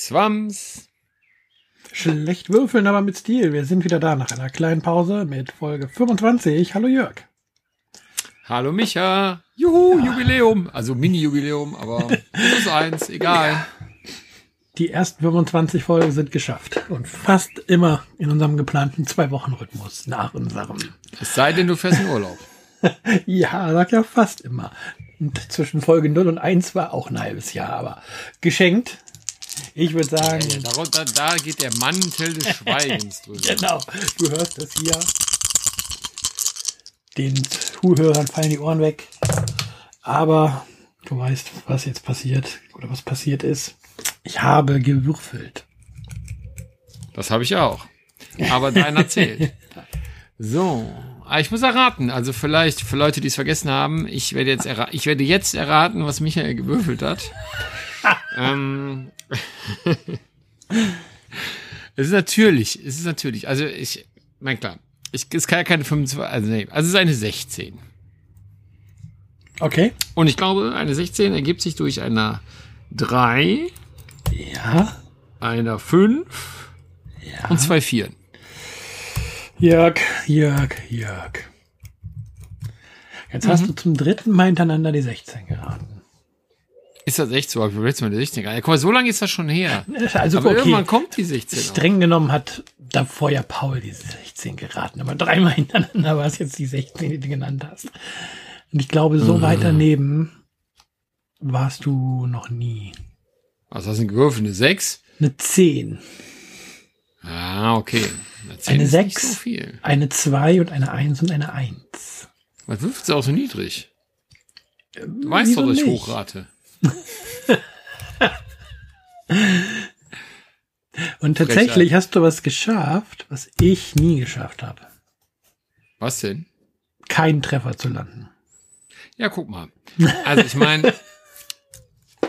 Swams. Schlecht würfeln, aber mit Stil. Wir sind wieder da nach einer kleinen Pause mit Folge 25. Hallo Jörg. Hallo Micha. Juhu, ja. Jubiläum. Also Mini-Jubiläum, aber plus eins, egal. Ja. Die ersten 25 Folgen sind geschafft und fast immer in unserem geplanten Zwei-Wochen-Rhythmus nach unserem. Es sei denn, du fährst in Urlaub. ja, sag ja fast immer. Und zwischen Folge 0 und 1 war auch ein halbes Jahr, aber geschenkt. Ich würde sagen. Ja, ja, darunter, da geht der Mantel des Schweigens drüber. genau, du hörst das hier. Den Zuhörern fallen die Ohren weg. Aber du weißt, was jetzt passiert oder was passiert ist. Ich habe gewürfelt. Das habe ich auch. Aber deiner zählt. So, Ah, ich muss erraten. Also vielleicht für Leute, die es vergessen haben, ich werde jetzt erraten, ich werde jetzt erraten, was Michael gewürfelt hat. ähm, es ist natürlich, es ist natürlich, also ich, mein klar, ich, es kann ja keine 25, also nee, also es ist eine 16. Okay. Und ich glaube, eine 16 ergibt sich durch einer 3. Ja. Einer 5. Ja. Und zwei Vieren. Jörg, Jörg, Jörg. Jetzt mhm. hast du zum dritten Mal hintereinander die 16 geraten. Ist das echt so? Ich will jetzt mal die 16 geraten. Guck mal, so lange ist das schon her. Also, aber okay. irgendwann kommt die 16. Streng auch. genommen hat davor ja Paul die 16 geraten. Aber dreimal hintereinander war es jetzt die 16, die du genannt hast. Und ich glaube, so mhm. weit daneben warst du noch nie. Was hast du denn gewürfelt? Eine 6? Eine 10. Ah, okay. Eine 6, so eine 2 und eine 1 und eine 1. Was wirft sie auch so niedrig? Du weißt doch, dass ich hochrate. und tatsächlich hast du was geschafft, was ich nie geschafft habe. Was denn? Keinen Treffer zu landen. Ja, guck mal. Also ich meine,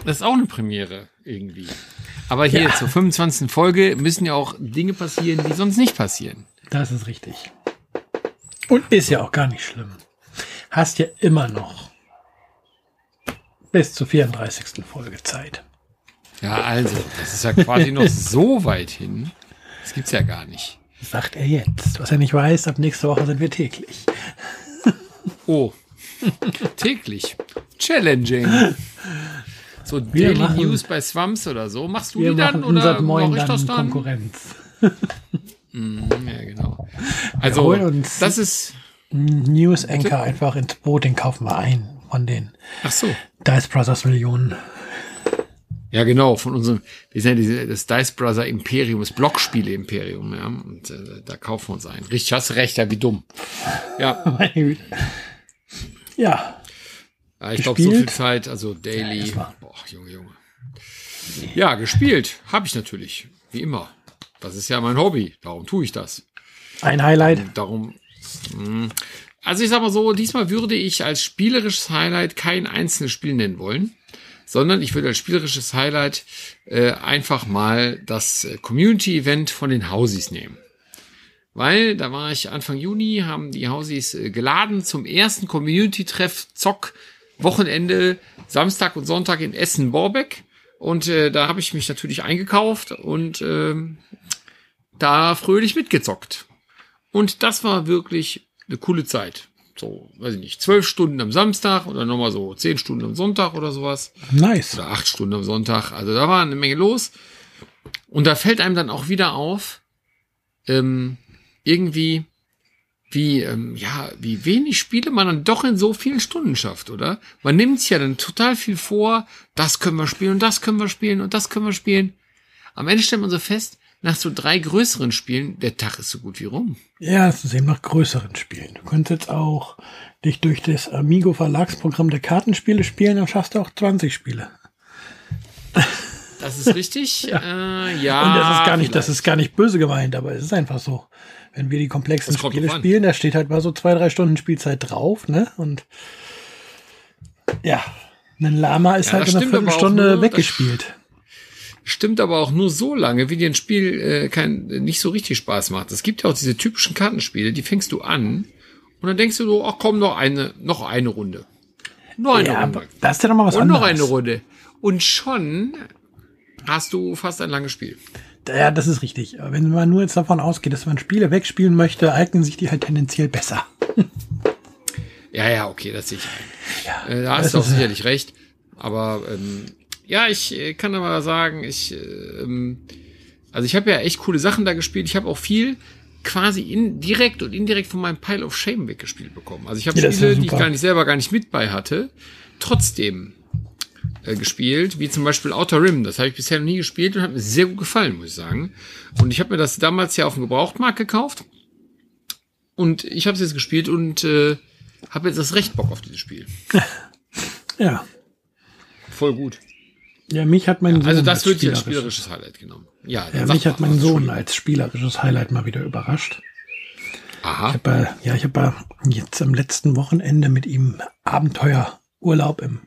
das ist auch eine Premiere irgendwie. Aber hier ja. zur 25. Folge müssen ja auch Dinge passieren, die sonst nicht passieren. Das ist richtig. Und ist ja auch gar nicht schlimm. Hast ja immer noch bis zur 34. Folge Zeit. Ja, also, das ist ja quasi noch so weit hin. Das gibt's ja gar nicht. Sagt er jetzt. Was er nicht weiß, ab nächste Woche sind wir täglich. Oh. täglich. Challenging. So wir Daily machen, News bei Swamps oder so. Machst du die dann oder mache ich das dann? Konkurrenz. mm, ja, genau. Also, das ist News Anchor einfach ins Boot, den kaufen wir ein von den Ach so. Dice Brothers Millionen. Ja, genau, von unserem, wir sind ja diese, das Dice Brother Imperium, das Blockspiele Imperium, ja, und äh, da kaufen wir uns ein. Richtig, hast recht, ja, wie dumm. Ja. ja. Ja, ich glaube, so viel Zeit, also Daily. Ja, boah, Junge, Junge. Ja, gespielt habe ich natürlich, wie immer. Das ist ja mein Hobby, darum tue ich das. Ein Highlight. Darum. Mh. Also ich sag mal so, diesmal würde ich als spielerisches Highlight kein einzelnes Spiel nennen wollen, sondern ich würde als spielerisches Highlight äh, einfach mal das äh, Community-Event von den Hausis nehmen. Weil da war ich Anfang Juni, haben die Hausis äh, geladen zum ersten Community-Treff Zock Wochenende, Samstag und Sonntag in Essen-Borbeck. Und äh, da habe ich mich natürlich eingekauft und äh, da fröhlich mitgezockt. Und das war wirklich eine coole Zeit. So, weiß ich nicht, zwölf Stunden am Samstag oder nochmal so zehn Stunden am Sonntag oder sowas. Nice. Oder acht Stunden am Sonntag. Also da war eine Menge los. Und da fällt einem dann auch wieder auf, ähm, irgendwie, wie, ähm, ja, wie wenig Spiele man dann doch in so vielen Stunden schafft, oder? Man nimmt sich ja dann total viel vor, das können wir spielen und das können wir spielen und das können wir spielen. Am Ende stellt man so fest, nach so drei größeren Spielen, der Tag ist so gut wie rum. Ja, es ist eben nach größeren Spielen. Du könntest jetzt auch dich durch das Amigo Verlagsprogramm der Kartenspiele spielen, dann schaffst du auch 20 Spiele. Das ist richtig. ja. Äh, ja. Und das ist gar nicht, das ist gar nicht böse gemeint, aber es ist einfach so wenn wir die komplexen Spiele spielen, da steht halt mal so zwei, drei Stunden Spielzeit drauf, ne? Und ja, ein Lama ist ja, halt in einer Viertelstunde nur, weggespielt. Stimmt aber auch nur so lange, wie dir ein Spiel äh, kein, nicht so richtig Spaß macht. Es gibt ja auch diese typischen Kartenspiele, die fängst du an und dann denkst du so, ach komm, noch eine, noch eine Runde. Nur eine ja, Runde. Das ist ja noch mal was und anderes. noch eine Runde. Und schon hast du fast ein langes Spiel. Ja, das ist richtig. Wenn man nur jetzt davon ausgeht, dass man Spiele wegspielen möchte, eignen sich die halt tendenziell besser. ja, ja, okay, das sehe ich ein. Ja, äh, da hast du auch sicherlich recht. Aber ähm, ja, ich äh, kann aber sagen, ich, ähm, also ich habe ja echt coole Sachen da gespielt. Ich habe auch viel quasi in, direkt und indirekt von meinem Pile of Shame weggespielt bekommen. Also ich habe ja, Spiele, die ich gar nicht selber gar nicht mit bei hatte, trotzdem äh, gespielt, wie zum Beispiel Outer Rim. Das habe ich bisher noch nie gespielt und hat mir sehr gut gefallen, muss ich sagen. Und ich habe mir das damals ja auf dem Gebrauchtmarkt gekauft und ich habe es jetzt gespielt und äh, habe jetzt das Recht Bock auf dieses Spiel. Ja. Voll gut. Ja, mich hat mein ja, Also das wird hier als spielerisches Highlight genommen. Ja, ja mich hat mein Sohn als spielerisches Highlight mal wieder überrascht. Aha. Ich habe äh, ja, ich habe jetzt am letzten Wochenende mit ihm Abenteuerurlaub im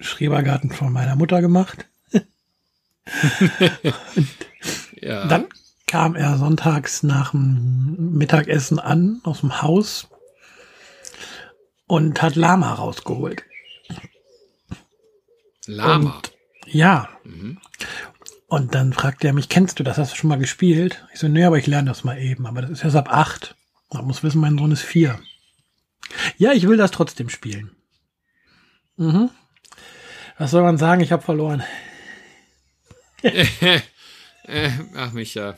Schrebergarten von meiner Mutter gemacht. ja. Dann kam er sonntags nach dem Mittagessen an aus dem Haus und hat Lama rausgeholt. Lama? Und, ja. Mhm. Und dann fragt er mich, kennst du das? Hast du schon mal gespielt? Ich so, nee, aber ich lerne das mal eben. Aber das ist erst ab acht. Man muss wissen, mein Sohn ist vier. Ja, ich will das trotzdem spielen. Mhm. Was soll man sagen? Ich habe verloren. Ach, Micha.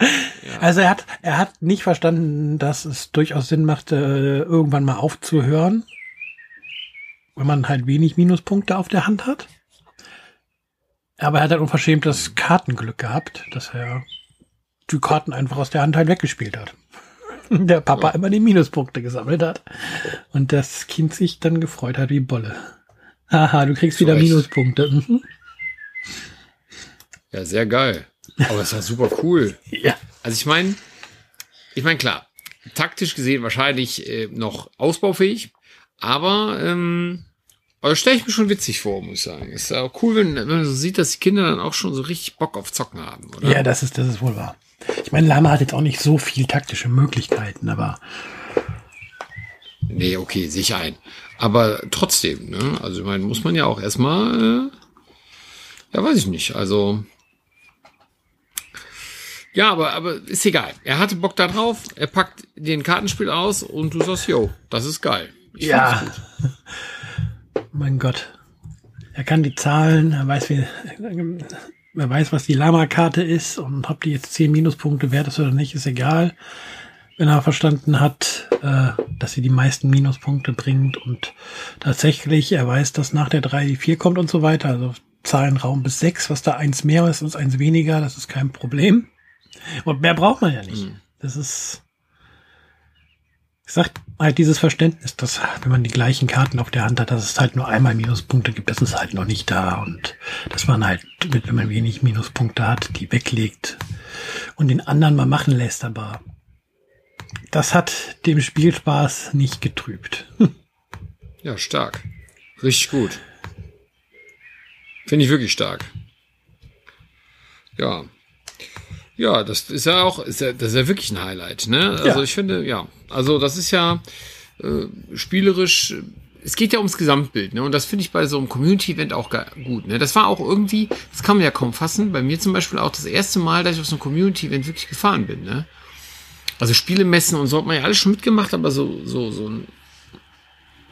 Ja. Also er hat, er hat nicht verstanden, dass es durchaus Sinn macht, äh, irgendwann mal aufzuhören, wenn man halt wenig Minuspunkte auf der Hand hat. Aber er hat halt unverschämt das Kartenglück gehabt, dass er die Karten einfach aus der Hand halt weggespielt hat. Der Papa immer die Minuspunkte gesammelt hat. Und das Kind sich dann gefreut hat wie Bolle. Haha, du kriegst wieder Minuspunkte. Mhm. Ja, sehr geil. Aber es war super cool. ja. Also ich meine, ich meine klar, taktisch gesehen wahrscheinlich äh, noch ausbaufähig, aber ähm, aber stelle ich mir schon witzig vor, muss ich sagen. Ist ja auch cool, wenn, wenn man so sieht, dass die Kinder dann auch schon so richtig Bock auf Zocken haben, oder? Ja, das ist, das ist wohl wahr. Ich meine, Lama hat jetzt auch nicht so viel taktische Möglichkeiten, aber. Nee, okay, sicher ein. Aber trotzdem, ne? Also, ich meine, muss man ja auch erstmal, äh, ja, weiß ich nicht. Also, ja, aber, aber ist egal. Er hatte Bock da drauf, er packt den Kartenspiel aus und du sagst, yo, das ist geil. Ich ja. Mein Gott. Er kann die Zahlen, er weiß, wie, er weiß, was die Lama-Karte ist und ob die jetzt 10 Minuspunkte wert ist oder nicht, ist egal wenn er verstanden hat, äh, dass sie die meisten Minuspunkte bringt und tatsächlich, er weiß, dass nach der 3 die 4 kommt und so weiter, also Zahlenraum bis 6, was da eins mehr ist und eins weniger, das ist kein Problem. Und mehr braucht man ja nicht. Mhm. Das ist, ich sag halt dieses Verständnis, dass wenn man die gleichen Karten auf der Hand hat, dass es halt nur einmal Minuspunkte gibt, das ist halt noch nicht da und dass man halt, wenn man wenig Minuspunkte hat, die weglegt und den anderen mal machen lässt, aber das hat dem Spielspaß nicht getrübt. ja, stark. Richtig gut. Finde ich wirklich stark. Ja. Ja, das ist ja auch, ist ja, das ist ja wirklich ein Highlight, ne? Also ja. ich finde, ja. Also das ist ja äh, spielerisch, es geht ja ums Gesamtbild, ne? Und das finde ich bei so einem Community-Event auch gut, ne? Das war auch irgendwie, das kann man ja kaum fassen, bei mir zum Beispiel auch das erste Mal, dass ich auf so einem Community-Event wirklich gefahren bin, ne? Also Spielemessen und so hat man ja alles schon mitgemacht, aber so, so, so ein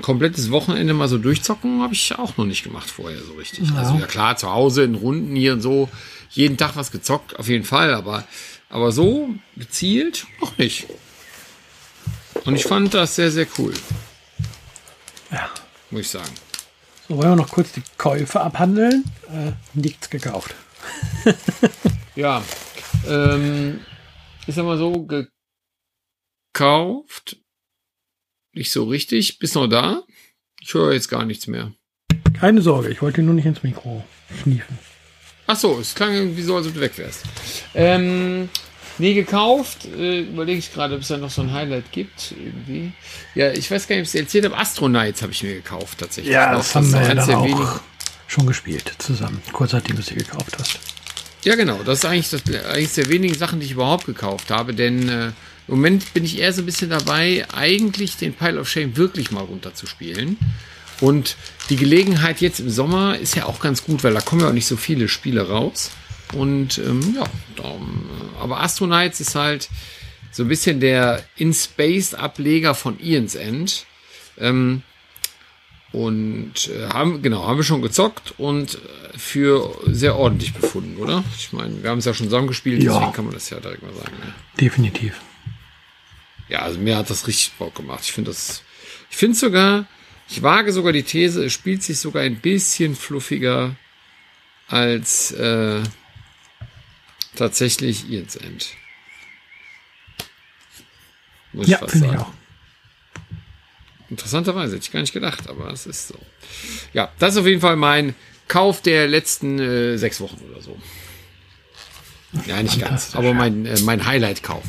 komplettes Wochenende mal so durchzocken habe ich auch noch nicht gemacht vorher so richtig. Ja. Also ja klar, zu Hause in Runden hier und so, jeden Tag was gezockt, auf jeden Fall, aber, aber so gezielt noch nicht. Und ich fand das sehr, sehr cool. Ja. Muss ich sagen. So, wollen wir noch kurz die Käufe abhandeln? Äh, nichts gekauft. ja. Ähm, ist aber so, gekauft. Nicht so richtig. Bist noch da? Ich höre jetzt gar nichts mehr. Keine Sorge, ich wollte nur nicht ins Mikro schniefen. Ach so, es klang irgendwie so, als ob du weg wärst. Ähm, nee, gekauft. Äh, Überlege ich gerade, ob es da noch so ein Highlight gibt. Irgendwie. Ja, ich weiß gar nicht, ob ich es erzählt habe. Astro Knights habe ich mir gekauft, tatsächlich. Ja, das, das haben wir ja dann auch wenig. schon gespielt zusammen. Kurz nachdem du sie gekauft hast. Ja, genau. Das ist eigentlich, das, eigentlich der wenigen Sachen, die ich überhaupt gekauft habe, denn äh, Moment bin ich eher so ein bisschen dabei, eigentlich den Pile of Shame wirklich mal runterzuspielen. Und die Gelegenheit jetzt im Sommer ist ja auch ganz gut, weil da kommen ja auch nicht so viele Spiele raus. Und ähm, ja, äh, aber Astro Knights ist halt so ein bisschen der In-Space-Ableger von Ian's End. Ähm, und äh, haben, genau, haben wir schon gezockt und äh, für sehr ordentlich befunden, oder? Ich meine, wir haben es ja schon zusammengespielt, Ja. deswegen kann man das ja direkt mal sagen. Ne? Definitiv. Ja, also mir hat das richtig Bock gemacht. Ich finde das, ich finde sogar, ich wage sogar die These, es spielt sich sogar ein bisschen fluffiger als äh, tatsächlich Ian's End. Muss Ja, fast ich sagen. auch. Interessanterweise hätte ich gar nicht gedacht, aber es ist so. Ja, das ist auf jeden Fall mein Kauf der letzten äh, sechs Wochen oder so. Ja, nicht ganz, aber mein, äh, mein Highlight-Kauf.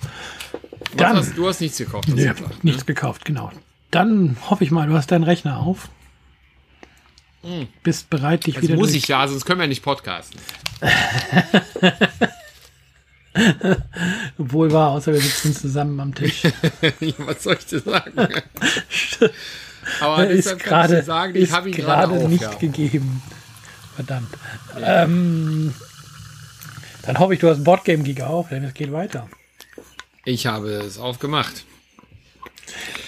Was Dann- hast, du hast nichts gekauft. Nee, gesagt, nichts gekauft, genau. Dann hoffe ich mal, du hast deinen Rechner auf. Bist bereit, dich Das wieder muss durch- ich ja, sonst können wir nicht podcasten. Wohl wahr, außer wir sitzen zusammen am Tisch. Was soll ich dir sagen? Er Aber ist deshalb kann ich gerade sagen, ich habe ihn gerade auf. nicht Ja. gegeben. Verdammt. Ähm, dann hoffe ich, du hast Boardgame Geek auf, denn es geht weiter. Ich habe es aufgemacht.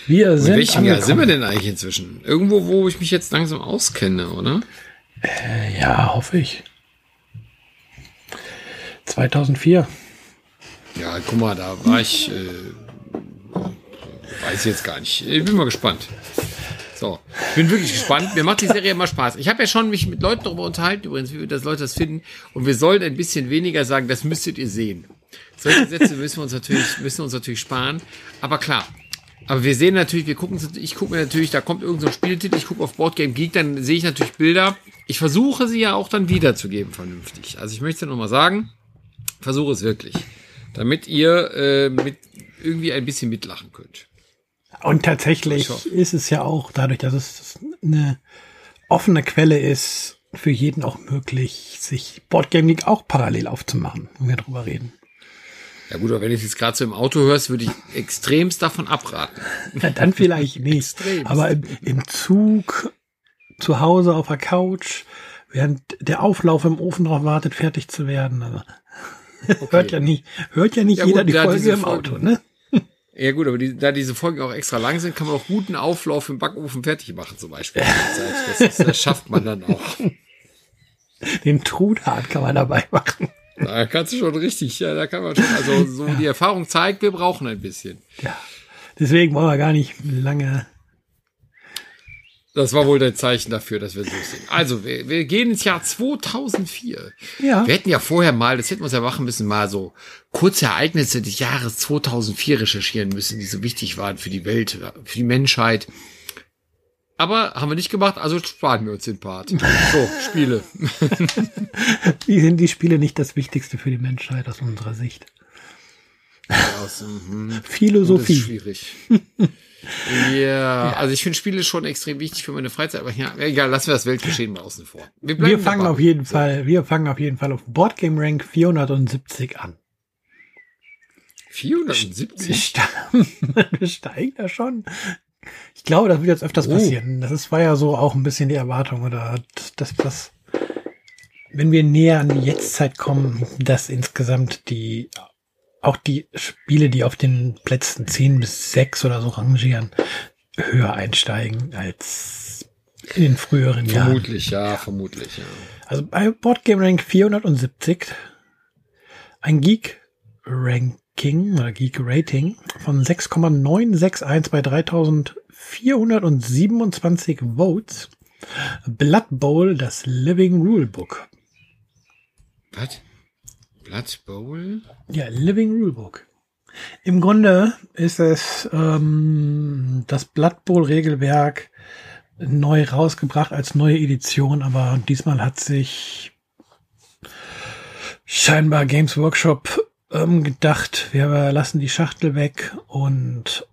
Wir In sind welchem Jahr sind wir denn eigentlich inzwischen? Irgendwo, wo ich mich jetzt langsam auskenne, oder? Ja, hoffe ich. 2004. Ja, guck mal, da war ich, äh, weiß ich jetzt gar nicht. Ich bin mal gespannt. So, ich bin wirklich gespannt. Mir macht die Serie immer Spaß. Ich habe ja schon mich mit Leuten darüber unterhalten, übrigens, wie wir das Leute das finden. Und wir sollen ein bisschen weniger sagen, das müsstet ihr sehen. Solche Sätze müssen wir uns natürlich, müssen wir uns natürlich sparen. Aber klar. Aber wir sehen natürlich, wir gucken, ich gucke mir natürlich, da kommt irgendein so ein Spieltitel, ich gucke auf Boardgame Geek, dann sehe ich natürlich Bilder. Ich versuche sie ja auch dann wiederzugeben, vernünftig. Also ich möchte noch mal sagen, versuche es wirklich. Damit ihr äh, mit irgendwie ein bisschen mitlachen könnt. Und tatsächlich ist es ja auch, dadurch, dass es eine offene Quelle ist, für jeden auch möglich, sich Boardgame Geek auch parallel aufzumachen, wenn wir drüber reden. Ja gut, aber wenn du es jetzt gerade so im Auto hörst, würde ich extremst davon abraten. Ja, dann vielleicht nicht. Extremst. Aber im, im Zug, zu Hause auf der Couch, während der Auflauf im Ofen drauf wartet, fertig zu werden. Also, hört ja nicht, hört ja nicht Ja, jeder gut, die Folge im Folgen- Auto, ne? Ja gut, aber die, da diese Folgen auch extra lang sind, kann man auch guten Auflauf im Backofen fertig machen zum Beispiel. Das, ist, das schafft man dann auch. Den Truthahn kann man dabei machen. Da kannst du schon richtig, ja, da kann man schon, also so die Erfahrung zeigt, wir brauchen ein bisschen. Ja. Deswegen wollen wir gar nicht lange. Das war wohl der Zeichen dafür, dass wir so sind. Also, wir, wir gehen ins Jahr 2004. Ja. Wir hätten ja vorher mal, das hätten wir uns ja machen müssen, mal so kurze Ereignisse des Jahres 2004 recherchieren müssen, die so wichtig waren für die Welt, für die Menschheit. Aber haben wir nicht gemacht, also sparen wir uns den Part. So, Spiele. Wie sind die Spiele nicht das Wichtigste für die Menschheit aus unserer Sicht? Aus, mhm. Das ist Philosophie. schwierig. ja, also ich finde Spiele schon extrem wichtig für meine Freizeit, aber ja, egal, lassen wir das Weltgeschehen mal außen vor. Wir bleiben fangen dabei. auf jeden Fall, wir fangen auf jeden Fall auf Boardgame Rank 470 an. 470? Wir sta- wir steigen da schon. Ich glaube, das wird jetzt öfters Oh. passieren. Das ist, war ja so auch ein bisschen die Erwartung, oder dass das, wenn wir näher an die Jetztzeit kommen, dass insgesamt die, auch die Spiele, die auf den Plätzen 10 bis 6 oder so rangieren, höher einsteigen als in den früheren Jahren. Vermutlich, ja, vermutlich, ja. Also bei Boardgame Rank 470 ein Geek Ranking oder Geek Rating von 6,961 bei 3427 Votes. Blood Bowl, das Living Rulebook. Was? Blood Bowl? Ja, Living Rulebook. Im Grunde ist es ähm, das Blood Bowl Regelwerk neu rausgebracht als neue Edition, aber diesmal hat sich scheinbar Games Workshop ähm, gedacht, wir lassen die Schachtel weg und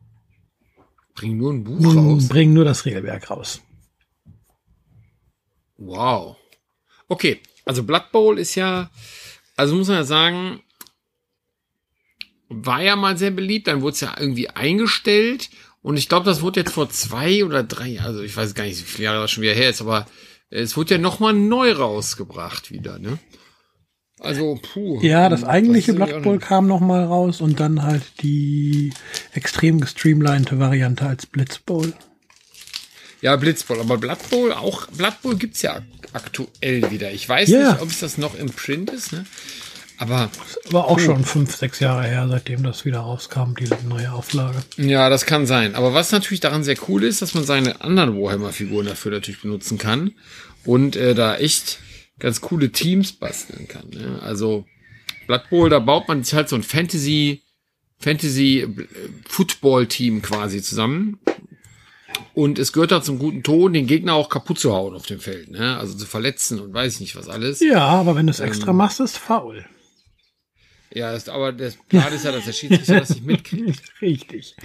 Bring nur ein Buch raus. bringen nur das Regelwerk raus. Wow. Okay, also Blood Bowl ist ja, also muss man ja sagen, war ja mal sehr beliebt, dann wurde es ja irgendwie eingestellt Und ich glaube, das wurde jetzt vor zwei oder drei, also ich weiß gar nicht, wie viele Jahre das schon wieder her ist, aber es wurde ja nochmal neu rausgebracht wieder, ne? Also, puh. Ja, das eigentliche das Blood Bowl kam nochmal raus und dann halt die extrem gestreamlinete Variante als Blitz Bowl. Ja, Blitzbowl, aber Blood Bowl auch, Blood Bowl gibt's ja aktuell wieder. Ich weiß yeah. nicht, ob es das noch im Print ist, ne? Aber. War auch puh. schon fünf, sechs Jahre her, seitdem das wieder rauskam, diese neue Auflage. Ja, das kann sein. Aber was natürlich daran sehr cool ist, dass man seine anderen Warhammer-Figuren dafür natürlich benutzen kann und äh, da echt ganz coole Teams basteln kann. Ne? Also Blood Bowl, da baut man sich halt so ein Fantasy, Fantasy äh, Football Team quasi zusammen und es gehört da zum guten Ton, den Gegner auch kaputt zu hauen auf dem Feld, ne? Also zu verletzen und weiß ich nicht was alles. Ja, aber wenn du es ähm, extra machst, ist faul. Ja, ist, aber das Plan ist ja, dass der Schiedsrichter das nicht mitkriegt. Richtig.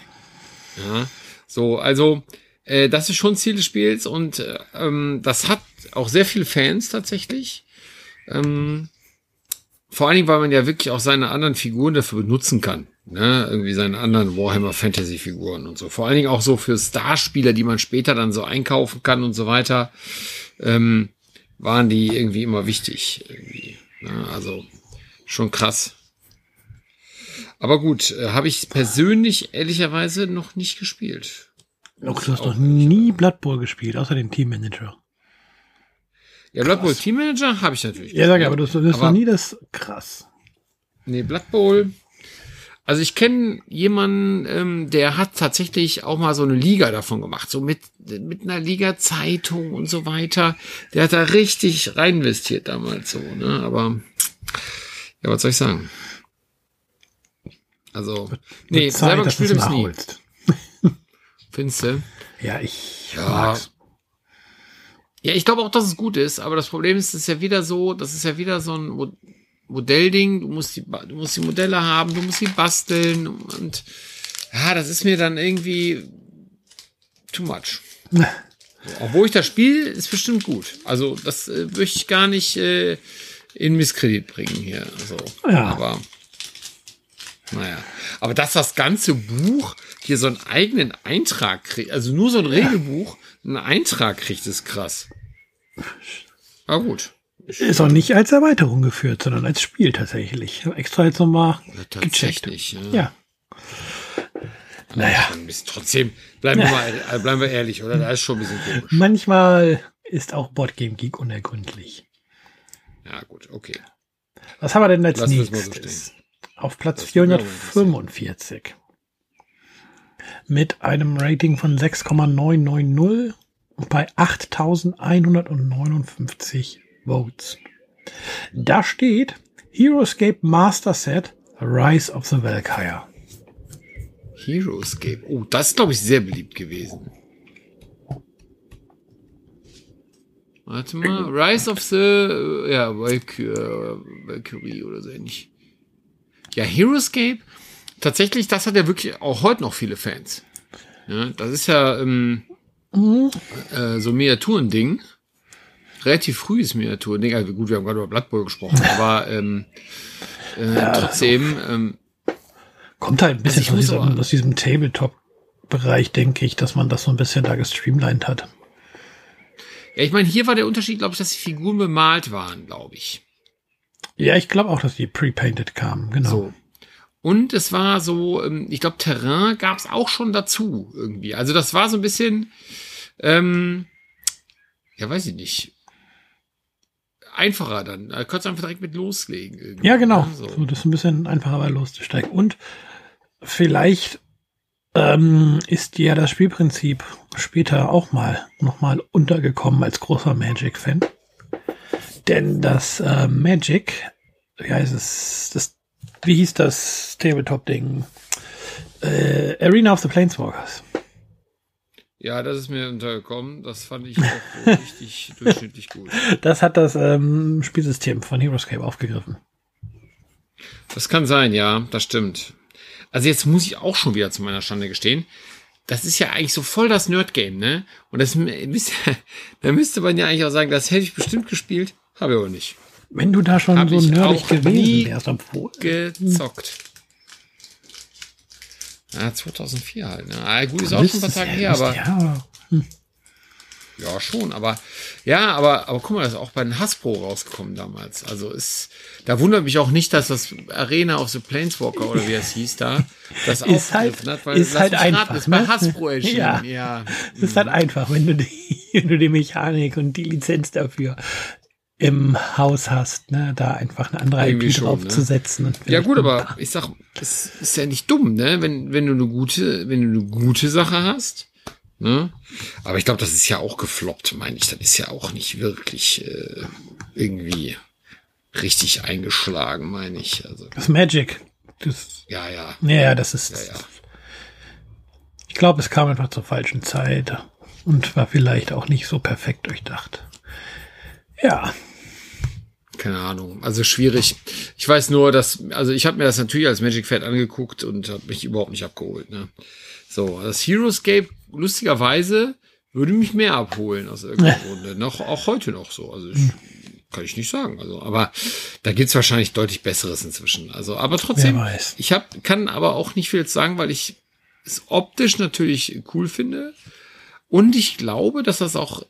Ja, so, also äh, das ist schon Ziel des Spiels und äh, ähm, das hat auch sehr viele Fans tatsächlich. Ähm, vor allen Dingen, weil man ja wirklich auch seine anderen Figuren dafür benutzen kann. Ne? Irgendwie seine anderen Warhammer Fantasy Figuren und so. Vor allen Dingen auch so für Starspieler, die man später dann so einkaufen kann und so weiter, ähm, waren die irgendwie immer wichtig. Irgendwie. Ne? Also schon krass. Aber gut, äh, habe ich persönlich ehrlicherweise noch nicht gespielt. Doch, du hast noch nie Blood Bowl gespielt, außer den Team Manager. Ja, Blood Bowl Team Manager habe ich natürlich. Ja, sag, aber du hast noch nie das krass. Nee, Blood Bowl also ich kenne jemanden, ähm, der hat tatsächlich auch mal so eine Liga davon gemacht, so mit, mit einer Liga-Zeitung und so weiter. Der hat da richtig rein investiert damals so, ne? Aber ja, was soll ich sagen? Also, nee, Zeit, selber gespielt habe ich nie. Findest du? Ja, ich ja. mag's. Ja, ich glaube auch, dass es gut ist, aber das Problem ist, es ist ja wieder so, das ist ja wieder so ein Modellding, du musst die, du musst die Modelle haben, du musst sie basteln und ja, das ist mir dann irgendwie too much. Obwohl ich das Spiel ist bestimmt gut. Also das äh, möchte ich gar nicht äh, in Misskredit bringen hier. Also, ja. Aber naja. Aber dass das ganze Buch hier so einen eigenen Eintrag kriegt, also nur so ein Regelbuch, einen Eintrag kriegt, ist krass. Aber gut. Ist auch nicht als Erweiterung geführt, sondern als Spiel tatsächlich. Ich habe extra jetzt nochmal ja, gecheckt. Ja. ja. Naja. Trotzdem, bleiben wir mal, äh, bleiben wir ehrlich, oder? Da ist schon ein bisschen komisch. Manchmal ist auch Boardgame Geek unergründlich. Ja, gut, okay. Was haben wir denn als Lass nächstes? So Auf Platz 445. Mit einem Rating von 6,990 bei 8159 Votes. Da steht Heroescape Master Set Rise of the Valkyrie. Heroescape. Oh, das ist, glaube ich, sehr beliebt gewesen. Warte mal. Rise of the, äh, ja, Valkyrie oder so ähnlich. Ja, Heroescape. Tatsächlich, das hat ja wirklich auch heute noch viele Fans. Ja, das ist ja ähm, mhm. äh, so Miniaturen-Ding relativ frühes Miniatur-Ding. Also gut, wir haben gerade über Blood Bowl gesprochen, aber ähm, äh, ja, trotzdem. Ähm, kommt halt ein bisschen also aus, diesem, aus diesem Tabletop-Bereich, denke ich, dass man das so ein bisschen da gestreamlined hat. Ja, ich meine, hier war der Unterschied, glaube ich, dass die Figuren bemalt waren, glaube ich. Ja, ich glaube auch, dass die pre-painted kamen, genau. So. Und es war so, ähm, ich glaube, Terrain gab es auch schon dazu irgendwie. Also das war so ein bisschen, ähm, ja, weiß ich nicht einfacher dann. Da kannst du einfach direkt mit loslegen. Irgendwie. Ja, genau. So. so. das ist ein bisschen einfacher, bei loszusteigen. Und vielleicht ähm, ist ja das Spielprinzip später auch mal nochmal untergekommen als großer Magic-Fan. Denn das äh, Magic, wie heißt es, das, wie hieß das Tabletop-Ding? Äh, Arena of the Planeswalkers. Ja, das ist mir untergekommen. Das fand ich auch richtig durchschnittlich gut. Das hat das ähm, Spielsystem von Heroescape aufgegriffen. Das kann sein, ja, das stimmt. Also jetzt muss ich auch schon wieder zu meiner Schande gestehen. Das ist ja eigentlich so voll das Nerd-Game, ne? Und das da müsste man ja eigentlich auch sagen, das hätte ich bestimmt gespielt, habe ich aber nicht. Wenn du da schon Hab so nerdig gewesen wärst, obwohl. Gezockt. Ja, 2004 halt. Ne? Ah, gut, ist auch schon ein paar Tage her, aber. Ja, hm. Ja, schon, aber ja, aber, aber guck mal, das ist auch bei den Hasbro rausgekommen damals. Also ist, da wundert mich auch nicht, dass das Arena of the Planeswalker oder wie es hieß da, das ist halt, hat, weil ist halt einfach. Raten, ist ne? bei Hasbro erschienen. Ja, ja. ist halt einfach, wenn du die, wenn du die Mechanik und die Lizenz dafür im Haus hast, ne, da einfach eine andere Irgendwie IP schon, draufzusetzen. Ne? Ja gut, aber ich sag, es ist ja nicht dumm, ne, wenn wenn du eine gute, wenn du eine gute Sache hast, ne. Aber ich glaube, das ist ja auch gefloppt, meine ich. Das ist ja auch nicht wirklich äh, irgendwie richtig eingeschlagen, meine ich. Also das Magic. Das, ja, ja. Ja, das ist. Ja, ja. Ich glaube, es kam einfach zur falschen Zeit und war vielleicht auch nicht so perfekt durchdacht. Ja keine Ahnung. Also schwierig. Ich weiß nur, dass, also ich habe mir das natürlich als Magic Fat angeguckt und habe mich überhaupt nicht abgeholt. Ne? So, das Heroescape, lustigerweise, würde mich mehr abholen aus irgendeinem Grunde. Noch, auch heute noch so. Also ich, kann ich nicht sagen. Also, aber da gibt's wahrscheinlich deutlich Besseres inzwischen. Also, aber trotzdem, ich hab, kann aber auch nicht viel sagen, weil ich es optisch natürlich cool finde. Und ich glaube, dass das auch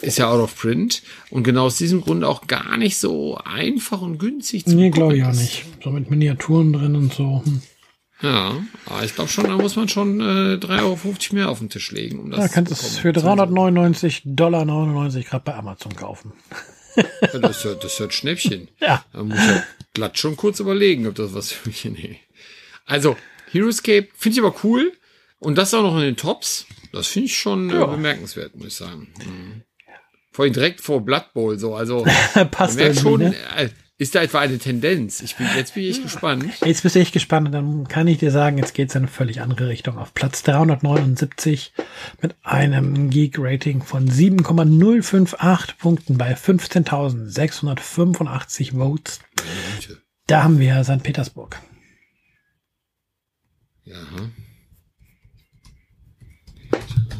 ist ja out of print und genau aus diesem Grund auch gar nicht so einfach und günstig zu Nee, glaube ich auch nicht. So mit Miniaturen drin und so. Hm. Ja, aber ich glaube schon, da muss man schon äh, 3,50 Euro mehr auf den Tisch legen, um das Ja, kannst es für 399 Dollar 99 gerade bei Amazon kaufen. Ja, das, ist ja, das ja ein Schnäppchen. Ja. Da muss ich glatt schon kurz überlegen, ob das was für mich ist. Nee. Also, Heroescape finde ich aber cool. Und das auch noch in den Tops. Das finde ich schon äh, ja. bemerkenswert, muss ich sagen. Mhm. Vor allem direkt vor Blood Bowl, so. Also, passt merkt schon, ne? Äh, ist da etwa eine Tendenz? Ich bin, jetzt bin ich gespannt. Jetzt bist du echt gespannt und dann kann ich dir sagen, jetzt geht es in eine völlig andere Richtung. Auf Platz 379 mit einem Geek-Rating von 7,058 Punkten bei 15.685 Votes. Da haben wir St. Petersburg. Ja.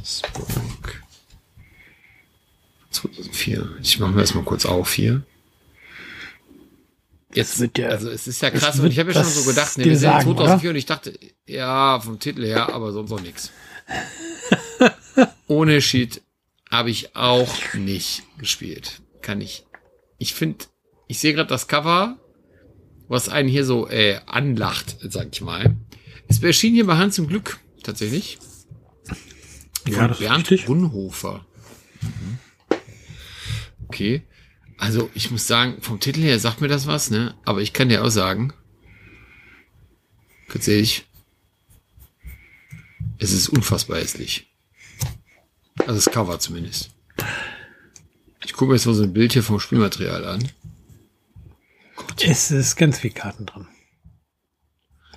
Petersburg. 2004. Ich mache mir erstmal kurz auf hier. Jetzt, wird ja, also es ist ja krass und ich habe ja schon so gedacht, ne, wir sind sagen, 2004 oder? und ich dachte, ja, vom Titel her, aber sonst auch nichts. Ohne Sheet habe ich auch nicht gespielt. Kann ich. Ich finde, ich sehe gerade das Cover, was einen hier so äh, anlacht, sag ich mal. Es erschien hier bei Hans im Glück tatsächlich. Ja, das Bernd ist Brunhofer. Mhm. Okay. Also, ich muss sagen, vom Titel her sagt mir das was, ne? Aber ich kann dir auch sagen, ganz ehrlich, es ist unfassbar hässlich. Also das Cover zumindest. Ich gucke mir jetzt mal so ein Bild hier vom Spielmaterial an. Gott. Es ist ganz viel Karten drin.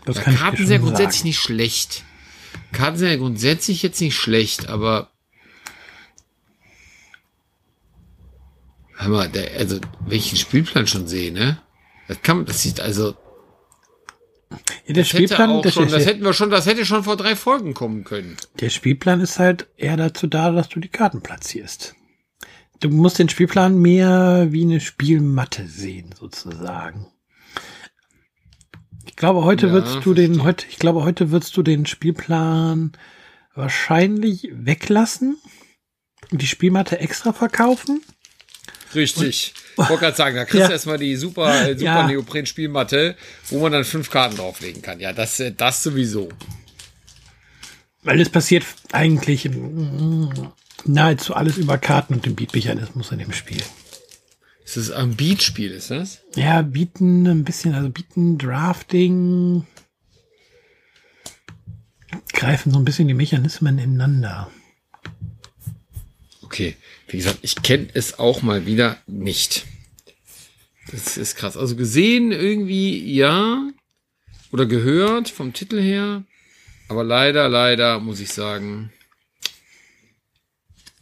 Das ja, Karten sind ja grundsätzlich nicht schlecht. Karten sind ja grundsätzlich jetzt nicht schlecht, aber hör mal, der, also wenn ich den Spielplan schon sehe, ne? Das kann, das sieht also. Ja, der Spielplan, das, schon, das hätten wir schon, das hätte schon vor drei Folgen kommen können. Der Spielplan ist halt eher dazu da, dass du die Karten platzierst. Du musst den Spielplan mehr wie eine Spielmatte sehen, sozusagen. Ich glaube, heute ja, würdest du den, heute, ich glaube, heute würdest du den Spielplan wahrscheinlich weglassen und die Spielmatte extra verkaufen. Richtig. Und, ich wollte gerade sagen, da kriegst ja. du erstmal die super, äh, super ja. Neopren-Spielmatte, wo man dann fünf Karten drauflegen kann. Ja, das, äh, das sowieso. Weil es passiert eigentlich nahezu alles über Karten und den Beat-Mechanismus in dem Spiel. Ist das ein Beat-Spiel, ist das? Ja, bieten ein bisschen, also bieten Drafting, greifen so ein bisschen die Mechanismen ineinander. Okay, wie gesagt, ich kenne es auch mal wieder nicht. Das ist krass. Also gesehen irgendwie, ja, oder gehört vom Titel her, aber leider, leider muss ich sagen,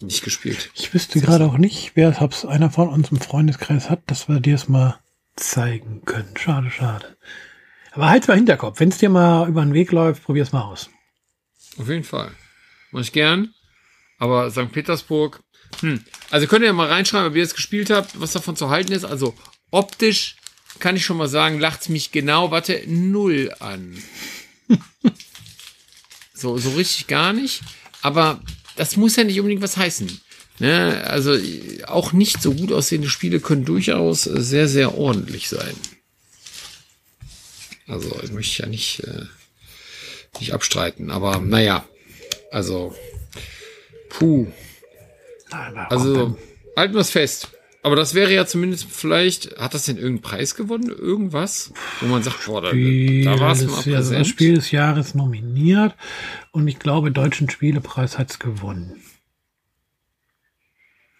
nicht gespielt. Ich wüsste gerade auch nicht, wer es einer von uns im Freundeskreis hat, dass wir dir es mal zeigen können. Schade, schade. Aber halt mal Hinterkopf. Wenn es dir mal über den Weg läuft, probier es mal aus. Auf jeden Fall. Mach ich gern. Aber St. Petersburg, hm. Also könnt ihr mal reinschreiben, ob ihr es gespielt habt, was davon zu halten ist. Also optisch kann ich schon mal sagen, lacht's mich genau, warte, null an. so, so richtig gar nicht. Aber das muss ja nicht unbedingt was heißen. Ne? Also auch nicht so gut aussehende Spiele können durchaus sehr, sehr ordentlich sein. Also ich möchte ja nicht, äh, nicht abstreiten, aber naja, also puh. Also halten wir es fest. Aber das wäre ja zumindest vielleicht, hat das denn irgendeinen Preis gewonnen? Irgendwas? Wo man sagt, boah, da, da war es mal präsent. Also das Spiel des Jahres nominiert und ich glaube, Deutschen Spielepreis hat es gewonnen.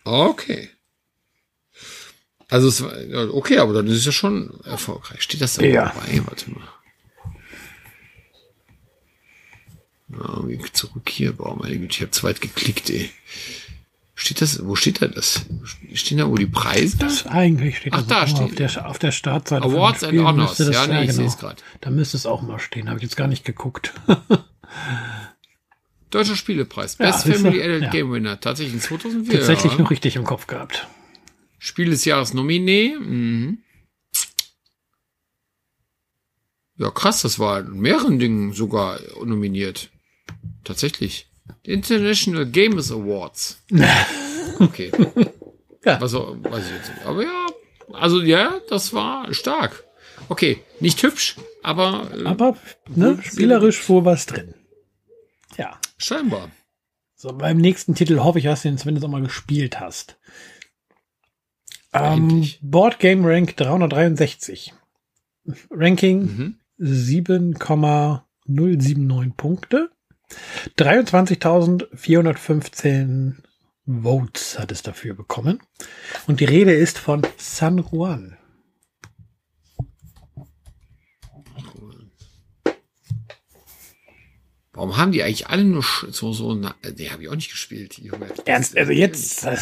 Okay. Also es war, okay, aber dann ist es ja schon erfolgreich. Steht das da ja. dabei? Warte mal. Ja, zurück hier. Boah, meine Güte, ich habe zu weit geklickt, ey. Steht das, wo steht da das? Stehen da wo die Preise? Das eigentlich steht Ach, da steht. auf der, auf der Startseite. Awards and Honors. Das, ja, nee, ich genau. sehe es gerade. Da müsste es auch mal stehen. Habe ich jetzt gar nicht geguckt. Deutscher Spielepreis. Best Ja, Family siehste? Adult Ja. Game Winner. Tatsächlich in 2004. Tatsächlich ja. noch richtig im Kopf gehabt. Spiel des Jahres Nominee. Mhm. Ja, krass, das war in mehreren Dingen sogar nominiert. Tatsächlich. International Gamers Awards. Okay. Ja. Also, weiß ich jetzt nicht. Aber ja, also ja, das war stark. Okay, nicht hübsch, aber, äh, Aber ne, spielerisch wohl was drin. Ja. scheinbar. So, beim nächsten Titel hoffe ich, dass du den zumindest auch mal gespielt hast. Ähm. Board Game Rank 363. Ranking Mhm. 7,079 Punkte. 23.415 Votes hat es dafür bekommen. Und die Rede ist von San Juan. Warum haben die eigentlich alle nur so, so, na, die habe ich auch nicht gespielt. Junge. Ernst, also jetzt.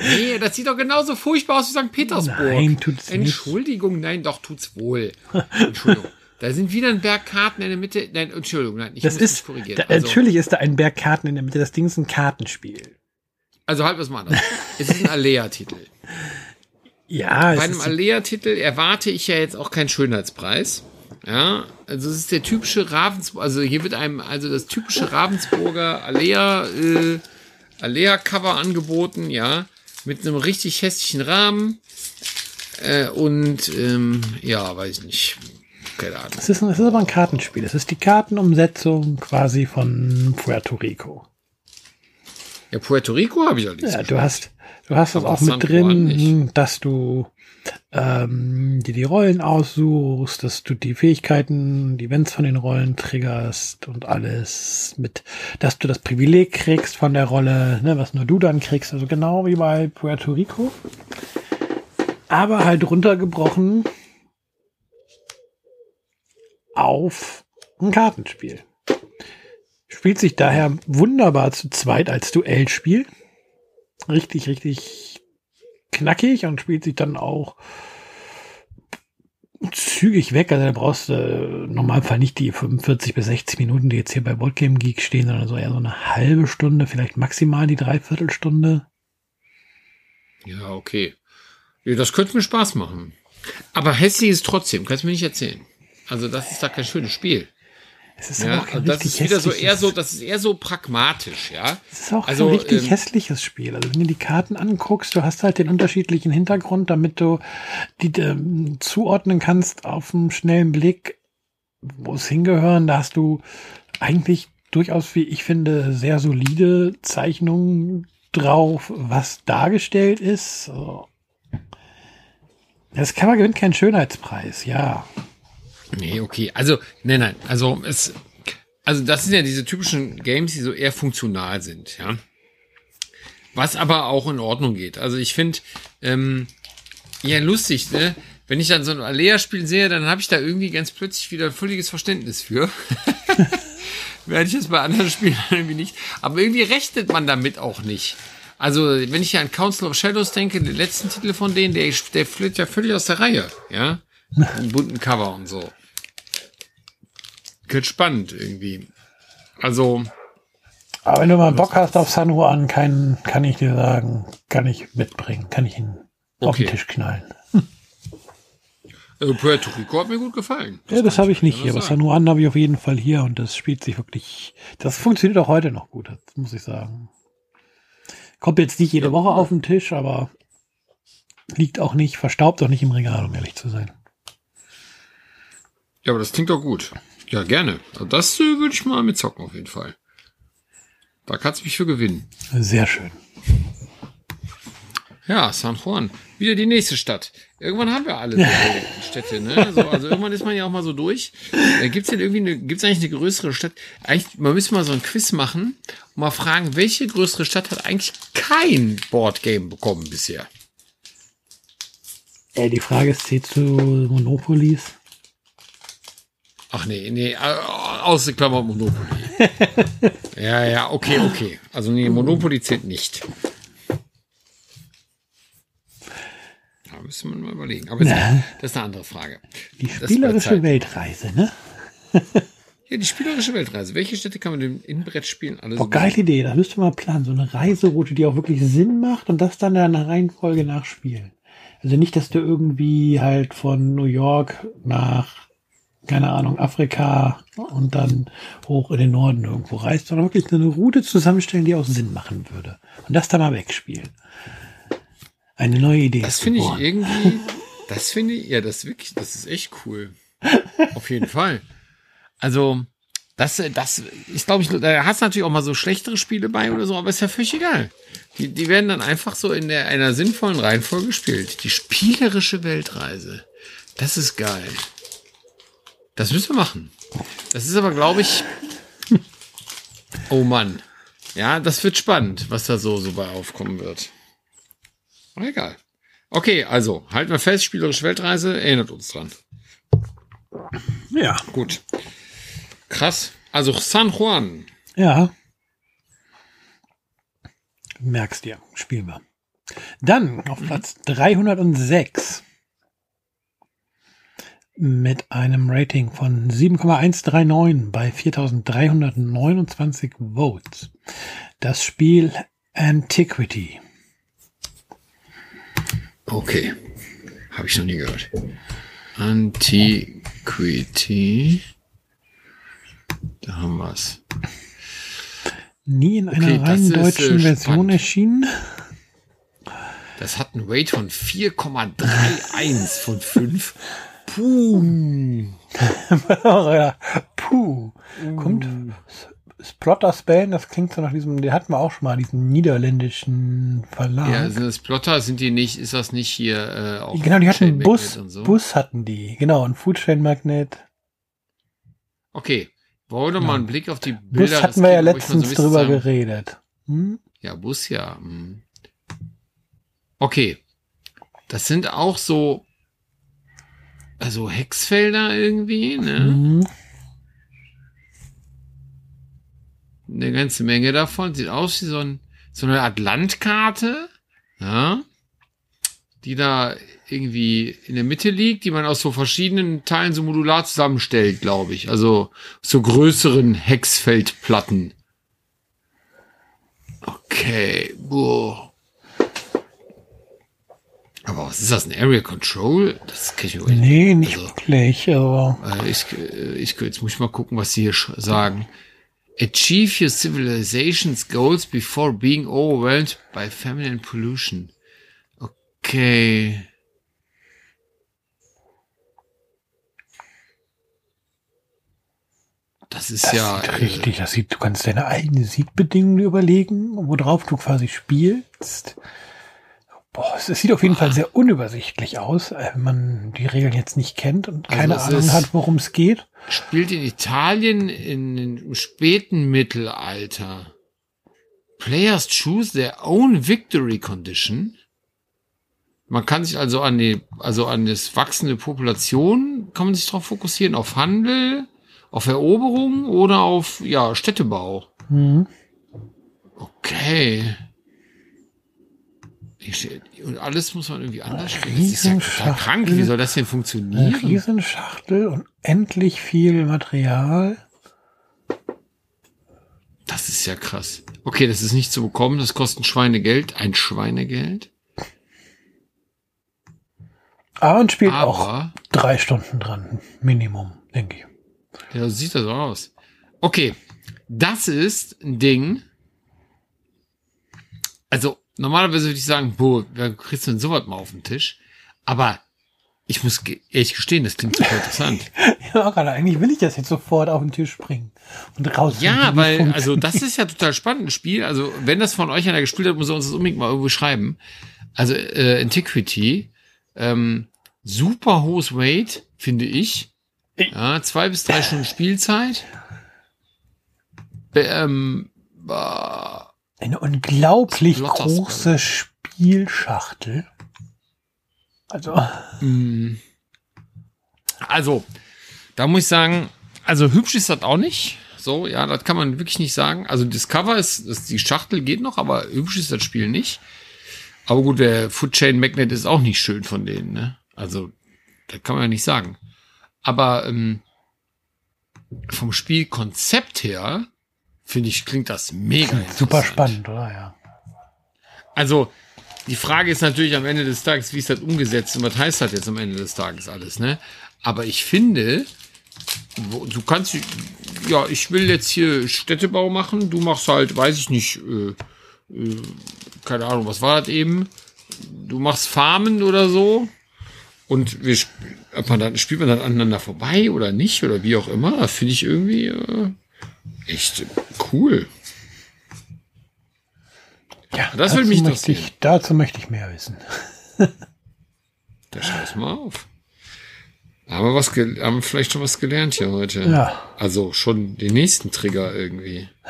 Nee, das sieht doch genauso furchtbar aus wie St. Petersburg. Nein, tut's nicht. Entschuldigung, nein, doch, tut's wohl. Entschuldigung. Da sind wieder ein Berg Karten in der Mitte. Nein, Entschuldigung, nein, ich Das muss mich ist, korrigieren. da, also, natürlich ist da ein Berg Karten in der Mitte. Das Ding ist ein Kartenspiel. also halt was mal anders. es ist ein Alea-Titel. Ja, es Bei einem Alea-Titel erwarte ich ja jetzt auch keinen Schönheitspreis. Ja, also es ist der typische Ravensburg, also hier wird einem also das typische Ravensburger Alea, äh, Alea-Cover angeboten, ja, mit einem richtig hässlichen Rahmen äh, und ähm, ja, weiß ich nicht, keine Ahnung. es, ist, es ist aber ein Kartenspiel. Es ist die Kartenumsetzung quasi von Puerto Rico. Ja, Puerto Rico habe ich allerdings. Ja, du hast, du hast das auch mit San drin, dass du ähm, dir die Rollen aussuchst, dass du die Fähigkeiten, die Events von den Rollen triggerst und alles mit, dass du das Privileg kriegst von der Rolle, ne, was nur du dann kriegst, also genau wie bei Puerto Rico. Aber halt runtergebrochen auf ein Kartenspiel. Spielt sich daher wunderbar zu zweit als Duellspiel. Richtig, richtig knackig und spielt sich dann auch zügig weg. Also da brauchst du im Normalfall nicht die 45 bis 60 Minuten, die jetzt hier bei Boardgame Geek stehen, sondern so eher so eine halbe Stunde, vielleicht maximal die Dreiviertelstunde. Ja, okay. Ja, das könnte mir Spaß machen. Aber hässlich ist trotzdem, kannst du mir nicht erzählen. Also das ist da kein schönes Spiel. Es ist Ja, auch kein das richtig ist wieder so eher so, das ist eher so pragmatisch, ja. Es ist auch Also, kein richtig ähm, hässliches Spiel. Also wenn du die Karten anguckst, du hast halt den unterschiedlichen Hintergrund, damit du die ähm, zuordnen kannst auf einen schnellen Blick, wo es hingehören. Da hast du eigentlich durchaus, wie ich finde, sehr solide Zeichnungen drauf, was dargestellt ist. Das Cover gewinnt keinen Schönheitspreis, ja. Nee, okay. Also, nein, nein. Also, es, also, das sind ja diese typischen Games, die so eher funktional sind, ja. Was aber auch in Ordnung geht. Also, ich finde, ähm, ja, lustig, ne? Wenn ich dann so ein Alea-Spiel sehe, dann habe ich da irgendwie ganz plötzlich wieder ein völliges Verständnis für. Werde ich jetzt bei anderen Spielen irgendwie nicht. Aber irgendwie rechnet man damit auch nicht. Also, wenn ich an Council of Shadows denke, den letzten Titel von denen, der, der fliegt ja völlig aus der Reihe, ja. Einen bunten Cover und so. Wird spannend irgendwie. Also, Aber wenn du mal Bock hast auf San Juan, kann, kann ich dir sagen, kann ich mitbringen, kann ich ihn auf Okay. den Tisch knallen. Äh, Puerto Rico hat mir gut gefallen. Das ja, das habe ich nicht hier. Aber San Juan habe ich auf jeden Fall hier und das spielt sich wirklich. Das funktioniert auch heute noch gut, das muss ich sagen. Kommt jetzt nicht jede Woche auf den Tisch, aber liegt auch nicht, verstaubt auch nicht im Regal, um ehrlich zu sein. Ja, aber das klingt doch gut. Ja, gerne. Also das äh, würde ich mal mitzocken auf jeden Fall. Da kannst du mich für gewinnen. Sehr schön. Ja, San Juan. Wieder die nächste Stadt. Irgendwann haben wir alle so Städte, ne? So, also irgendwann ist man ja auch mal so durch. Da gibt's denn irgendwie eine, gibt's eigentlich eine größere Stadt? Eigentlich, man müsste mal so ein Quiz machen und mal fragen, welche größere Stadt hat eigentlich kein Boardgame bekommen bisher? Äh, die Frage ist, zählt zu Monopolies? Ach nee, nee, aus Klammer Monopoly. ja, ja, okay, okay. Also nee, Monopoly zählt nicht. Da müsste man mal überlegen. Aber Na, das ist eine andere Frage. Die spielerische Weltreise, ne? ja, die spielerische Weltreise. Welche Städte kann man denn in Brettspielen alles Boah, geile Idee. Da müsste man planen. So eine Reiseroute, die auch wirklich Sinn macht und das dann in einer Reihenfolge nachspielen. Also nicht, dass du irgendwie halt von New York nach keine Ahnung, Afrika und dann hoch in den Norden irgendwo reist, sondern wirklich eine Route zusammenstellen, die auch Sinn machen würde. Und das dann mal wegspielen. Eine neue Idee. Das finde ich irgendwie, das finde ich, ja, das wirklich, das ist echt cool. Auf jeden Fall. Also, das, das ist, glaube ich, da hast du natürlich auch mal so schlechtere Spiele bei oder so, aber ist ja völlig egal. Die, die werden dann einfach so in der, einer sinnvollen Reihenfolge gespielt. Die spielerische Weltreise. Das ist geil. Das müssen wir machen. Das ist aber, glaube ich. Oh Mann. Ja, das wird spannend, was da so, so bei aufkommen wird. Aber egal. Okay, also, halten wir fest, spielerische Weltreise, erinnert uns dran. Ja. Gut. Krass. Also San Juan. Ja. Merkst dir, spielen wir. Dann auf Platz 306 mit einem Rating von 7,139 bei 4329 Votes. Das Spiel Antiquity. Okay. Habe ich noch nie gehört. Antiquity. Da haben wir es. Nie in einer okay, rein deutschen ist, äh, Version erschienen. Das hat einen Rate von 4,31 von 5. Puh. puh. Kommt Splotter Spain, das klingt so nach diesem, der hatten wir auch schon mal, diesen niederländischen Verlag. Ja, sind das Plotter, sind die nicht, ist das nicht hier äh, auch Genau, die hatten Bus, so? Bus hatten die, genau, ein Foodchain Magnet. Okay, wollen wir ja. mal einen Blick auf die Bilder. Bus hatten wir ja letztens so drüber sagen. geredet. Hm? Ja, Bus ja. Hm. Okay, das sind auch so also Hexfelder irgendwie, ne? Mhm. Eine ganze Menge davon. Sieht aus wie so, ein, so eine Art Landkarte, ja, die da irgendwie in der Mitte liegt, die man aus so verschiedenen Teilen so modular zusammenstellt, glaube ich. Also so größeren Hexfeldplatten. Okay, boah. Aber was ist das, ein Area Control? Das kann ich mir Nee, nicht also, wirklich, aber. Äh, ich, äh, ich, jetzt muss ich mal gucken, was sie hier sagen. Achieve your civilization's goals before being overwhelmed by famine and pollution. Okay. Das ist das ja. Sieht richtig, das sieht, du kannst deine eigenen Siedbedingungen überlegen, worauf du quasi spielst. Boah, es sieht auf jeden Fall sehr unübersichtlich aus, äh, wenn man die Regeln jetzt nicht kennt und also keine Ahnung hat, worum es geht. Spielt in Italien im späten Mittelalter. Players choose their own victory condition. Man kann sich also an die, also an das wachsende Population, kann man sich darauf fokussieren, auf Handel, auf Eroberung oder auf, ja, Städtebau. Mhm. Okay. Und alles muss man irgendwie anders spielen. Das ist ja total krank. Wie soll das denn funktionieren? Eine Riesenschachtel und endlich viel Material. Das ist ja krass. Okay, das ist nicht zu bekommen. Das kostet ein Schweinegeld. Ein Schweinegeld. Aber man spielt Aber auch drei Stunden dran. Minimum, denke ich. Ja, sieht das so aus. Okay. Das ist ein Ding. Also, normalerweise würde ich sagen, boah, wer kriegst du denn sowas mal auf den Tisch? Aber ich muss ehrlich gestehen, das klingt super interessant. ja, gerade eigentlich will ich das jetzt sofort auf den Tisch bringen und raus. Ja, weil, also das ist ja total spannend, ein Spiel. Also, wenn das von euch einer gespielt hat, muss er uns das unbedingt mal irgendwo schreiben. Also, äh, Antiquity, ähm, super hohes Weight, finde ich. Ja, zwei bis drei Stunden Spielzeit. Be ähm, Eine unglaublich große Spielschachtel. Also. Mm. Also, da muss ich sagen, also hübsch ist das auch nicht. So, ja, das kann man wirklich nicht sagen. Also das Cover ist, ist die Schachtel geht noch, aber hübsch ist das Spiel nicht. Aber gut, der Food Chain Magnet ist auch nicht schön von denen, ne? Also, das kann man ja nicht sagen. Aber ähm, vom Spielkonzept her, finde ich, klingt das mega Super spannend, oder? Ja. Also, die Frage ist natürlich am Ende des Tages, wie ist das umgesetzt und was heißt das jetzt am Ende des Tages alles, ne? Aber ich finde, du kannst, ja, ich will jetzt hier Städtebau machen, du machst halt, weiß ich nicht, äh, äh, keine Ahnung, was war das eben? Du machst Farmen oder so und wir, man dann, spielt man dann aneinander vorbei oder nicht oder wie auch immer, finde ich irgendwie äh, echt cool. Ja, das würde mich möchte ich, Dazu möchte ich mehr wissen. da schreib's mal auf. Haben wir, was haben wir vielleicht schon was gelernt hier heute? Ja. Also schon den nächsten Trigger irgendwie.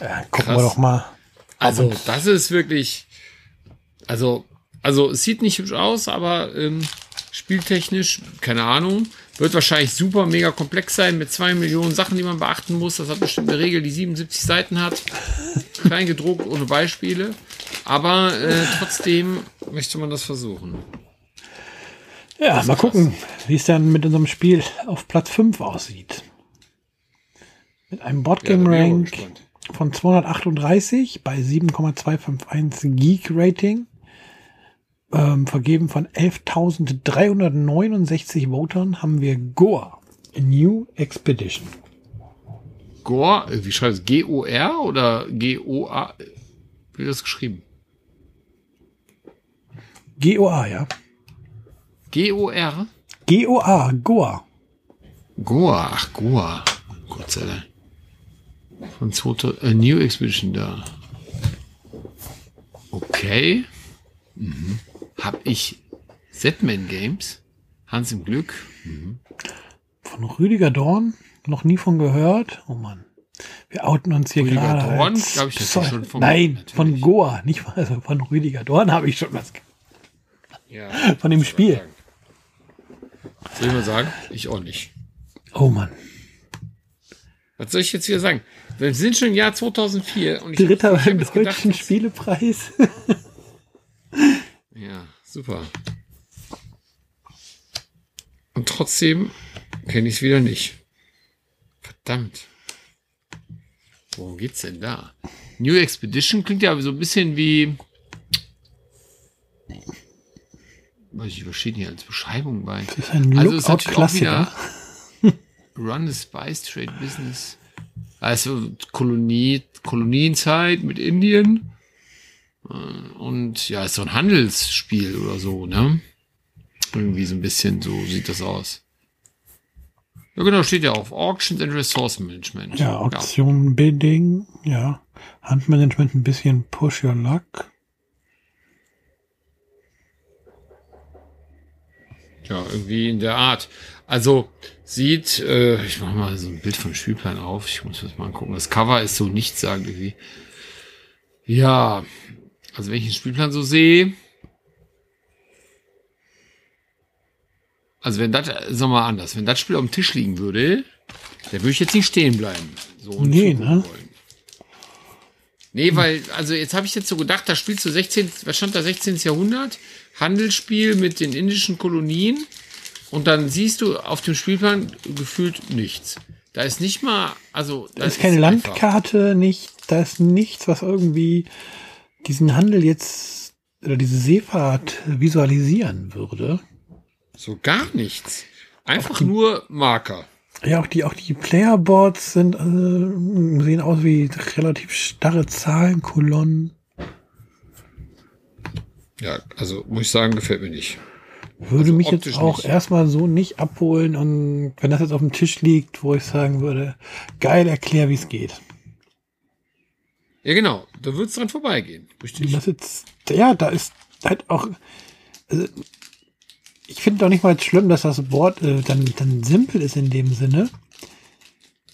ja, gucken Krass. wir doch mal. Also, das ist wirklich. Also, also es sieht nicht hübsch aus, aber ähm, spieltechnisch, keine Ahnung. Wird wahrscheinlich super mega komplex sein mit zwei Millionen Sachen, die man beachten muss. Das hat bestimmt eine Regel, die 77 Seiten hat. Klein gedruckt, ohne Beispiele. Aber äh, trotzdem möchte man das versuchen. Ja, mal gucken, wie es dann mit unserem Spiel auf Platz 5 aussieht. Mit einem Boardgame-Rank ja, von 238 bei 7,251 Geek-Rating ähm, vergeben von 11.369 Votern, haben wir Goa, a New Expedition. Goa, wie schreibt es? G-O-R oder G-O-A? Wie wird das geschrieben? G-O-A, ja. G-O-R? G-O-A, Goa. Goa, ach Goa. Gott sei Dank. Von 2000, A New Expedition da. Okay. Mhm habe ich Setman Games. Hans im Glück. Mhm. Von Rüdiger Dorn? Noch nie von gehört? Oh Mann. Wir outen uns hier Rüdiger gerade. Rüdiger Dorn? Glaube ich, das schon von Nein, natürlich. von Goa. Nicht von, also von Rüdiger Dorn habe ich schon was. Ja, von dem Spiel. Soll ich mal sagen? Ich auch nicht. Oh Mann. Was soll ich jetzt wieder sagen? Wir sind schon im Jahr 2004. Und ich Dritter beim Deutschen gedacht, Spielepreis. Ja, super. Und trotzdem kenne ich es wieder nicht. Verdammt. Worum geht's denn da? New Expedition klingt ja so ein bisschen wie. Weiß ich, was steht hier als Beschreibung bei? Das ist ein also ist natürlich auch wieder Run the Spice Trade Business. Also Kolonie, Kolonienzeit mit Indien. Und ja, ist so ein Handelsspiel oder so, ne? Irgendwie so ein bisschen, so sieht das aus. Ja, genau, steht ja auf Auctions and Resource Management. Ja, Auktion, ja. Bidding, ja. Handmanagement ein bisschen Push Your Luck. Ja, irgendwie in der Art. Also sieht, äh, ich mache mal so ein Bild vom Spielplan auf. Ich muss das mal angucken. Das Cover ist so nichts sagen irgendwie. Ja, also wenn ich den Spielplan so sehe, also wenn das, sagen wir mal anders, wenn das Spiel auf dem Tisch liegen würde, dann würde ich jetzt nicht stehen bleiben. So nee, ne? Wollen. Nee, weil, also jetzt habe ich jetzt so gedacht, da spielst du 16, was stand da, 16. Jahrhundert, Handelsspiel mit den indischen Kolonien und dann siehst du auf dem Spielplan gefühlt nichts. Da ist nicht mal, also. Da ist keine Landkarte, nicht, da ist nichts, was irgendwie diesen Handel jetzt oder diese Seefahrt visualisieren würde. So gar nichts. Einfach die, nur Marker. Ja, auch die, auch die Playerboards sind, äh, sehen aus wie relativ starre Zahlenkolonnen. Ja, also muss ich sagen, gefällt mir nicht. Würde also mich jetzt auch nicht. erstmal so nicht abholen und wenn das jetzt auf dem Tisch liegt, wo ich sagen würde, geil, erklär, wie es geht. Ja, genau, da wird es dran vorbeigehen. Richtig. Das jetzt, ja, da ist halt auch, also, ich finde doch nicht mal schlimm, dass das Wort äh, dann, dann simpel ist in dem Sinne.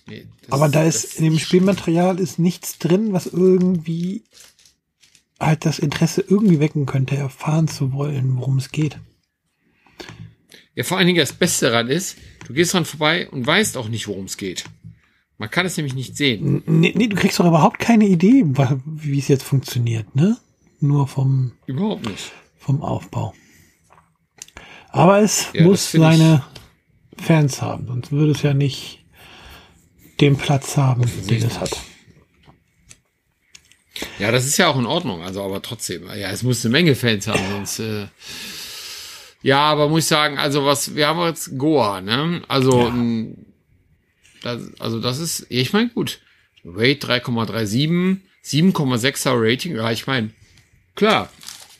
Nee, Aber da ist in dem Spielmaterial ist nichts drin, was irgendwie halt das Interesse irgendwie wecken könnte, erfahren zu wollen, worum es geht. Ja, vor allen Dingen das Beste daran ist, du gehst dran vorbei und weißt auch nicht, worum es geht. Man kann es nämlich nicht sehen. Nee, nee, du kriegst doch überhaupt keine Idee, wie es jetzt funktioniert, ne? Nur vom. Überhaupt nicht. Vom Aufbau. Aber es ja, muss seine Fans haben, sonst würde es ja nicht den Platz haben, den es hat. Ja, das ist ja auch in Ordnung, also aber trotzdem. Ja, es muss eine Menge Fans haben, sonst. Äh, ja, aber muss ich sagen, also was, wir haben jetzt Goa, ne? Also, ja. Das, also das ist, ich meine, gut. Rate 3,37, 7,6er Rating, ja, ich meine, klar,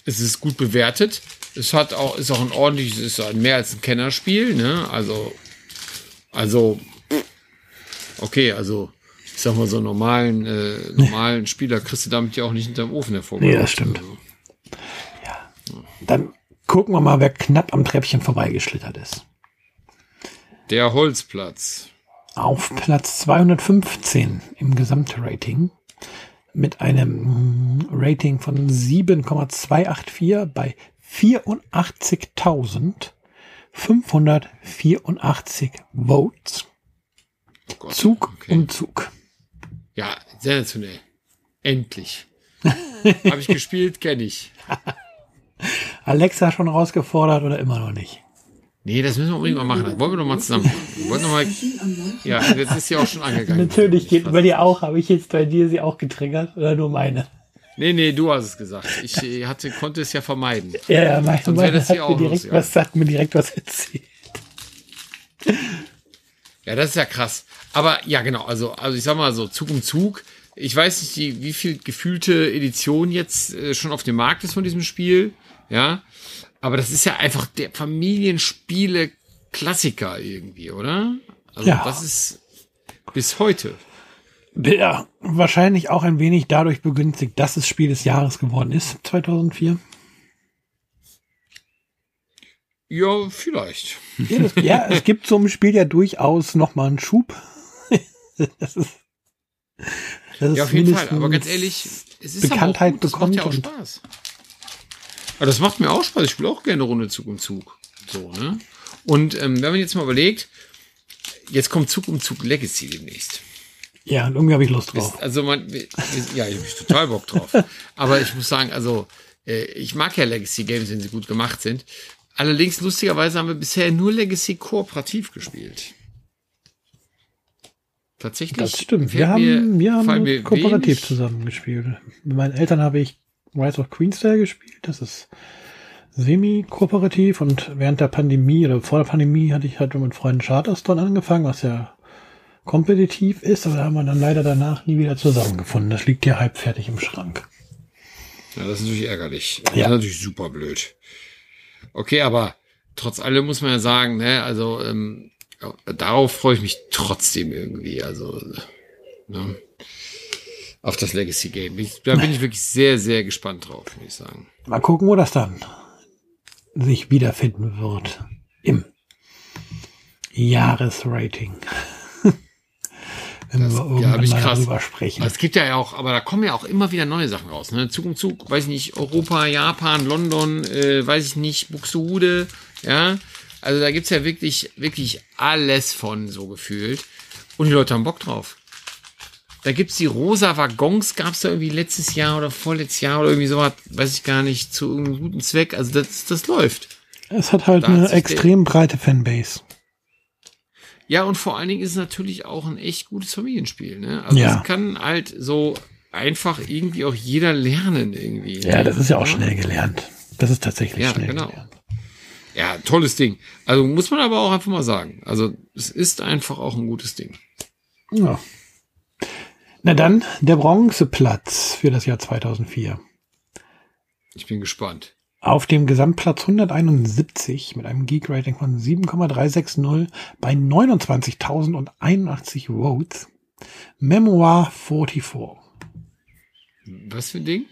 es ist gut bewertet. Es hat auch, ist auch ein ordentliches, ist ein mehr als ein Kennerspiel, ne? Also, also, okay, also, ich sag mal, so normalen, äh, normalen Spieler kriegst du damit ja auch nicht hinterm Ofen hervorgebracht. Nee, das stimmt. Also. Ja. Dann Gucken wir mal, wer knapp am Treppchen vorbeigeschlittert ist. Der Holzplatz. Auf Platz 215 im Gesamtrating mit einem Rating von 7,284 bei 84.584 Votes. Oh Gott, Zug okay. um Zug. Ja, sensationell. Endlich. Habe ich gespielt, kenne ich. Alexa schon rausgefordert oder immer noch nicht? Nee, das müssen wir unbedingt mal machen. Das wollen wir doch mal zusammen. Wir wollen noch mal, ja, jetzt ist sie auch schon angegangen. Natürlich geht bei dir auch. Habe ich jetzt bei dir sie auch getriggert oder nur meine? Nee, nee, du hast es gesagt. Ich äh, hatte, konnte es ja vermeiden. Ja, ja, meine, meine hat, mir direkt los, was, hat mir direkt was erzählt. Ja, das ist ja krass. Aber ja, genau. Also, also ich sag mal so, Zug um Zug. Ich weiß nicht, die, wie viel gefühlte Edition jetzt äh, schon auf dem Markt ist von diesem Spiel ja. Aber das ist ja einfach der Familienspiele-Klassiker irgendwie, oder? Also ja. das ist bis heute. Ja, wahrscheinlich auch ein wenig dadurch begünstigt, dass es Spiel des Jahres geworden ist, 2004. Ja, vielleicht. Ja, das, ja, es gibt so einem Spiel ja durchaus nochmal einen Schub. das ist, das ist ja, auf jeden Fall. Aber ganz ehrlich, es ist Bekanntheit gut, bekommt. Das macht ja auch Spaß. Aber das macht mir auch Spaß. Ich spiele auch gerne Runde Zug um Zug. So, ne? Und ähm, wenn man jetzt mal überlegt, jetzt kommt Zug um Zug Legacy demnächst. Ja, und irgendwie habe ich Lust drauf. Also man, ja, ich habe total Bock drauf. Aber ich muss sagen, also äh, ich mag ja Legacy Games, wenn sie gut gemacht sind. Allerdings lustigerweise haben wir bisher nur Legacy kooperativ gespielt. Tatsächlich. Das stimmt. Wir haben, wir haben kooperativ zusammengespielt. Mit meinen Eltern habe ich Rise of Queenstyle gespielt. Das ist semi-kooperativ und während der Pandemie oder vor der Pandemie hatte ich halt mit Freunden Charterstone angefangen, was ja kompetitiv ist, aber da haben wir dann leider danach nie wieder zusammengefunden. Das liegt hier halbfertig im Schrank. Ja, das ist natürlich ärgerlich. Das ja. ist natürlich super blöd. Okay, aber trotz allem muss man ja sagen, ne, also ähm, darauf freue ich mich trotzdem irgendwie. Also, ne auf das Legacy Game. Ich, da bin ich wirklich sehr, sehr gespannt drauf, muss ich sagen. Mal gucken, wo das dann sich wiederfinden wird. Im Jahresrating. Wenn das, wir irgendwann ja, mal krass. darüber sprechen. Es gibt ja auch, aber da kommen ja auch immer wieder neue Sachen raus. Ne? Zug um Zug, weiß ich nicht, Europa, Japan, London, äh, weiß ich nicht, Buxtehude, ja. Also da gibt's ja wirklich, wirklich alles von so gefühlt. Und die Leute haben Bock drauf. Da gibt's die rosa Waggons, gab's da irgendwie letztes Jahr oder vorletztes Jahr oder irgendwie sowas, weiß ich gar nicht, zu irgendeinem guten Zweck. Also das, das läuft. Es hat halt da eine hat extrem breite Fanbase. Ja, und vor allen Dingen ist es natürlich auch ein echt gutes Familienspiel. Ne? Also ja. es kann halt so einfach irgendwie auch jeder lernen irgendwie. Ja, das ist ja auch schnell gelernt. Das ist tatsächlich ja, schnell genau. gelernt. Ja, tolles Ding. Also muss man aber auch einfach mal sagen. Also es ist einfach auch ein gutes Ding. Ja. Na dann, der Bronzeplatz für das Jahr 2004. Ich bin gespannt. Auf dem Gesamtplatz 171 mit einem Geek-Rating von 7,360 bei 29.081 Votes. Memoir 44. Was für ein Ding?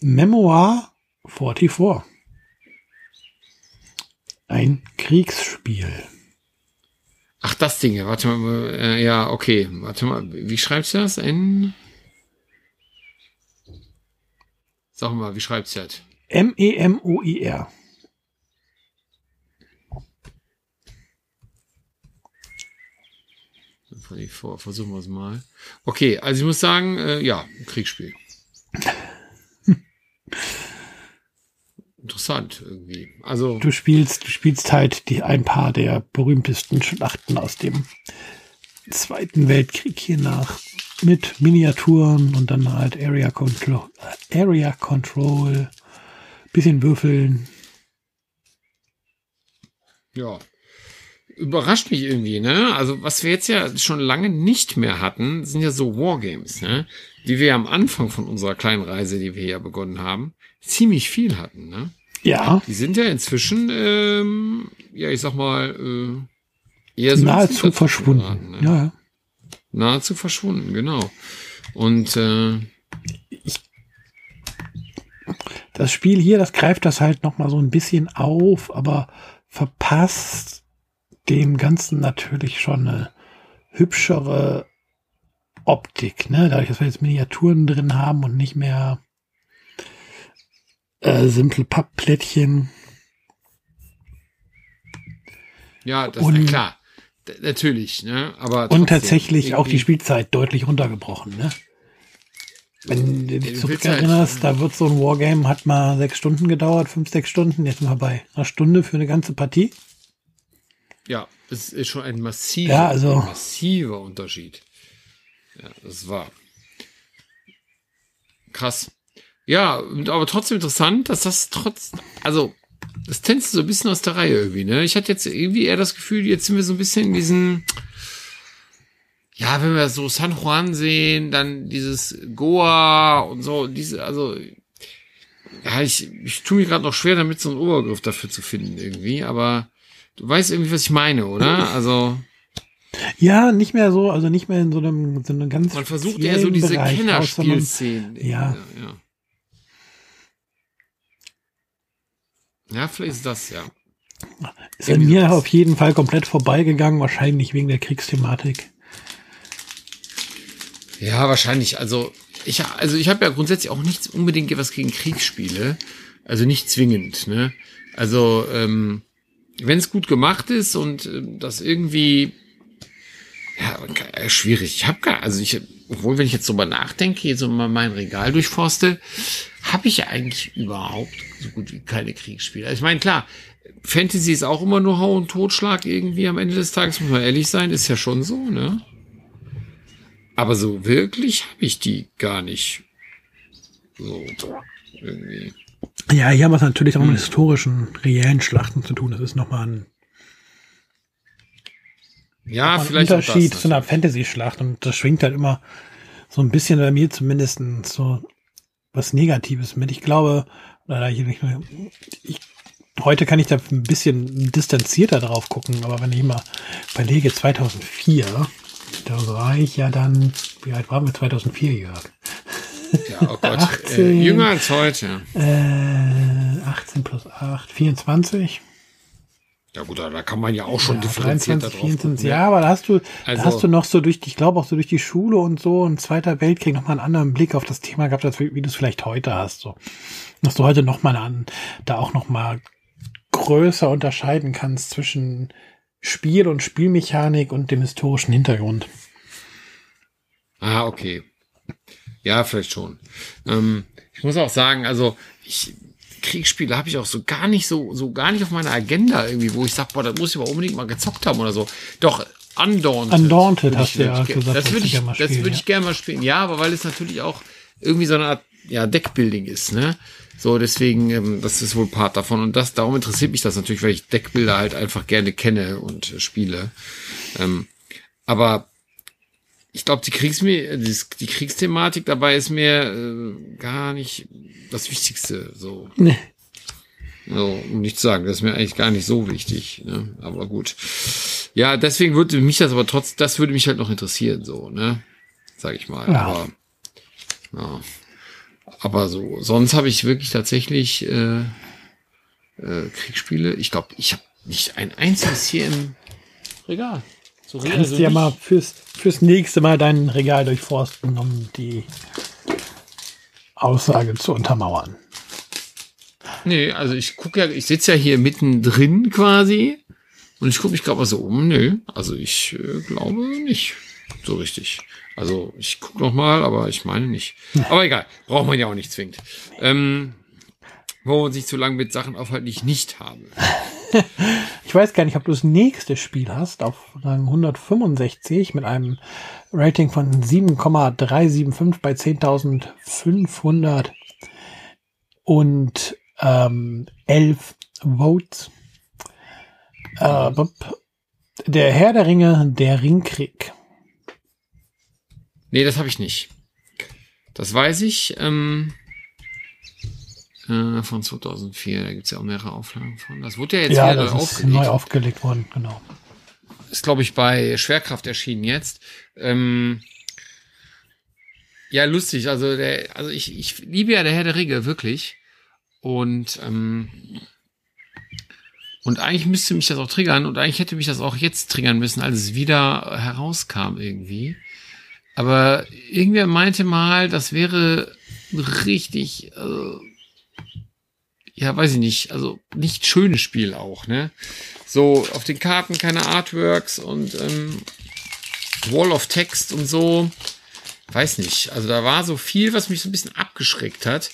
Memoir 44. Ein Kriegsspiel. Ach, das Ding. Warte mal. Äh, ja, okay. Warte mal. Wie schreibst du das? N. Sag mal, wie schreibst du das? M-E-M-O-I-R. Versuchen wir es mal. Okay, also ich muss sagen, äh, ja, Kriegsspiel. Interessant irgendwie. Also du spielst, du spielst halt die ein paar der berühmtesten Schlachten aus dem Zweiten Weltkrieg hier nach mit Miniaturen und dann halt Area Control, Area Control, bisschen würfeln. Ja. Überrascht mich irgendwie, ne? Also, was wir jetzt ja schon lange nicht mehr hatten, sind ja so Wargames, ne? Die wir am Anfang von unserer kleinen Reise, die wir ja begonnen haben, ziemlich viel hatten, ne? Ja. Die sind ja inzwischen, ähm, ja, ich sag mal, äh, eher so nahezu verschwunden. Geraten, ne? Ja. Nahezu verschwunden, genau. Und äh, ich das Spiel hier, das greift das halt noch mal so ein bisschen auf, aber verpasst dem Ganzen natürlich schon eine hübschere Optik, ne? Dadurch, dass wir jetzt Miniaturen drin haben und nicht mehr äh, simple Pappplättchen. Ja, das ist ja klar. D natürlich, ne? Aber und tatsächlich auch die Spielzeit deutlich runtergebrochen, ne? Wenn du dich zurückerinnerst, halt, da wird so ein Wargame, hat mal sechs Stunden gedauert, fünf, sechs Stunden, jetzt sind wir bei einer Stunde für eine ganze Partie. Ja, es ist schon ein massiver, ja, also, massiver Unterschied. Ja, das war krass. Ja, aber trotzdem interessant, dass das trotz, also, das tänzt so ein bisschen aus der Reihe irgendwie, ne? Ich hatte jetzt irgendwie eher das Gefühl, jetzt sind wir so ein bisschen in diesen, ja, wenn wir so San Juan sehen, dann dieses Goa und so, diese, also, ja, ich, ich tue mir gerade noch schwer damit, so einen Obergriff dafür zu finden irgendwie, aber du weißt irgendwie, was ich meine, oder? Also. Ja, nicht mehr so, also nicht mehr in so einem, so einem ganz. Man versucht eher so diese Kennerspielszenen. Ja. ja, ja. Ja, vielleicht ist das, ja. Ist an mir auf jeden Fall komplett vorbeigegangen, wahrscheinlich wegen der Kriegsthematik. Ja, wahrscheinlich. Also ich, also ich habe ja grundsätzlich auch nichts unbedingt was gegen Kriegsspiele. Also nicht zwingend. Ne? Also ähm, wenn es gut gemacht ist und äh, das irgendwie ja äh, schwierig. Ich habe gar, also ich, obwohl wenn ich jetzt drüber nachdenke, jetzt mal mein Regal durchforste, habe ich eigentlich überhaupt so gut wie keine Kriegsspiele. Ich meine, klar, Fantasy ist auch immer nur Hau und Totschlag irgendwie am Ende des Tages, muss man ehrlich sein, ist ja schon so, ne? Aber so wirklich habe ich die gar nicht so irgendwie. Ja, hier haben wir es natürlich auch hm. mit historischen, reellen Schlachten zu tun. Das ist nochmal ein, ja, noch vielleicht Unterschied zu einer Fantasy-Schlacht. Und das schwingt halt immer so ein bisschen bei mir zumindest so was Negatives mit. Ich glaube, ich, heute kann ich da ein bisschen distanzierter drauf gucken, aber wenn ich mal überlege, 2004, da war ich ja dann, wie alt waren wir 2004, Jörg? Ja, oh Gott, 18, äh, jünger als heute. Äh, 18 plus 8, 24. Ja gut, da kann man ja auch schon ja, differenziert 23, 24, Ja, aber da hast du, also, da hast du noch so durch, ich glaube auch so durch die Schule und so ein Zweiter Weltkrieg nochmal einen anderen Blick auf das Thema gehabt, als wie du es vielleicht heute hast. So, dass du heute nochmal an, da auch nochmal größer unterscheiden kannst zwischen Spiel und Spielmechanik und dem historischen Hintergrund. Ah, okay. Ja, vielleicht schon. Ähm, ich muss auch sagen, also ich, Kriegsspiele habe ich auch so gar nicht so, so gar nicht auf meiner Agenda irgendwie, wo ich sage, boah, das muss ich aber unbedingt mal gezockt haben oder so. Doch, Undaunted. Undaunted hast du ja gesagt. Das würde ich, das würde ich gerne mal spielen. Ja, aber weil es natürlich auch irgendwie so eine Art ja, Deckbuilding ist, ne? So, deswegen, ähm, das ist wohl Part davon. Und das, darum interessiert mich das natürlich, weil ich Deckbilder halt einfach gerne kenne und äh, spiele. Ähm, aber ich glaube, die, Kriegs die Kriegsthematik dabei ist mir äh, gar nicht das Wichtigste. So. Nee. So, um nicht zu sagen, das ist mir eigentlich gar nicht so wichtig. Ne? Aber gut. Ja, deswegen würde mich das aber trotz, das würde mich halt noch interessieren, so, ne? Sag ich mal. Ja. Aber, ja. aber so, sonst habe ich wirklich tatsächlich äh, äh, Kriegsspiele. Ich glaube, ich habe nicht ein einziges hier im Regal. So Kannst also ja mal fürs, fürs nächste Mal dein Regal durchforsten, um die Aussage zu untermauern. Nee, also ich gucke ja, ich sitze ja hier mittendrin quasi und ich gucke mich gerade mal so um. Nee, also ich äh, glaube nicht so richtig. Also ich gucke noch mal, aber ich meine nicht. Aber egal, braucht man ja auch nicht zwingend. Ähm, wo man sich zu lange mit Sachen aufhalten, die ich nicht habe. ich weiß gar nicht, ob du das nächste Spiel hast, auf Rang 165 mit einem Rating von 7,375 bei 10.500 und ähm, 11 Votes. Äh, der Herr der Ringe, der Ringkrieg. Nee, das habe ich nicht. Das weiß ich. Ähm, äh, von 2004. Da gibt's ja auch mehrere Auflagen von. Das wurde ja jetzt ja, wieder das aufgelegt. neu aufgelegt worden, genau. Ist, glaube ich, bei Schwerkraft erschienen jetzt. Ähm, ja, lustig. Also, der, also ich, ich liebe ja der Herr der Ringe, wirklich. Und, ähm, und eigentlich müsste mich das auch triggern und eigentlich hätte mich das auch jetzt triggern müssen, als es wieder herauskam irgendwie. Aber irgendwer meinte mal, das wäre richtig, äh, ja, weiß ich nicht, also nicht schönes Spiel auch, ne? So, auf den Karten keine Artworks und ähm, Wall of Text und so. Weiß nicht. Also da war so viel, was mich so ein bisschen abgeschreckt hat,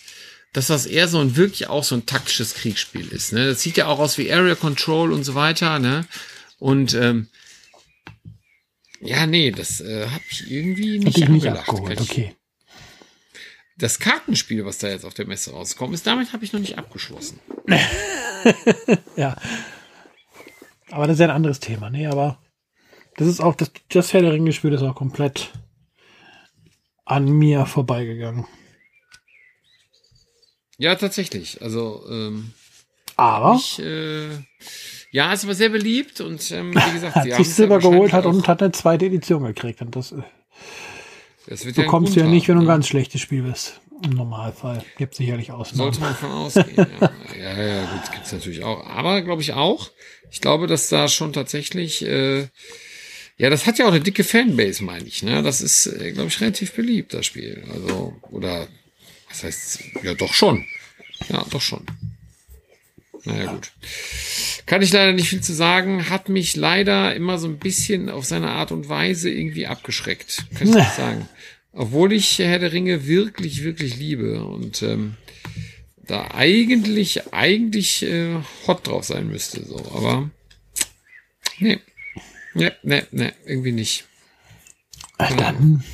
dass das eher so ein wirklich auch so ein taktisches Kriegsspiel ist. Ne? Das sieht ja auch aus wie Area Control und so weiter, ne? Und ähm, ja, nee, das äh, habe ich irgendwie nicht, Hat ich nicht abgeholt. Okay das Kartenspiel, was da jetzt auf der Messe rauskommt, ist, damit habe ich noch nicht abgeschlossen. ja. Aber das ist ja ein anderes Thema, nee, aber das ist auch, das, das Herr der Ringe-Spiel ist auch komplett an mir vorbeigegangen. Ja, tatsächlich. Also, ähm, aber ich, äh, ja, es war sehr beliebt und ähm, wie gesagt, hat sich Silber geholt hat und hat eine zweite Edition gekriegt und das äh, das wird Bekommst ja du ja nicht, wenn du ein ganz schlechtes Spiel bist. Im Normalfall. Gibt sicherlich Ausnahmen. Sollte man von ausgehen, ja. ja, ja, gut, gibt's natürlich auch. Aber glaube ich auch. Ich glaube, dass da schon tatsächlich, äh, ja, das hat ja auch eine dicke Fanbase, meine ich. Ne? Das ist, äh, glaube ich, relativ beliebt, das Spiel. Also, oder, was heißt, ja, doch schon. Ja, doch schon. Naja, gut. Kann ich leider nicht viel zu sagen. Hat mich leider immer so ein bisschen auf seine Art und Weise irgendwie abgeschreckt. Kann ich nicht sagen. Obwohl ich Herr der Ringe wirklich, wirklich liebe und ähm, da eigentlich, eigentlich äh, hot drauf sein müsste. So, aber nee. Nee, nee, nee, irgendwie nicht. Dann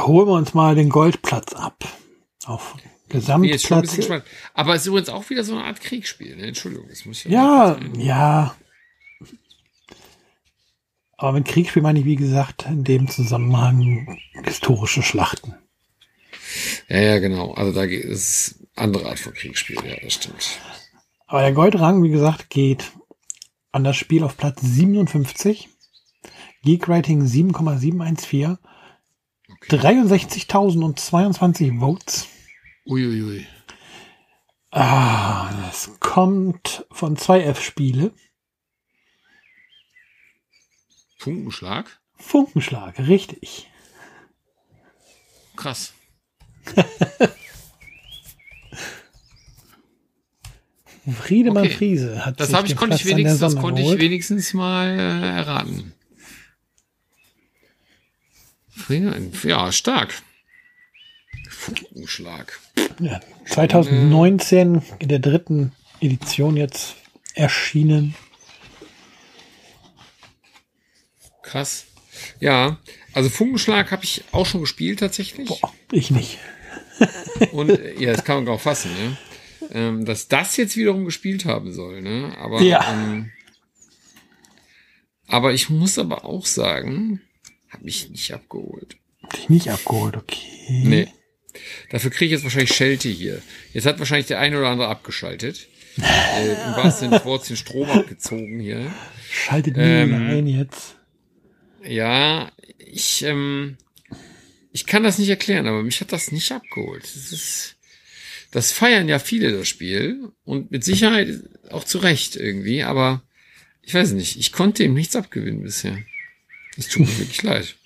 holen wir uns mal den Goldplatz ab. Auf Gesamtplatz. Aber es ist übrigens auch wieder so eine Art Kriegsspiel. Ne? Entschuldigung, das muss ich ja. Ja, ja. Aber mit Kriegsspiel meine ich, wie gesagt, in dem Zusammenhang historische Schlachten. Ja, ja, genau. Also da geht es andere Art von Kriegsspiel, ja, das stimmt. Aber der Goldrang, wie gesagt, geht an das Spiel auf Platz 57. Geek Rating 7,714. Okay. 63.022 Votes. Uiuiui. Ah, das kommt von zwei F-Spiele. Funkenschlag? Funkenschlag, richtig. Krass. Friedemann okay. Friese hat das ich, konnte ich wenigstens, das konnte ich wenigstens mal äh, erraten. Ja, stark. Funkenschlag. Ja, 2019 in der dritten Edition jetzt erschienen. Krass. Ja, also Funkenschlag habe ich auch schon gespielt tatsächlich. Boah, ich nicht. Und ja, das kann man auch fassen, ne? Ähm, dass das jetzt wiederum gespielt haben soll, ne? Aber, ja. ähm, aber ich muss aber auch sagen, habe mich nicht abgeholt. Dich nicht abgeholt, okay. Nee. Dafür kriege ich jetzt wahrscheinlich Schelte hier. Jetzt hat wahrscheinlich der eine oder andere abgeschaltet. äh, Im wahrsten Sinne des Wortes den Strom abgezogen hier. Schaltet ähm, ein jetzt. Ja, ich, ähm, ich kann das nicht erklären, aber mich hat das nicht abgeholt. Das ist, das feiern ja viele das Spiel und mit Sicherheit auch zu Recht irgendwie, aber ich weiß nicht, ich konnte ihm nichts abgewinnen bisher. Es tut mir wirklich leid.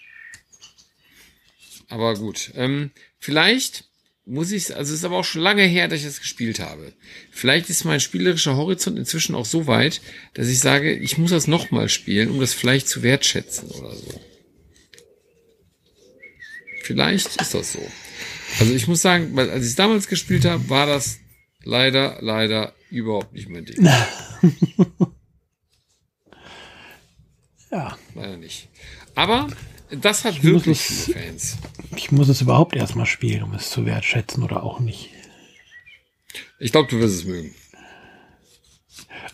Aber gut, ähm, vielleicht muss ich, also es ist aber auch schon lange her, dass ich das gespielt habe. Vielleicht ist mein spielerischer Horizont inzwischen auch so weit, dass ich sage, ich muss das nochmal spielen, um das vielleicht zu wertschätzen oder so. Vielleicht ist das so. Also ich muss sagen, weil als ich es damals gespielt habe, war das leider, leider überhaupt nicht mein Ding. ja. Leider nicht. Aber das hat ich wirklich es, Fans. Ich muss es überhaupt erstmal spielen, um es zu wertschätzen oder auch nicht. Ich glaube, du wirst es mögen.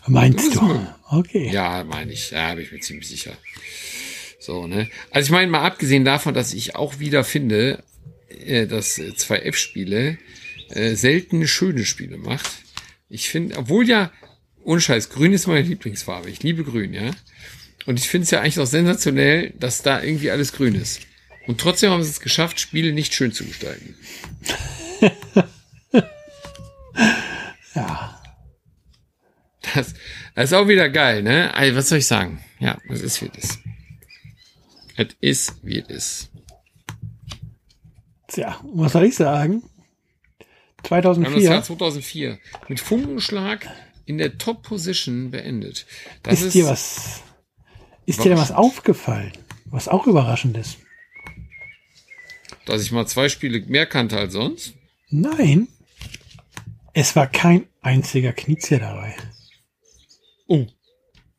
Meinst du? du? Okay. Ja, meine ich. Ja, bin ich mir ziemlich sicher. So, ne? Also ich meine mal abgesehen davon, dass ich auch wieder finde, äh, dass 2F-Spiele äh, selten schöne Spiele macht. Ich finde, obwohl ja, ohne Scheiß, grün ist meine Lieblingsfarbe. Ich liebe grün, ja. Und ich finde es ja eigentlich auch sensationell, dass da irgendwie alles grün ist. Und trotzdem haben sie es geschafft, Spiele nicht schön zu gestalten. ja. Das, das, ist auch wieder geil, ne? Also, was soll ich sagen? Ja, es ist wie es ist. Es ist wie es ist. Tja, was soll ich sagen? 2004. Das Jahr 2004. Mit Funkenschlag in der Top-Position beendet. Das ist, ist dir was ist dir denn was aufgefallen? Was auch überraschend ist? Dass ich mal zwei Spiele mehr kannte als sonst? Nein. Es war kein einziger Knizia dabei. Oh,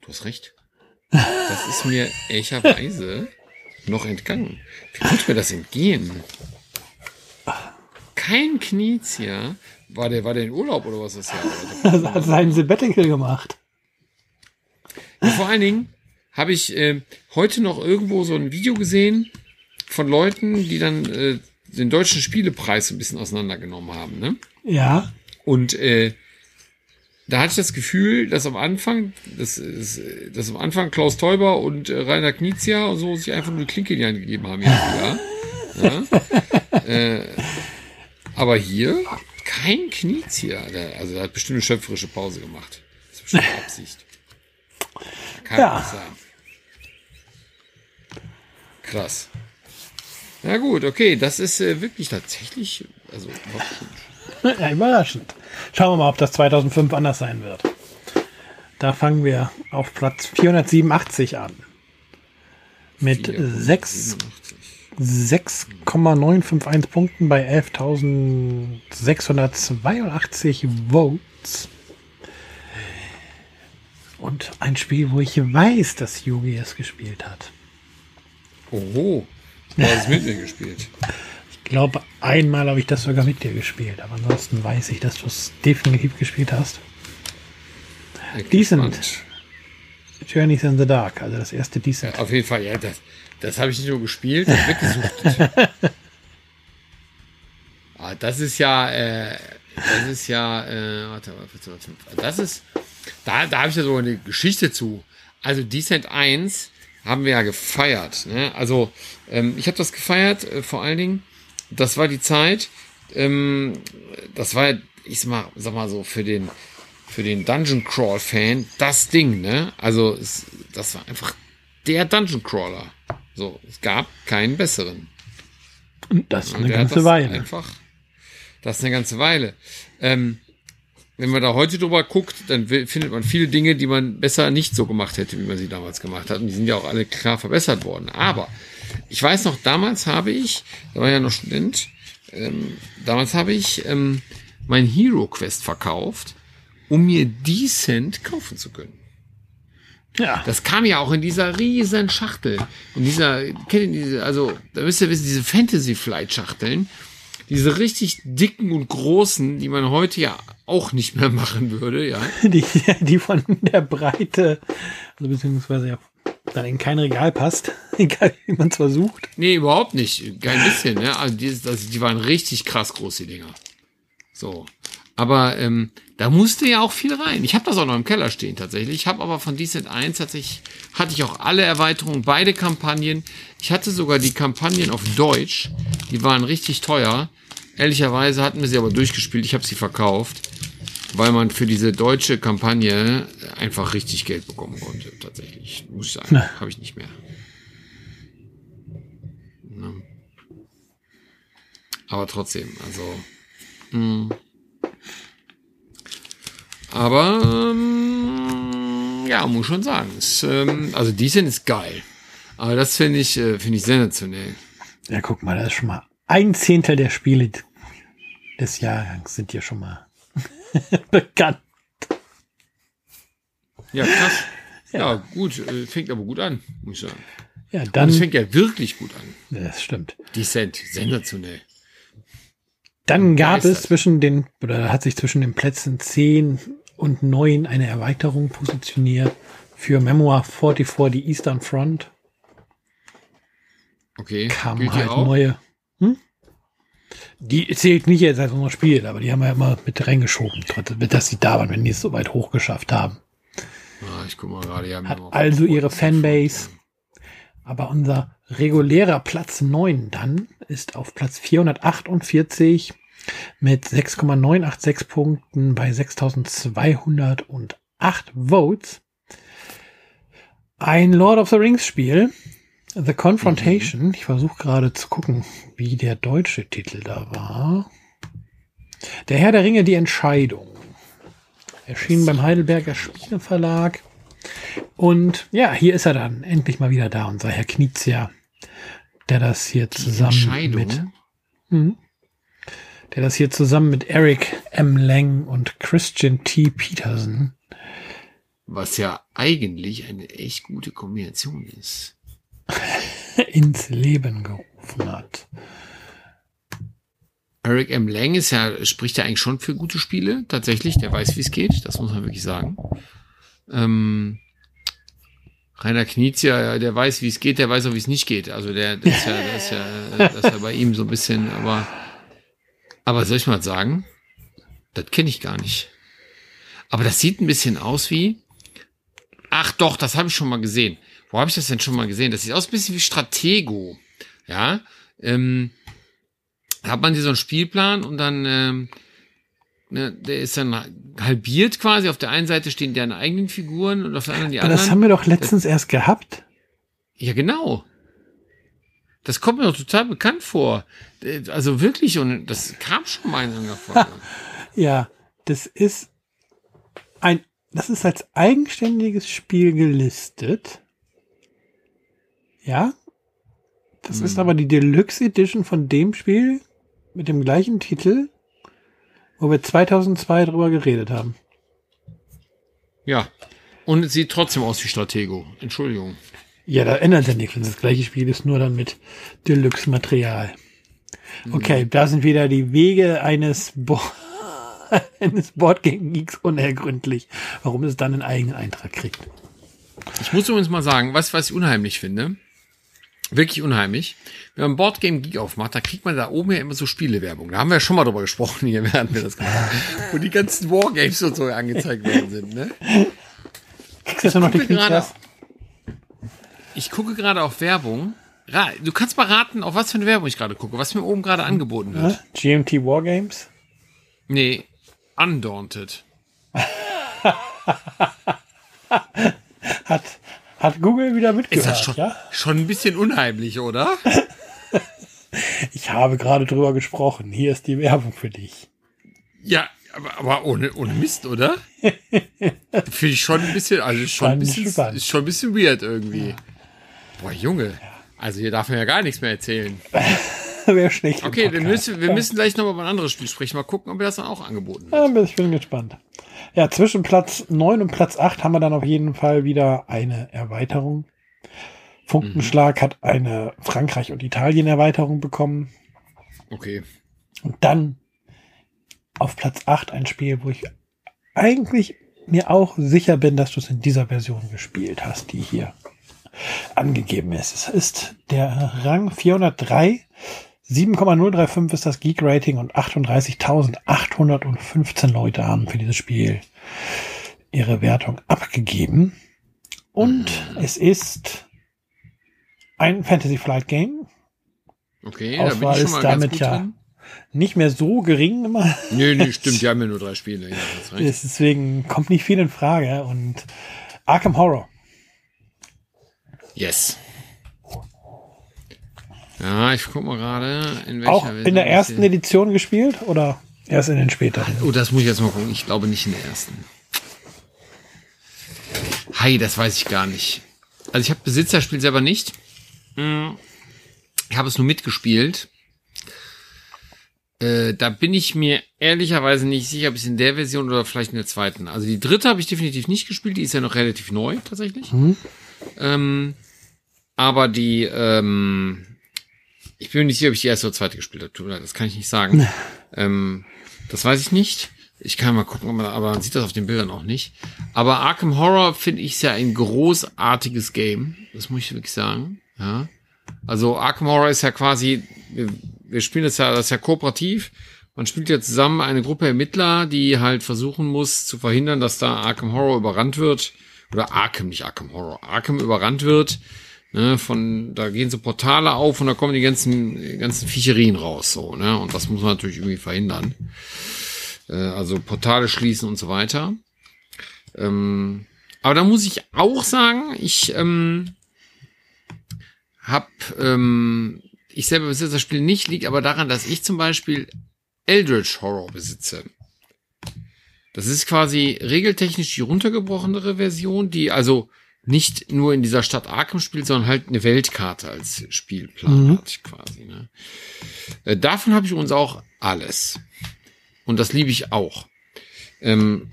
du hast recht. Das ist mir ehrlicherweise noch entgangen. Wie konnte mir das entgehen? Kein Knizia. War der, war der in Urlaub oder was ist das hat seinen Sabbatical gemacht. Ja, vor allen Dingen, habe ich äh, heute noch irgendwo so ein Video gesehen von Leuten, die dann äh, den deutschen Spielepreis ein bisschen auseinandergenommen haben. Ne? Ja. Und äh, da hatte ich das Gefühl, dass am Anfang, dass, dass am Anfang Klaus Teuber und äh, Rainer Knizia und so sich einfach nur die Klinke in die Hand gegeben haben. Ja, ja. äh, aber hier kein Knizia. Also er hat bestimmt eine schöpferische Pause gemacht. Das ist bestimmt Absicht. Kann ja. nicht sein. Krass. Ja gut, okay, das ist äh, wirklich tatsächlich, also. Ja, überraschend. Schauen wir mal, ob das 2005 anders sein wird. Da fangen wir auf Platz 487 an. Mit 6,951 Punkten bei 11.682 Votes. Und ein Spiel, wo ich weiß, dass Yugi es gespielt hat. Oho, du hast es mit mir gespielt. Ich glaube, einmal habe ich das sogar mit dir gespielt, aber ansonsten weiß ich, dass du es definitiv gespielt hast. Decent. Journeys in the Dark, also das erste Decent. Ja, auf jeden Fall, ja, das, das habe ich nicht nur gespielt, weggesucht. ah, das ist ja, äh, das ist ja, äh, warte, warte, warte, das ist, da, da habe ich ja so eine Geschichte zu. Also Decent 1 haben wir ja gefeiert. Ne? Also ähm, ich habe das gefeiert, äh, vor allen Dingen, das war die Zeit, ähm, das war, ich sag mal, sag mal so, für den, für den Dungeon Crawl Fan das Ding, ne? Also es, das war einfach der Dungeon Crawler. So, es gab keinen besseren. Und das eine ganze Weile. Einfach, das ist eine ganze Weile. Ähm, wenn man da heute drüber guckt, dann findet man viele Dinge, die man besser nicht so gemacht hätte, wie man sie damals gemacht hat. Und die sind ja auch alle klar verbessert worden. Aber ich weiß noch, damals habe ich, da war ja noch Student, ähm, damals habe ich ähm, mein Hero Quest verkauft, um mir Decent kaufen zu können. Ja. Das kam ja auch in dieser riesen Schachtel. In dieser, kennt ihr diese, also, da müsst ihr wissen, diese Fantasy Flight Schachteln. Diese richtig dicken und großen, die man heute ja auch nicht mehr machen würde, ja. Die, die von der Breite, also beziehungsweise ja dann in kein Regal passt, egal wie man es versucht. Nee, überhaupt nicht. Kein bisschen, ne? Also die, das, die waren richtig krass groß, die Dinger. So. Aber ähm, da musste ja auch viel rein. Ich habe das auch noch im Keller stehen tatsächlich. Ich habe aber von Decent 1 tatsächlich, hatte ich auch alle Erweiterungen, beide Kampagnen. Ich hatte sogar die Kampagnen auf Deutsch. Die waren richtig teuer. Ehrlicherweise hatten wir sie aber durchgespielt. Ich habe sie verkauft, weil man für diese deutsche Kampagne einfach richtig Geld bekommen konnte. Tatsächlich, muss ich sagen. Habe ich nicht mehr. Aber trotzdem, also Mhm. Aber ähm, ja, muss schon sagen. Es, ähm, also die sind ist geil. Aber das finde ich, äh, finde ich sensationell. Ja, guck mal, das ist schon mal ein Zehntel der Spiele des Jahrgangs sind hier schon mal bekannt. Ja, krass. Ja, ja gut, äh, fängt aber gut an, muss ich sagen. Ja, dann. es fängt ja wirklich gut an. Das stimmt. Decent, sensationell. Dann gab es zwischen den, oder hat sich zwischen den Plätzen 10 und 9 eine Erweiterung positioniert für Memoir 44, die Eastern Front. Okay. Kamen halt neue. Die zählt nicht jetzt als unser Spiel, aber die haben wir ja immer mit reingeschoben, dass sie da waren, wenn die es so weit hochgeschafft haben. Ah, ich guck mal gerade, ja, Hat also ihre Fanbase. Aber unser regulärer Platz 9 dann ist auf Platz 448 mit 6,986 Punkten bei 6208 Votes. Ein Lord of the Rings Spiel, The Confrontation. Mhm. Ich versuche gerade zu gucken, wie der deutsche Titel da war. Der Herr der Ringe, die Entscheidung. Erschien beim Heidelberger Spieleverlag. Und ja, hier ist er dann endlich mal wieder da, unser Herr Knizia, der das hier zusammen mit, mh, der das hier zusammen mit Eric M. Lang und Christian T. Peterson. Was ja eigentlich eine echt gute Kombination ist. ins Leben gerufen hat. Eric M. Lang ist ja, spricht ja eigentlich schon für gute Spiele, tatsächlich. Der weiß, wie es geht, das muss man wirklich sagen. Ähm, Rainer Knizia, der weiß, wie es geht, der weiß auch, wie es nicht geht. Also der, das ist ja, das ist ja, das ist ja bei ihm so ein bisschen, aber, aber soll ich mal sagen, das kenne ich gar nicht. Aber das sieht ein bisschen aus wie, ach doch, das habe ich schon mal gesehen. Wo habe ich das denn schon mal gesehen? Das sieht aus ein bisschen wie Stratego. Ja, ähm, hat man hier so einen Spielplan und dann ähm, Ne, der ist dann halbiert quasi. Auf der einen Seite stehen deren eigenen Figuren und auf der anderen die Aber anderen. Das haben wir doch letztens das, erst gehabt. Ja, genau. Das kommt mir doch total bekannt vor. Also wirklich, und das kam schon mal in einer Folge. ja, das ist ein, das ist als eigenständiges Spiel gelistet. Ja. Das hm. ist aber die Deluxe Edition von dem Spiel mit dem gleichen Titel wo wir 2002 drüber geredet haben. Ja. Und es sieht trotzdem aus wie Stratego. Entschuldigung. Ja, da ändert ja nichts. Das gleiche Spiel ist nur dann mit Deluxe-Material. Okay, mhm. da sind wieder die Wege eines, Bo eines Boardgame Geeks unergründlich, warum es dann einen eigenen Eintrag kriegt. Ich muss übrigens mal sagen, was, was ich unheimlich finde, wirklich unheimlich, wenn man Boardgame Geek aufmacht, da kriegt man da oben ja immer so Spielewerbung. Da haben wir ja schon mal drüber gesprochen, hier während wir das gemacht Wo die ganzen Wargames und so angezeigt worden sind, ne? Kriegst du noch die gerade, Ich gucke gerade auf Werbung. Du kannst mal raten, auf was für eine Werbung ich gerade gucke, was mir oben gerade angeboten wird. GMT Wargames? Nee, Undaunted. hat, hat Google wieder mitgehört, ist das schon, ja? Schon ein bisschen unheimlich, oder? Ich habe gerade drüber gesprochen. Hier ist die Werbung für dich. Ja, aber, aber ohne, ohne Mist, oder? Finde ich schon ein bisschen, also schon ein bisschen, ist schon ein bisschen weird irgendwie. Ja. Boah, Junge. Also hier darf man ja gar nichts mehr erzählen. Wäre schlecht. Okay, wir müssen, wir müssen gleich noch über ein anderes Spiel sprechen. Mal gucken, ob wir das dann auch angeboten wird. Ja, ich bin gespannt. Ja, zwischen Platz 9 und Platz 8 haben wir dann auf jeden Fall wieder eine Erweiterung. Funkenschlag mhm. hat eine Frankreich- und Italien-Erweiterung bekommen. Okay. Und dann auf Platz 8 ein Spiel, wo ich eigentlich mir auch sicher bin, dass du es in dieser Version gespielt hast, die hier angegeben ist. Es ist der Rang 403. 7,035 ist das Geek-Rating und 38.815 Leute haben für dieses Spiel ihre Wertung abgegeben. Und es ist ein Fantasy Flight Game. Okay, Auswahl da bin ich schon mal ist damit ja drin. nicht mehr so gering immer. Nö, nö, stimmt, die haben ja nur drei Spiele. Ja, Deswegen kommt nicht viel in Frage. Und Arkham Horror Yes. Ja, ich guck mal gerade, in welcher Auch in der ersten Edition gespielt oder erst in den späteren? Oh, das muss ich jetzt mal gucken. Ich glaube nicht in der ersten. Hi, das weiß ich gar nicht. Also ich habe Besitzerspiel selber nicht. Hm. Ich habe es nur mitgespielt. Äh, da bin ich mir ehrlicherweise nicht sicher, ob es in der Version oder vielleicht in der zweiten. Also die dritte habe ich definitiv nicht gespielt. Die ist ja noch relativ neu tatsächlich. Mhm. Ähm, aber die, ähm, ich bin mir nicht sicher, ob ich die erste oder zweite gespielt habe. Das kann ich nicht sagen. ähm, das weiß ich nicht. Ich kann mal gucken, aber man sieht das auf den Bildern auch nicht. Aber Arkham Horror finde ich ja ein großartiges Game. Das muss ich wirklich sagen. Ja. Also Arkham Horror ist ja quasi, wir, wir spielen das ja, das ist ja kooperativ. Man spielt ja zusammen eine Gruppe Ermittler, die halt versuchen muss zu verhindern, dass da Arkham Horror überrannt wird. Oder Arkham, nicht Arkham Horror. Arkham überrannt wird Ne, von, da gehen so Portale auf und da kommen die ganzen, ganzen Viecherien raus, so, ne, und das muss man natürlich irgendwie verhindern. Äh, also Portale schließen und so weiter. Ähm, aber da muss ich auch sagen, ich ähm, hab, ähm, ich selber besitze das Spiel nicht, liegt aber daran, dass ich zum Beispiel Eldritch Horror besitze. Das ist quasi regeltechnisch die runtergebrochenere Version, die also nicht nur in dieser Stadt Arkham spielt, sondern halt eine Weltkarte als Spielplan mhm. hat quasi. Ne? Äh, davon habe ich uns auch alles. Und das liebe ich auch. Ähm,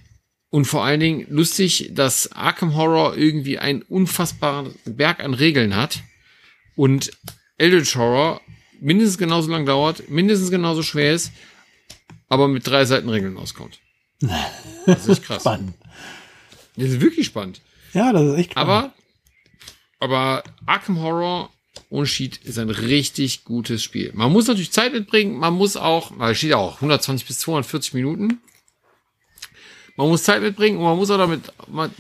und vor allen Dingen lustig, dass Arkham Horror irgendwie einen unfassbaren Berg an Regeln hat und Eldritch Horror mindestens genauso lang dauert, mindestens genauso schwer ist, aber mit drei Seiten Regeln auskommt. Das ist krass. spannend. Das ist wirklich spannend. Ja, das ist echt spannend. Aber, aber Arkham Horror Unterschied ist ein richtig gutes Spiel. Man muss natürlich Zeit mitbringen, man muss auch, weil es steht auch 120 bis 240 Minuten. Man muss Zeit mitbringen und man muss auch damit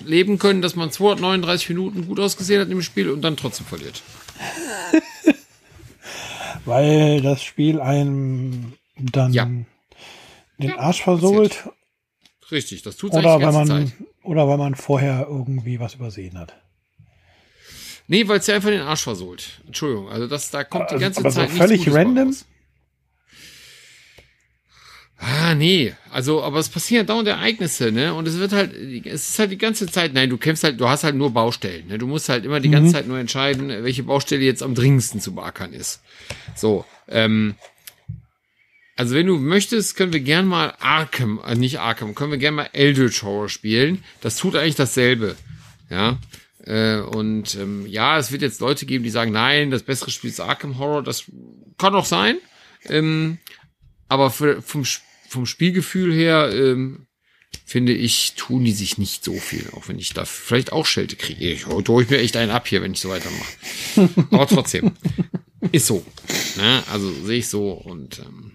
leben können, dass man 239 Minuten gut ausgesehen hat im Spiel und dann trotzdem verliert. weil das Spiel einem dann ja. den ja, Arsch versohlt. Richtig, das tut oder weil man Zeit. Oder weil man vorher irgendwie was übersehen hat. Nee, weil es ja einfach den Arsch versohlt. Entschuldigung, also das, da kommt die also, ganze aber Zeit so völlig random. Ah, nee. Also, aber es passieren dauernd Ereignisse, ne? Und es wird halt, es ist halt die ganze Zeit, nein, du kämpfst halt, du hast halt nur Baustellen, ne? Du musst halt immer die mhm. ganze Zeit nur entscheiden, welche Baustelle jetzt am dringendsten zu beackern ist. So, ähm, also wenn du möchtest, können wir gern mal Arkham, äh, nicht Arkham, können wir gern mal Eldritch Horror spielen. Das tut eigentlich dasselbe. Ja. Äh, und ähm, ja, es wird jetzt Leute geben, die sagen, nein, das bessere Spiel ist Arkham Horror. Das kann auch sein. Ähm, aber für, vom, vom Spielgefühl her ähm, finde ich, tun die sich nicht so viel, auch wenn ich da vielleicht auch Schelte kriege. Ich hole ich mir echt einen ab hier, wenn ich so weitermache. Aber trotzdem, ist so. Ne? Also sehe ich so und ähm,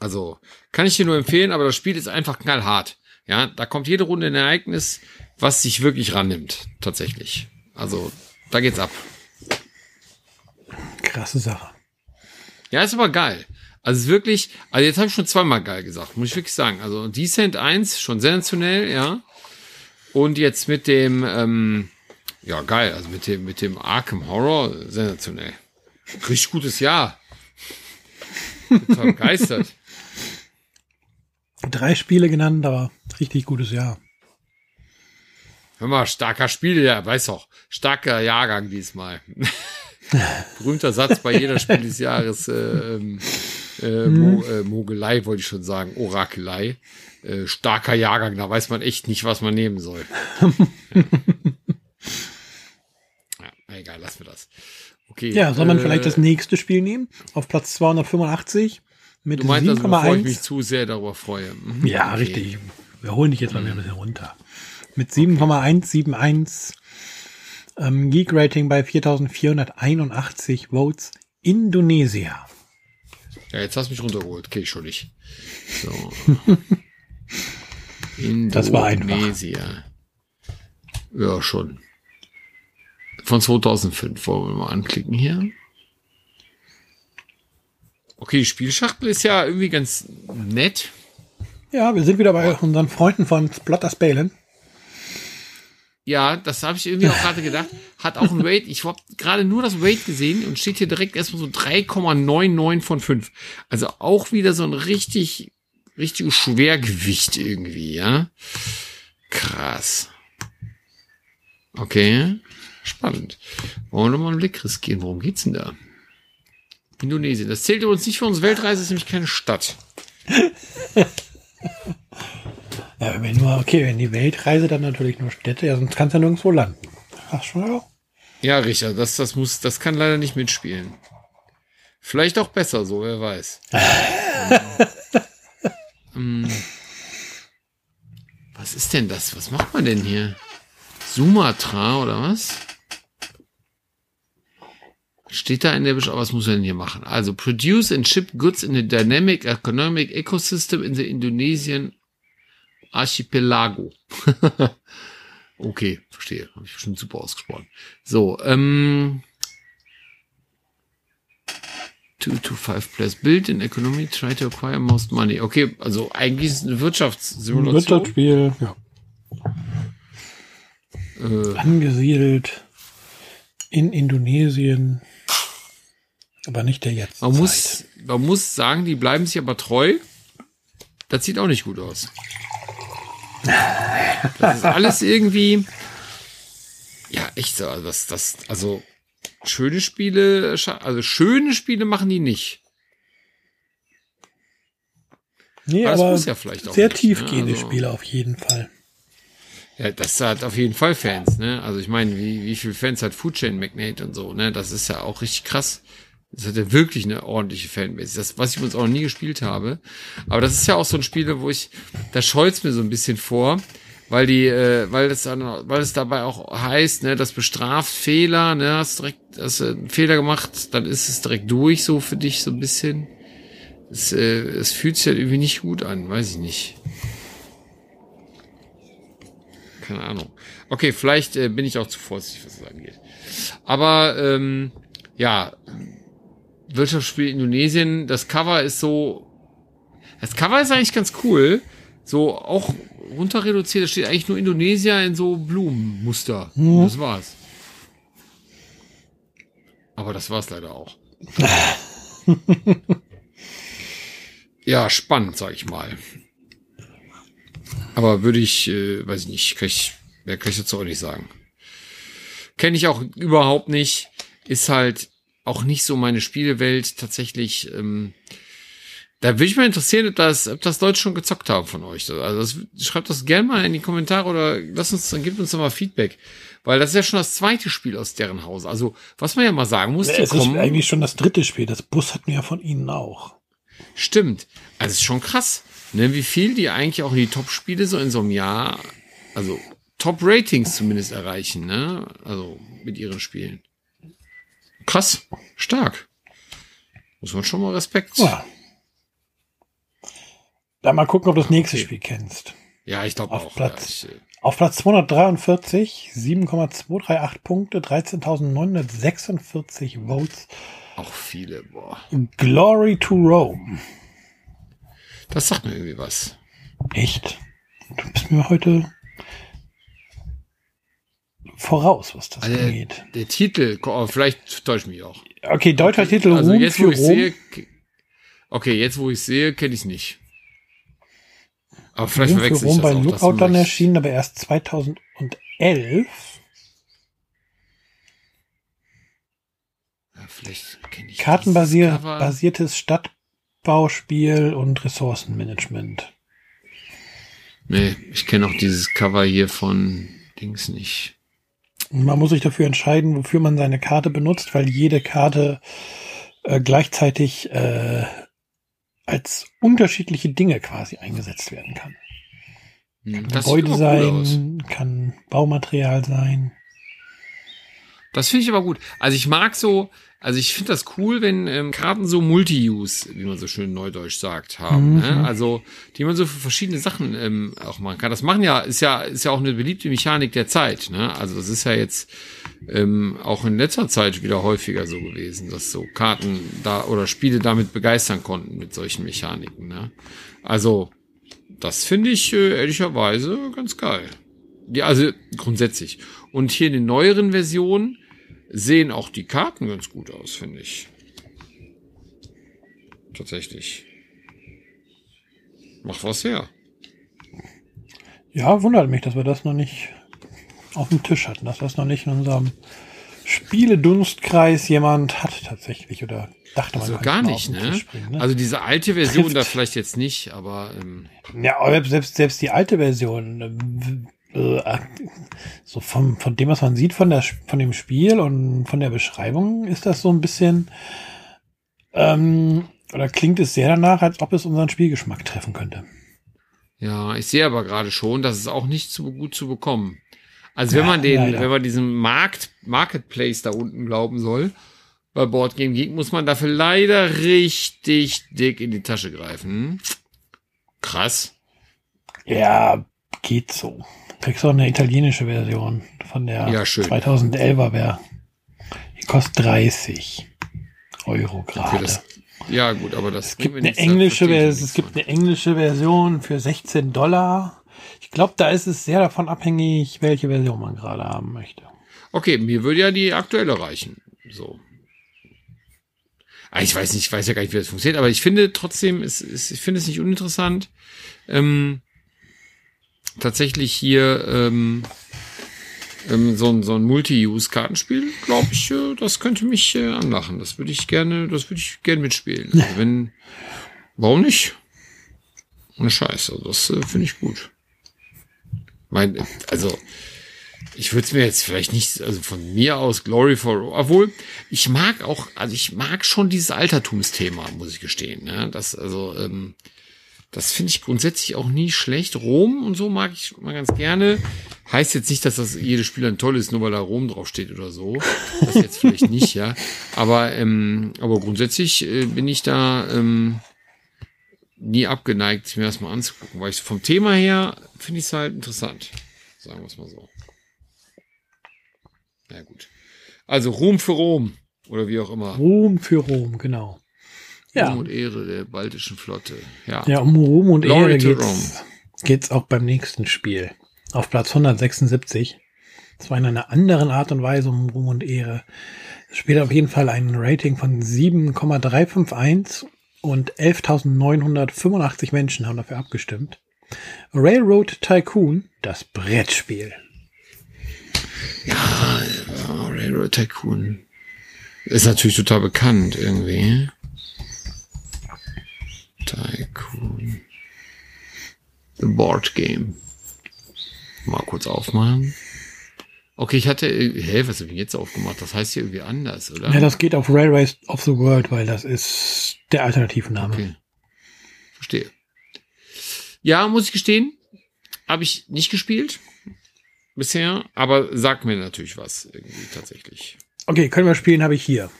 also kann ich dir nur empfehlen, aber das Spiel ist einfach knallhart. Ja, da kommt jede Runde ein Ereignis, was sich wirklich rannimmt, tatsächlich. Also da geht's ab. Krasse Sache. Ja, ist aber geil. Also wirklich, also jetzt habe ich schon zweimal geil gesagt, muss ich wirklich sagen. Also Descent 1 schon sensationell, ja. Und jetzt mit dem, ähm, ja geil, also mit dem, mit dem Arkham Horror sensationell. Richtig gutes Jahr. Bin begeistert. Drei Spiele genannt, aber richtig gutes Jahr. Hör mal, starker Spiel, ja, weiß auch. Starker Jahrgang diesmal. Berühmter Satz bei jeder Spiel des Jahres. Äh, ähm, Äh. Mo, äh, Mogelei wollte ich schon sagen, Orakelei. Äh, starker Jahrgang, da weiß man echt nicht, was man nehmen soll. ja. ja, egal, lassen wir das. Okay. Ja, soll man äh, vielleicht das nächste Spiel nehmen? Auf Platz 285 mit 7,1. Also, bevor ich mich zu sehr darüber freue. Mhm, ja, okay. richtig. Wir holen dich jetzt mal wieder ein bisschen runter. Mit 7,171 ähm, Geek Rating bei 4481 Votes Indonesia. Ja, jetzt hast du mich runtergeholt. Okay, nicht. So. das war Indonesia. Ja, schon. Von 2005 wollen wir mal anklicken hier. Okay, die Spielschachtel ist ja irgendwie ganz nett. Ja, wir sind wieder bei unseren Freunden von Splatter Spalen. Ja, das habe ich irgendwie auch gerade gedacht. Hat auch ein Rate. Ich habe gerade nur das Rate gesehen und steht hier direkt erstmal so 3,99 von 5. Also auch wieder so ein richtig, richtiges Schwergewicht irgendwie, ja. Krass. Okay. Spannend. Wollen wir mal einen Blick riskieren? Worum geht's denn da? Indonesien. Das zählt uns nicht für unsere Weltreise, ist nämlich keine Stadt. ja, wenn nur, okay, wenn die Weltreise dann natürlich nur Städte, ja, sonst kannst du ja nirgendwo landen. Ach schon, ja. Ja, Richard, das, das muss, das kann leider nicht mitspielen. Vielleicht auch besser so, wer weiß. ähm, was ist denn das? Was macht man denn hier? Sumatra oder was? Steht da in der Beschreibung, was muss er denn hier machen? Also, produce and ship goods in a dynamic economic ecosystem in the Indonesian Archipelago. okay, verstehe. Habe ich bestimmt super ausgesprochen. So, ähm, two to five players build in economy, try to acquire most money. Okay, also eigentlich ist es eine Wirtschaftssimulation. Wirtschaftsspiel, ja. Äh, Angesiedelt in Indonesien. Aber nicht der jetzt. Man muss, man muss sagen, die bleiben sich aber treu. Das sieht auch nicht gut aus. Das ist alles irgendwie. Ja, echt so. Also, das, das, also schöne Spiele, also schöne Spiele machen die nicht. Nee, aber, aber ja sehr nicht, tiefgehende ne? also, Spiele auf jeden Fall. Ja, das hat auf jeden Fall Fans, ne? Also ich meine, wie, wie viele Fans hat Food Chain Magnate und so, ne? Das ist ja auch richtig krass. Das hat ja wirklich eine ordentliche Fanbase. Das, was ich uns auch noch nie gespielt habe. Aber das ist ja auch so ein Spiel, wo ich, da scheut's mir so ein bisschen vor, weil die, äh, weil das dann, weil es dabei auch heißt, ne, das bestraft Fehler, ne, hast direkt, hast einen Fehler gemacht, dann ist es direkt durch, so für dich so ein bisschen. Es, äh, es fühlt sich halt irgendwie nicht gut an, weiß ich nicht. Keine Ahnung. Okay, vielleicht äh, bin ich auch zu vorsichtig, was das angeht. Aber ähm, ja, Wirtschaftsspiel Indonesien. Das Cover ist so. Das Cover ist eigentlich ganz cool. So auch runter reduziert. Da steht eigentlich nur Indonesia in so Blumenmuster. Mhm. Das war's. Aber das war's leider auch. ja, spannend, sag ich mal. Aber würde ich, äh, weiß ich nicht, kann ich, mehr kann ich dazu auch nicht sagen. Kenne ich auch überhaupt nicht. Ist halt auch nicht so meine Spielewelt tatsächlich. Ähm, da würde ich mal interessieren, ob das, ob das Leute schon gezockt haben von euch. Also das, schreibt das gerne mal in die Kommentare oder lasst uns, dann gibt uns doch mal Feedback. Weil das ist ja schon das zweite Spiel aus deren Haus. Also, was man ja mal sagen muss, ja, es kommen, ist eigentlich schon das dritte Spiel. Das Bus hatten wir ja von ihnen auch. Stimmt. Also, es ist schon krass, ne, wie viel die eigentlich auch in die Top-Spiele so in so einem Jahr, also Top-Ratings zumindest erreichen, ne? Also, mit ihren Spielen. Krass, stark. Muss man schon mal Respekt. Ja. Dann mal gucken, ob du das nächste okay. Spiel kennst. Ja, ich glaube auch. Platz, ja, ich, äh, auf Platz 243, 7,238 Punkte, 13.946 Votes. Auch viele, boah. Glory to Rome. Das sagt mir irgendwie was. Echt? Du bist mir heute voraus, was das also angeht. Der, der Titel, oh, vielleicht täuscht mich auch. Okay, deutscher okay, Titel also Ruhm jetzt, wo ich Rom. Sehe, okay, jetzt wo ich sehe, kenne ich es nicht. Aber vielleicht Ruhm verwechsel für Rom ich das bei auch, Lookout dann erschienen, aber erst 2011. Ja, vielleicht kenne ich Kartenbasiertes Stadtbuilding Aufbauspiel und Ressourcenmanagement. Nee, ich kenne auch dieses Cover hier von Dings nicht. Man muss sich dafür entscheiden, wofür man seine Karte benutzt, weil jede Karte äh, gleichzeitig äh, als unterschiedliche Dinge quasi eingesetzt werden kann. Hm, kann Gebäude sein, kann Baumaterial sein. Das finde ich aber gut. Also ich mag so, also ich finde das cool, wenn ähm, Karten so Multi-Use, wie man so schön neudeutsch sagt, haben. Mhm. Ne? Also die man so für verschiedene Sachen ähm, auch machen kann. Das machen ja ist ja ist ja auch eine beliebte Mechanik der Zeit. Ne? Also das ist ja jetzt ähm, auch in letzter Zeit wieder häufiger so gewesen, dass so Karten da oder Spiele damit begeistern konnten mit solchen Mechaniken. Ne? Also das finde ich äh, ehrlicherweise ganz geil. Ja, also grundsätzlich. Und hier in den neueren Versionen sehen auch die Karten ganz gut aus, finde ich. Tatsächlich. Macht was her. Ja, wundert mich, dass wir das noch nicht auf dem Tisch hatten, dass das noch nicht in unserem Spieledunstkreis jemand hat tatsächlich oder dachte man also gar nicht, ne? Bringen, ne? Also diese alte Version Trifft. da vielleicht jetzt nicht, aber ähm ja, selbst selbst die alte Version äh, so vom, von dem, was man sieht von der, von dem Spiel und von der Beschreibung ist das so ein bisschen, ähm, oder klingt es sehr danach, als ob es unseren Spielgeschmack treffen könnte. Ja, ich sehe aber gerade schon, dass es auch nicht so gut zu bekommen. Also wenn ja, man den, leider. wenn man diesem Markt, Marketplace da unten glauben soll, bei Boardgame Geek, muss man dafür leider richtig dick in die Tasche greifen. Krass. Ja, geht so. Kriegst auch eine italienische Version von der ja, 2011er wäre. Die kostet 30 Euro gerade. Ja, gut, aber das es gibt eine englische Version. Es gibt eine englische Version für 16 Dollar. Ich glaube, da ist es sehr davon abhängig, welche Version man gerade haben möchte. Okay, mir würde ja die aktuelle reichen. So. Ah, ich weiß nicht, ich weiß ja gar nicht, wie das funktioniert, aber ich finde trotzdem, es, es, ich finde es nicht uninteressant. Ähm, tatsächlich hier ähm, ähm, so ein, so ein Multi-Use-Kartenspiel, glaube ich, äh, das könnte mich äh, anlachen. Das würde ich gerne, das würde ich gerne mitspielen. Also wenn, warum nicht? Ohne Scheiß, also das äh, finde ich gut. Mein, also, ich würde es mir jetzt vielleicht nicht, also von mir aus Glory for, obwohl ich mag auch, also ich mag schon dieses Altertumsthema, muss ich gestehen. Ne? Das, also, ähm, das finde ich grundsätzlich auch nie schlecht. Rom und so mag ich mal ganz gerne. Heißt jetzt nicht, dass das jedes Spiel ein toll ist, nur weil da Rom draufsteht oder so. Das jetzt vielleicht nicht, ja. Aber, ähm, aber grundsätzlich äh, bin ich da ähm, nie abgeneigt, mir das mal anzugucken, weil ich vom Thema her finde ich es halt interessant. Sagen wir es mal so. Na ja, gut. Also Rom für Rom oder wie auch immer. Rom für Rom, genau. Ja. Ruhm und Ehre der baltischen Flotte. Ja, ja um Ruhm und Glory Ehre geht's, geht's auch beim nächsten Spiel. Auf Platz 176. Zwar in einer anderen Art und Weise um Ruhm und Ehre. Es spielt auf jeden Fall ein Rating von 7,351 und 11.985 Menschen haben dafür abgestimmt. Railroad Tycoon, das Brettspiel. Ja, Railroad Tycoon ist natürlich total bekannt irgendwie. Tycoon. The Board Game. Mal kurz aufmachen. Okay, ich hatte, hä, was habe ich jetzt aufgemacht? Das heißt hier irgendwie anders, oder? Ja, das geht auf Railways of the World, weil das ist der Alternativname. Okay. Verstehe. Ja, muss ich gestehen, habe ich nicht gespielt bisher, aber sagt mir natürlich was irgendwie tatsächlich. Okay, können wir spielen, habe ich hier.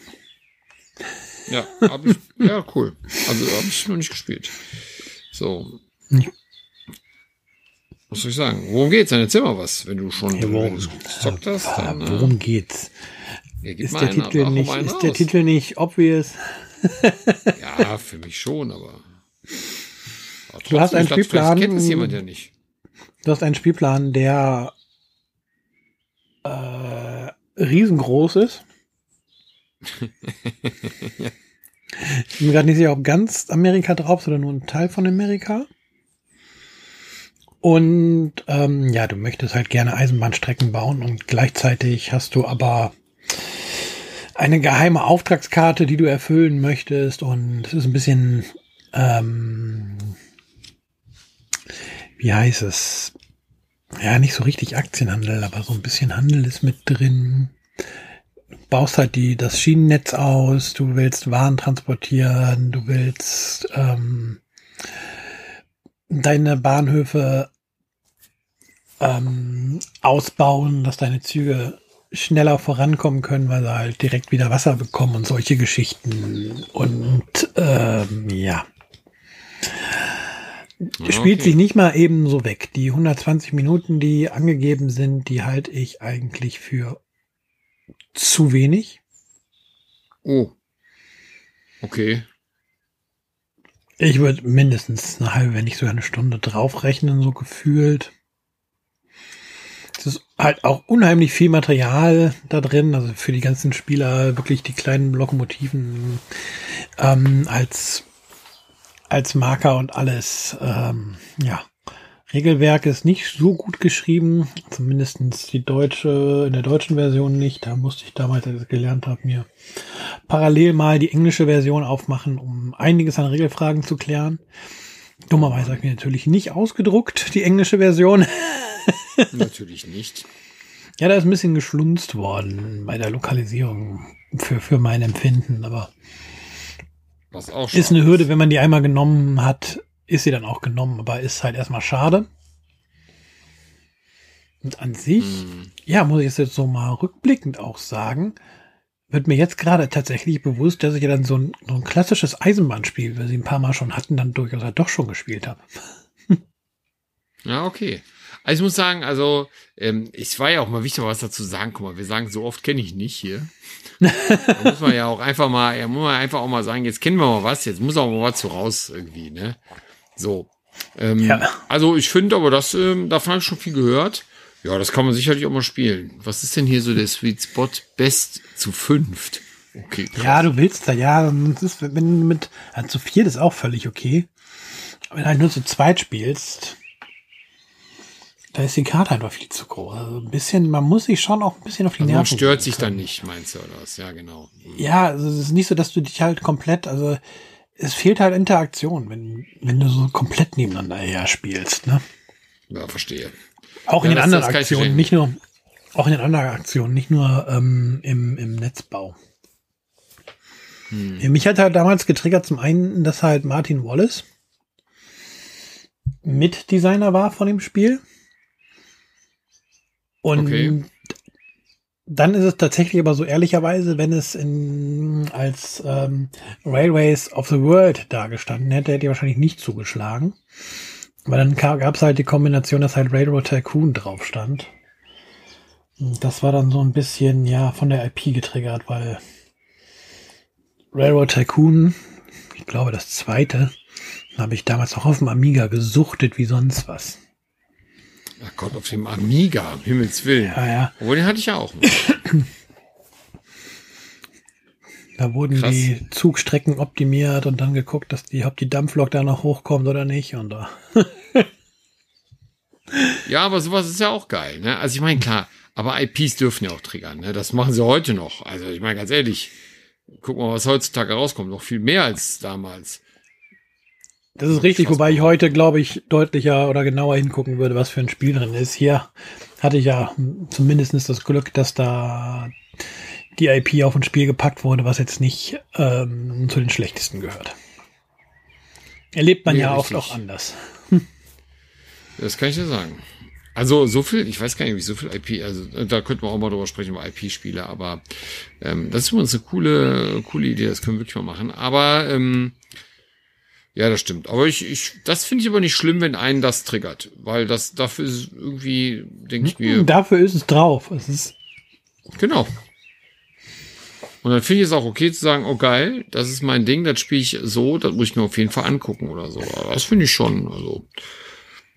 Ja, hab ich, ja, cool. Also habe ich noch nicht gespielt. So. Was soll ich sagen? Worum geht's? Erzähl mal was, wenn du schon ja, worum, gezockt hast. Dann, äh, worum geht's? Ja, ist, der, einen, Titel nicht, ist der Titel nicht obvious? ja, für mich schon, aber. aber du hast einen Spielplan. Kennt es jemand ja nicht. Du hast einen Spielplan, der äh, riesengroß ist. Ich bin mir gerade nicht sicher, ob ganz Amerika drauf ist oder nur ein Teil von Amerika. Und ähm, ja, du möchtest halt gerne Eisenbahnstrecken bauen und gleichzeitig hast du aber eine geheime Auftragskarte, die du erfüllen möchtest. Und es ist ein bisschen ähm, wie heißt es? Ja, nicht so richtig Aktienhandel, aber so ein bisschen Handel ist mit drin. Du baust halt die, das Schienennetz aus, du willst Waren transportieren, du willst ähm, deine Bahnhöfe ähm, ausbauen, dass deine Züge schneller vorankommen können, weil sie halt direkt wieder Wasser bekommen und solche Geschichten. Und ähm, ja. Okay. Spielt sich nicht mal eben so weg. Die 120 Minuten, die angegeben sind, die halte ich eigentlich für zu wenig. Oh. Okay. Ich würde mindestens eine halbe, wenn nicht sogar eine Stunde draufrechnen, so gefühlt. Es ist halt auch unheimlich viel Material da drin, also für die ganzen Spieler wirklich die kleinen Lokomotiven ähm, als, als Marker und alles. Ähm, ja, Regelwerk ist nicht so gut geschrieben, zumindestens die deutsche, in der deutschen Version nicht. Da musste ich damals, als ich gelernt habe, mir parallel mal die englische Version aufmachen, um einiges an Regelfragen zu klären. Dummerweise habe ich mir natürlich nicht ausgedruckt, die englische Version. Natürlich nicht. Ja, da ist ein bisschen geschlunzt worden bei der Lokalisierung für, für mein Empfinden, aber Was auch ist eine Hürde, wenn man die einmal genommen hat, ist sie dann auch genommen, aber ist halt erstmal schade. Und an sich, hm. ja, muss ich jetzt so mal rückblickend auch sagen, wird mir jetzt gerade tatsächlich bewusst, dass ich ja dann so ein, so ein klassisches Eisenbahnspiel, wie sie ein paar Mal schon hatten, dann durchaus halt doch schon gespielt habe. ja, okay. Also ich muss sagen, also ähm, ich war ja auch mal wichtig, was dazu sagen. Guck mal, wir sagen, so oft kenne ich nicht hier. da muss man ja auch einfach mal, ja, muss man einfach auch mal sagen, jetzt kennen wir mal was, jetzt muss auch mal was so raus irgendwie, ne? So. Ähm, ja. Also ich finde aber, das, ähm, davon habe ich schon viel gehört. Ja, das kann man sicherlich auch mal spielen. Was ist denn hier so der Sweet Spot? Best zu fünft. Okay. Krass. Ja, du willst da, ja, ist, wenn du mit, also zu viert ist auch völlig okay. Wenn du halt nur zu zweit spielst, da ist die Karte einfach viel zu groß. Also ein bisschen, man muss sich schon auch ein bisschen auf die also Nerven. Man stört sich dann nicht, meinst du, oder was? Ja, genau. Ja, also es ist nicht so, dass du dich halt komplett, also es fehlt halt Interaktion, wenn, wenn du so komplett nebeneinander her spielst, ne? Ja, verstehe. Auch ja, in den anderen Aktionen, nicht nur, auch in den anderen Aktionen, nicht nur ähm, im, im Netzbau. Hm. Mich hat halt damals getriggert, zum einen, dass halt Martin Wallace Mitdesigner war von dem Spiel. Und okay. Dann ist es tatsächlich aber so ehrlicherweise, wenn es in, als ähm, Railways of the World dargestanden hätte, hätte er wahrscheinlich nicht zugeschlagen. Weil dann gab es halt die Kombination, dass halt Railroad Tycoon drauf stand. Das war dann so ein bisschen, ja, von der IP getriggert, weil Railroad Tycoon, ich glaube das zweite, habe ich damals auch auf dem Amiga gesuchtet wie sonst was. Ach Gott, auf dem Amiga, um Himmels Willen. Ja, ja. Obwohl, den hatte ich ja auch. Da wurden Krass. die Zugstrecken optimiert und dann geguckt, dass die, ob die Dampflok da noch hochkommt oder nicht. Und da. ja, aber sowas ist ja auch geil. Ne? Also ich meine, klar, aber IPs dürfen ja auch triggern. Ne? Das machen sie heute noch. Also ich meine, ganz ehrlich, guck mal, was heutzutage rauskommt. Noch viel mehr als damals. Das ist richtig, wobei ich heute, glaube ich, deutlicher oder genauer hingucken würde, was für ein Spiel drin ist. Hier hatte ich ja zumindest das Glück, dass da die IP auf ein Spiel gepackt wurde, was jetzt nicht ähm, zu den schlechtesten gehört. Erlebt man nee, ja oft auch anders. Das kann ich dir sagen. Also so viel, ich weiß gar nicht, wie so viel IP, also da könnte man auch mal drüber sprechen, über IP-Spiele, aber ähm, das ist übrigens eine coole, coole Idee, das können wir wirklich mal machen. Aber ähm, ja, das stimmt. Aber ich, ich, das finde ich aber nicht schlimm, wenn einen das triggert, weil das dafür ist irgendwie, denke ich mir. Dafür ist es drauf. Es ist genau. Und dann finde ich es auch okay zu sagen, oh geil, das ist mein Ding, das spiele ich so, das muss ich mir auf jeden Fall angucken oder so. Aber das finde ich schon. Also,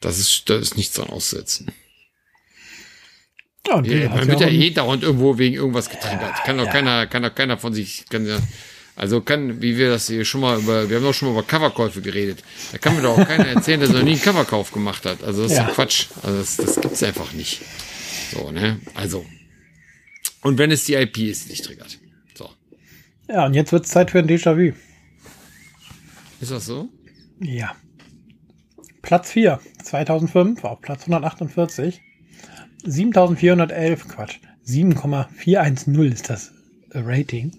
das ist, das ist nichts dran aussetzen. Ja, ja, man wird ja eh dauernd irgendwo wegen irgendwas getriggert. Kann doch keiner, kann doch keiner von sich, kann ja, also kann, wie wir das hier schon mal über, wir haben doch schon mal über Coverkäufe geredet. Da kann mir doch auch keiner erzählen, dass er noch nie einen Coverkauf gemacht hat. Also das ist ja Quatsch. Also das, das gibt's einfach nicht. So, ne? Also. Und wenn es die IP ist, die dich triggert. So. Ja, und jetzt wird's Zeit für ein Déjà-vu. Ist das so? Ja. Platz 4, 2005 auf Platz 148. 7411, Quatsch, 7,410 ist das Rating.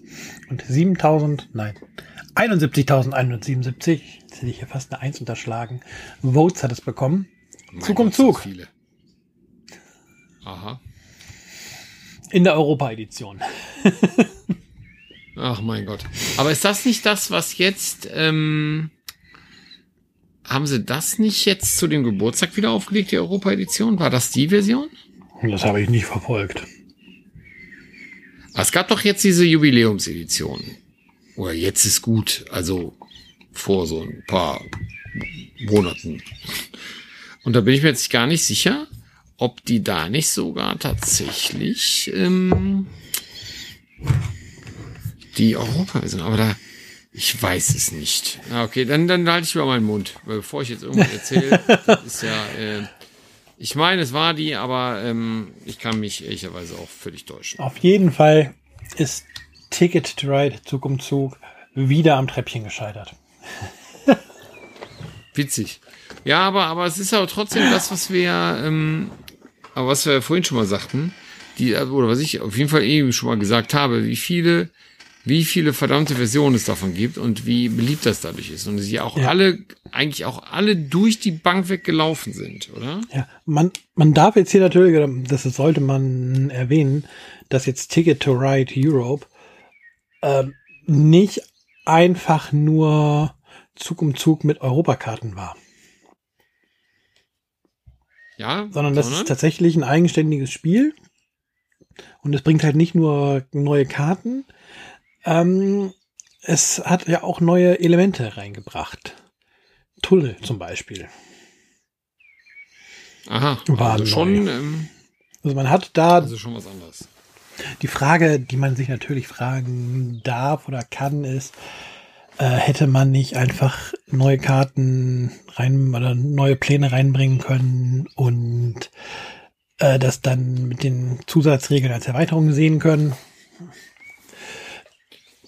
Und 7000, nein, 71.177, jetzt hätte ich hier fast eine Eins unterschlagen, Votes hat es bekommen. Mein Zug um Zug. Viele. Aha. In der Europa-Edition. Ach mein Gott. Aber ist das nicht das, was jetzt, ähm, haben sie das nicht jetzt zu dem Geburtstag wieder aufgelegt, die Europa-Edition? War das die Version? Das habe ich nicht verfolgt. Es gab doch jetzt diese Jubiläumsedition. Oder jetzt ist gut, also vor so ein paar Monaten. Und da bin ich mir jetzt gar nicht sicher, ob die da nicht sogar tatsächlich ähm, die Europa sind. Aber da, ich weiß es nicht. Ja, okay, dann, dann halte ich über meinen Mund, bevor ich jetzt irgendwas erzähle. das ist ja, äh, ich meine, es war die, aber ähm, ich kann mich ehrlicherweise auch völlig täuschen. Auf jeden Fall ist Ticket to Ride Zug um Zug wieder am Treppchen gescheitert. Witzig. Ja, aber, aber es ist aber trotzdem das, was wir, ähm, aber was wir vorhin schon mal sagten, die, oder was ich auf jeden Fall eben schon mal gesagt habe, wie viele wie viele verdammte Versionen es davon gibt und wie beliebt das dadurch ist. Und sie auch ja. alle, eigentlich auch alle durch die Bank weggelaufen sind, oder? Ja, man, man darf jetzt hier natürlich, das sollte man erwähnen, dass jetzt Ticket to Ride Europe äh, nicht einfach nur Zug um Zug mit Europakarten war. Ja. Sondern das sondern? ist tatsächlich ein eigenständiges Spiel. Und es bringt halt nicht nur neue Karten, ähm, es hat ja auch neue Elemente reingebracht. Tunnel zum Beispiel. Aha, war also schon. Ähm, also man hat da. Also schon was anderes. Die Frage, die man sich natürlich fragen darf oder kann, ist, äh, hätte man nicht einfach neue Karten rein oder neue Pläne reinbringen können und äh, das dann mit den Zusatzregeln als Erweiterung sehen können?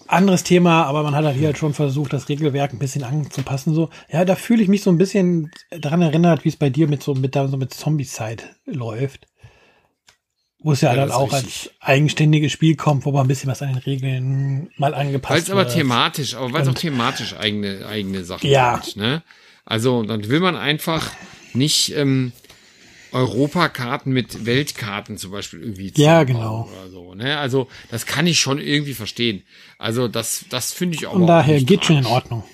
Anderes Thema, aber man hat halt hier halt schon versucht, das Regelwerk ein bisschen anzupassen. So, ja, da fühle ich mich so ein bisschen daran erinnert, wie es bei dir mit so mit, so mit Zombie-Side läuft. Wo es ja, ja dann auch richtig. als eigenständiges Spiel kommt, wo man ein bisschen was an den Regeln mal angepasst wird. Weil es aber thematisch, aber weil es auch thematisch eigene, eigene Sachen ja. Hat, ne? Also, dann will man einfach nicht, ähm, Europakarten mit Weltkarten zum Beispiel irgendwie ja genau. oder so ne? Also das kann ich schon irgendwie verstehen. Also das das finde ich auch und daher geht schon in Ordnung.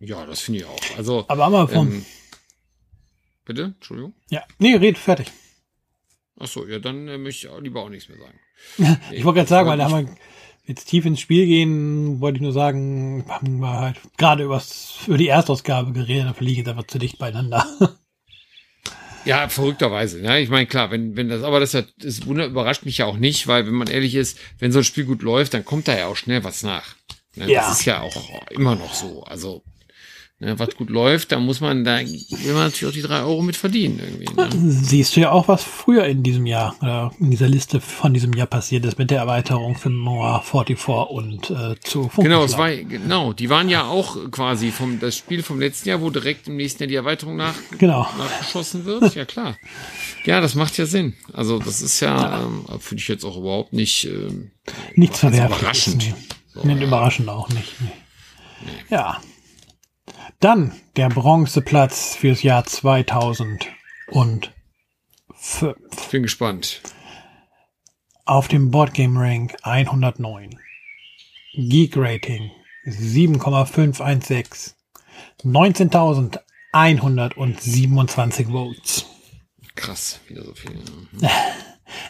Ja das finde ich auch. Also aber mal von ähm, bitte? Entschuldigung? Ja. Nee red fertig. Ach so ja dann äh, möchte ich auch lieber auch nichts mehr sagen. Ich wollte gerade sagen weil da haben wir jetzt tief ins Spiel gehen wollte ich nur sagen haben wir halt gerade über die Erstausgabe geredet da verliege ich jetzt einfach zu dicht beieinander Ja, verrückterweise. Ja, ich meine, klar, wenn, wenn das, aber das, hat, das überrascht mich ja auch nicht, weil wenn man ehrlich ist, wenn so ein Spiel gut läuft, dann kommt da ja auch schnell was nach. Ne? Ja. Das ist ja auch immer noch so. Also Ne, was gut läuft, da muss man, da will man natürlich auch die drei Euro mit verdienen irgendwie. Ne? Siehst du ja auch, was früher in diesem Jahr, oder in dieser Liste von diesem Jahr passiert ist mit der Erweiterung für Noah 44 und äh, zu Funken Genau, es war, genau, die waren ja auch quasi vom, das Spiel vom letzten Jahr, wo direkt im nächsten Jahr die Erweiterung nach, genau. nachgeschossen wird. Ja, klar. Ja, das macht ja Sinn. Also, das ist ja, ja. Ähm, finde ich jetzt auch überhaupt nicht, ähm, nichts verwerflich. Überraschend. Nee. So, nee, überraschend auch nicht. Nee. Ja. Dann der Bronzeplatz fürs Jahr 2005. Bin gespannt. Auf dem Boardgame Rank 109. Geek Rating 7,516. 19.127 Votes. Krass, wieder so viel.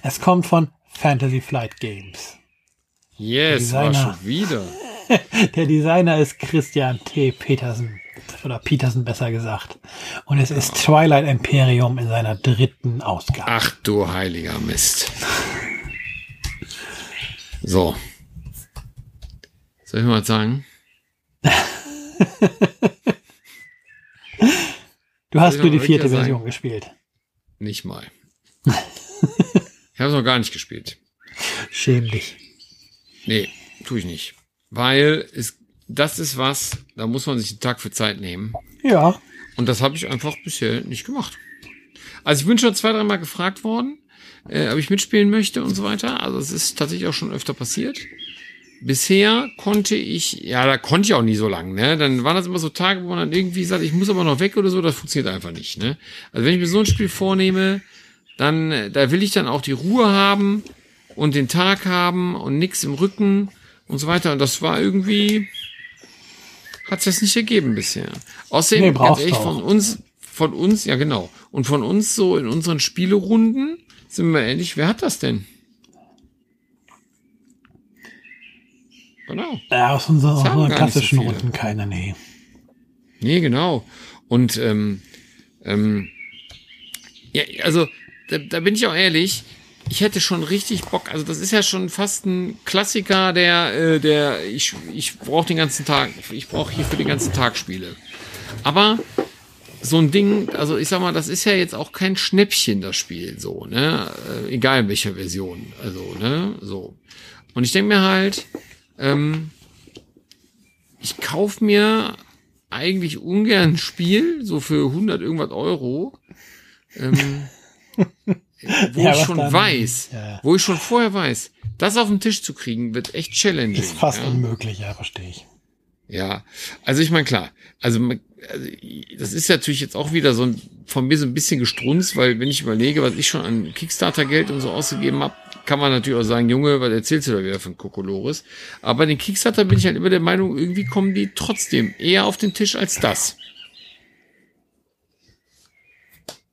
Es kommt von Fantasy Flight Games. Yes, war schon wieder. Der Designer ist Christian T. Petersen. Oder Peterson besser gesagt. Und es ist Twilight Imperium in seiner dritten Ausgabe. Ach du heiliger Mist. So. Soll ich mal sagen? du hast nur die vierte Version sagen? gespielt. Nicht mal. ich habe es noch gar nicht gespielt. Schäm dich. Nee, tue ich nicht. Weil es das ist was, da muss man sich einen Tag für Zeit nehmen. Ja. Und das habe ich einfach bisher nicht gemacht. Also ich bin schon zwei, dreimal gefragt worden, äh, ob ich mitspielen möchte und so weiter. Also es ist tatsächlich auch schon öfter passiert. Bisher konnte ich, ja, da konnte ich auch nie so lang, ne? Dann waren das immer so Tage, wo man dann irgendwie sagt, ich muss aber noch weg oder so, das funktioniert einfach nicht, ne? Also wenn ich mir so ein Spiel vornehme, dann, da will ich dann auch die Ruhe haben und den Tag haben und nix im Rücken und so weiter. Und das war irgendwie, hat es das nicht ergeben bisher. Außerdem, nee, ganz ehrlich, von uns, von uns, ja genau. Und von uns so in unseren Spielerunden, sind wir ehrlich, wer hat das denn? Genau. Ja, aus unseren, unseren klassischen so Runden keiner, nee. Nee, genau. Und ähm, ähm, ja, also da, da bin ich auch ehrlich, ich hätte schon richtig Bock. Also das ist ja schon fast ein Klassiker, der, äh, der ich, ich brauche den ganzen Tag, ich brauche hier für den ganzen Tag Spiele. Aber so ein Ding, also ich sag mal, das ist ja jetzt auch kein Schnäppchen, das Spiel, so, ne? Äh, egal in welcher Version. Also, ne? So. Und ich denke mir halt, ähm, ich kauf mir eigentlich ungern ein Spiel, so für 100 irgendwas Euro, ähm, wo ja, ich schon dann, weiß, ja. wo ich schon vorher weiß, das auf den Tisch zu kriegen, wird echt challenging. Ist fast ja. unmöglich, ja, verstehe ich. Ja, also ich meine, klar, also, also das ist natürlich jetzt auch wieder so ein, von mir so ein bisschen gestrunzt, weil wenn ich überlege, was ich schon an Kickstarter-Geld und so ausgegeben habe, kann man natürlich auch sagen, Junge, was erzählst du da wieder von Kokolores? Aber bei den Kickstarter bin ich halt immer der Meinung, irgendwie kommen die trotzdem eher auf den Tisch als das.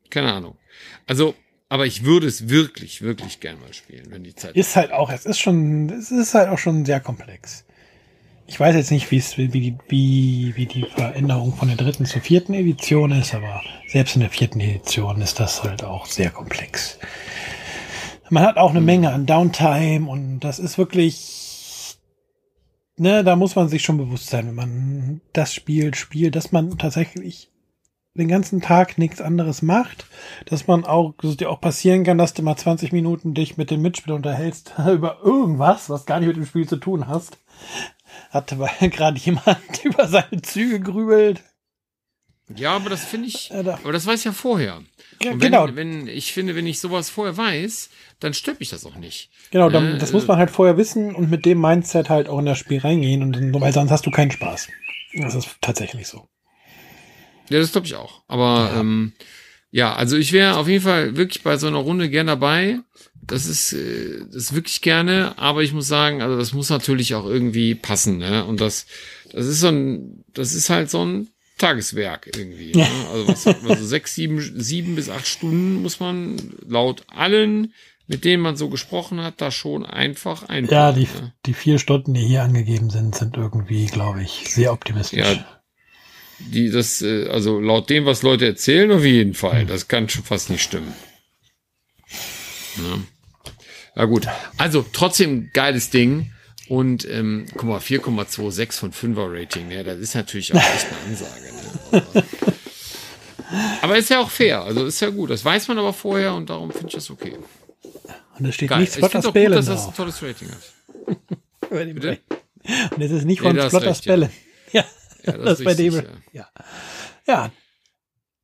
Keine Ahnung. Also, aber ich würde es wirklich, wirklich gern mal spielen, wenn die Zeit. Ist halt auch, es ist schon, es ist halt auch schon sehr komplex. Ich weiß jetzt nicht, wie es, wie die, wie, wie die Veränderung von der dritten zur vierten Edition ist, aber selbst in der vierten Edition ist das halt auch sehr komplex. Man hat auch eine hm. Menge an Downtime und das ist wirklich, ne, da muss man sich schon bewusst sein, wenn man das Spiel spielt, dass man tatsächlich den ganzen Tag nichts anderes macht, dass man auch, dass es dir auch passieren kann, dass du mal 20 Minuten dich mit dem Mitspieler unterhältst über irgendwas, was gar nicht mit dem Spiel zu tun hast. Hatte gerade jemand über seine Züge grübelt. Ja, aber das finde ich, aber das weiß ich ja vorher. Ja, wenn, genau. Wenn, ich finde, wenn ich sowas vorher weiß, dann stört mich das auch nicht. Genau, dann, äh, das muss man halt vorher wissen und mit dem Mindset halt auch in das Spiel reingehen und weil sonst hast du keinen Spaß. Das ist tatsächlich so. Ja, das glaube ich auch. Aber ja. ähm, ja, also ich wäre auf jeden Fall wirklich bei so einer Runde gern dabei. Das ist, äh, das wirklich gerne, aber ich muss sagen, also das muss natürlich auch irgendwie passen, ne? Und das, das ist so ein, das ist halt so ein Tageswerk irgendwie. Ne? Also, was, also sechs, sieben, sieben bis acht Stunden muss man laut allen, mit denen man so gesprochen hat, da schon einfach ein. Ja, die, ne? die vier Stunden, die hier angegeben sind, sind irgendwie, glaube ich, sehr optimistisch. Ja, die das, äh, also laut dem, was Leute erzählen, auf jeden Fall. Das kann schon fast nicht stimmen. Ja, ja gut. Also trotzdem geiles Ding. Und ähm, guck mal, 4,26 von 5er Rating, ne? das ist natürlich auch echt eine Ansage. Ne? Aber, ist ja auch fair, also ist ja gut. Das weiß man aber vorher und darum finde ich das okay. Und da steht Geil. nichts Spotters Bällen gut, dass das ein tolles Rating hat. und es ist nicht von nee, Spotters Bällen. Ja. Ja, das, das ist bei dem. Ja. ja. ja.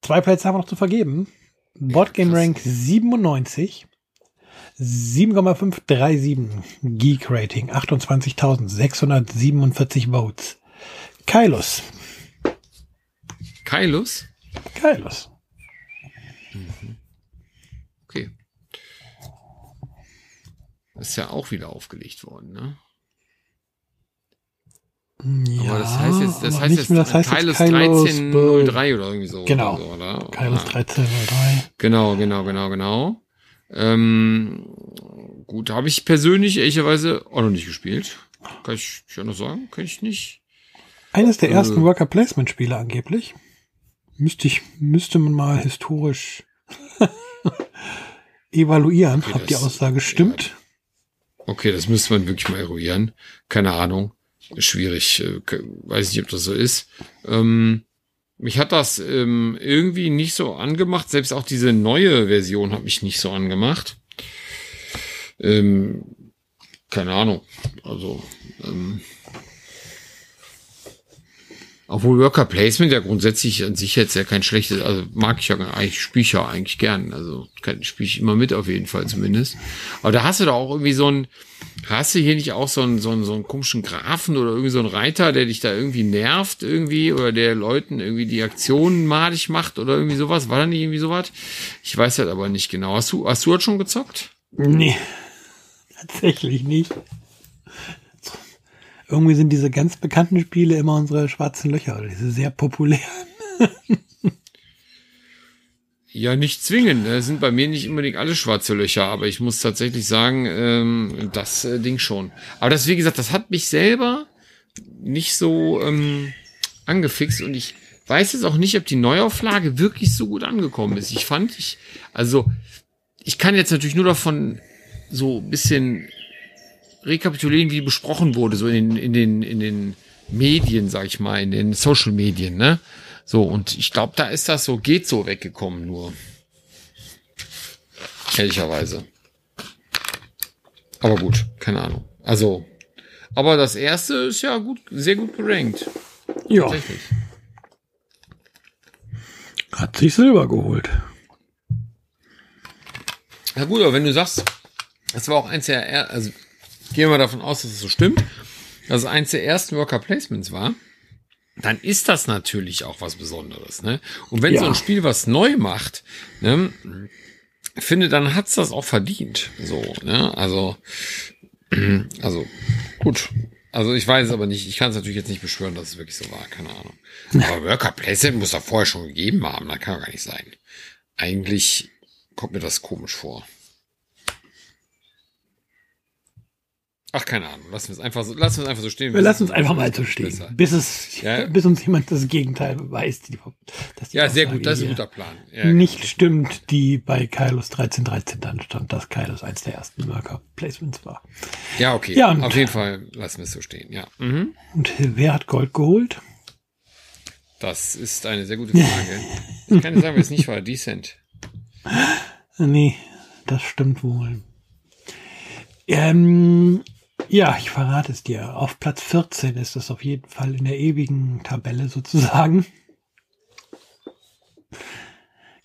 Zwei Plätze haben wir noch zu vergeben. Boardgame Rank 97. 7,537 Geek Rating, 28.647 Votes. Kailos. Kailos? Kailos. Mhm. Okay. Ist ja auch wieder aufgelegt worden, ne? Ja, aber das heißt jetzt, das heißt jetzt, das heißt Kailos 1303 oder irgendwie so. Genau. Oder so, oder? Kailos 1303. Genau, genau, genau, genau. Ähm, gut, habe ich persönlich ehrlicherweise auch noch nicht gespielt. Kann ich ja noch sagen, kann ich nicht. Eines der äh, ersten Worker Placement Spiele angeblich. Müsste ich, müsste man mal historisch evaluieren, okay, ob das, die Aussage stimmt. Ja. Okay, das müsste man wirklich mal eruieren. Keine Ahnung schwierig. Äh, weiß nicht, ob das so ist. Ähm, mich hat das ähm, irgendwie nicht so angemacht. Selbst auch diese neue Version hat mich nicht so angemacht. Ähm, keine Ahnung. Also, ähm, Obwohl Worker Placement ja grundsätzlich an sich jetzt ja kein schlechtes, also mag ich ja eigentlich, spiele ich ja eigentlich gern. Also spiele ich immer mit auf jeden Fall zumindest. Aber da hast du doch auch irgendwie so ein, hast du hier nicht auch so einen, so einen, so einen komischen Grafen oder irgendwie so einen Reiter, der dich da irgendwie nervt irgendwie oder der Leuten irgendwie die Aktionen madig macht oder irgendwie sowas? War da nicht irgendwie sowas? Ich weiß halt aber nicht genau. Hast du, hast du das schon gezockt? Nee, tatsächlich nicht. Irgendwie sind diese ganz bekannten Spiele immer unsere schwarzen Löcher, diese sehr populären. Ja, nicht zwingend. Das ne? sind bei mir nicht unbedingt alle schwarze Löcher, aber ich muss tatsächlich sagen, ähm, das äh, Ding schon. Aber das, wie gesagt, das hat mich selber nicht so ähm, angefixt und ich weiß jetzt auch nicht, ob die Neuauflage wirklich so gut angekommen ist. Ich fand, ich, also, ich kann jetzt natürlich nur davon so ein bisschen rekapitulieren, wie besprochen wurde, so in, in den, in den Medien, sag ich mal, in den Social Medien, ne? So, und ich glaube, da ist das so, geht so weggekommen nur. Ehrlicherweise. Aber gut, keine Ahnung. Also, aber das erste ist ja gut, sehr gut gerankt. Ja. Tatsächlich. Hat sich Silber geholt. Na gut, aber wenn du sagst, das war auch eins der, also gehen wir davon aus, dass es so stimmt, dass es eins der ersten Worker Placements war, dann ist das natürlich auch was Besonderes. Ne? Und wenn ja. so ein Spiel was neu macht, ne, finde, dann hat's das auch verdient. So, ne? Also, also gut. Also ich weiß es aber nicht. Ich kann es natürlich jetzt nicht beschwören, dass es wirklich so war. Keine Ahnung. Aber Worker Placement muss da vorher schon gegeben haben. Das kann doch gar nicht sein. Eigentlich kommt mir das komisch vor. Ach, keine Ahnung. Lassen wir es einfach so, lassen wir es einfach so stehen. Wir lassen es einfach mal so stehen. Bis es, ja. bis uns jemand das Gegenteil beweist. Die, dass die ja, sehr gut. Das ist ein guter Plan. Ja, nicht genau. stimmt, die bei Kylos 1313 dann stand, dass Kylos eins der ersten Worker Placements war. Ja, okay. Ja, und, Auf jeden Fall lassen wir es so stehen, ja. Mhm. Und wer hat Gold geholt? Das ist eine sehr gute Frage. ich kann nicht sagen, wer es nicht war. Decent. Nee, das stimmt wohl. Ähm, ja, ich verrate es dir. Auf Platz 14 ist es auf jeden Fall in der ewigen Tabelle sozusagen.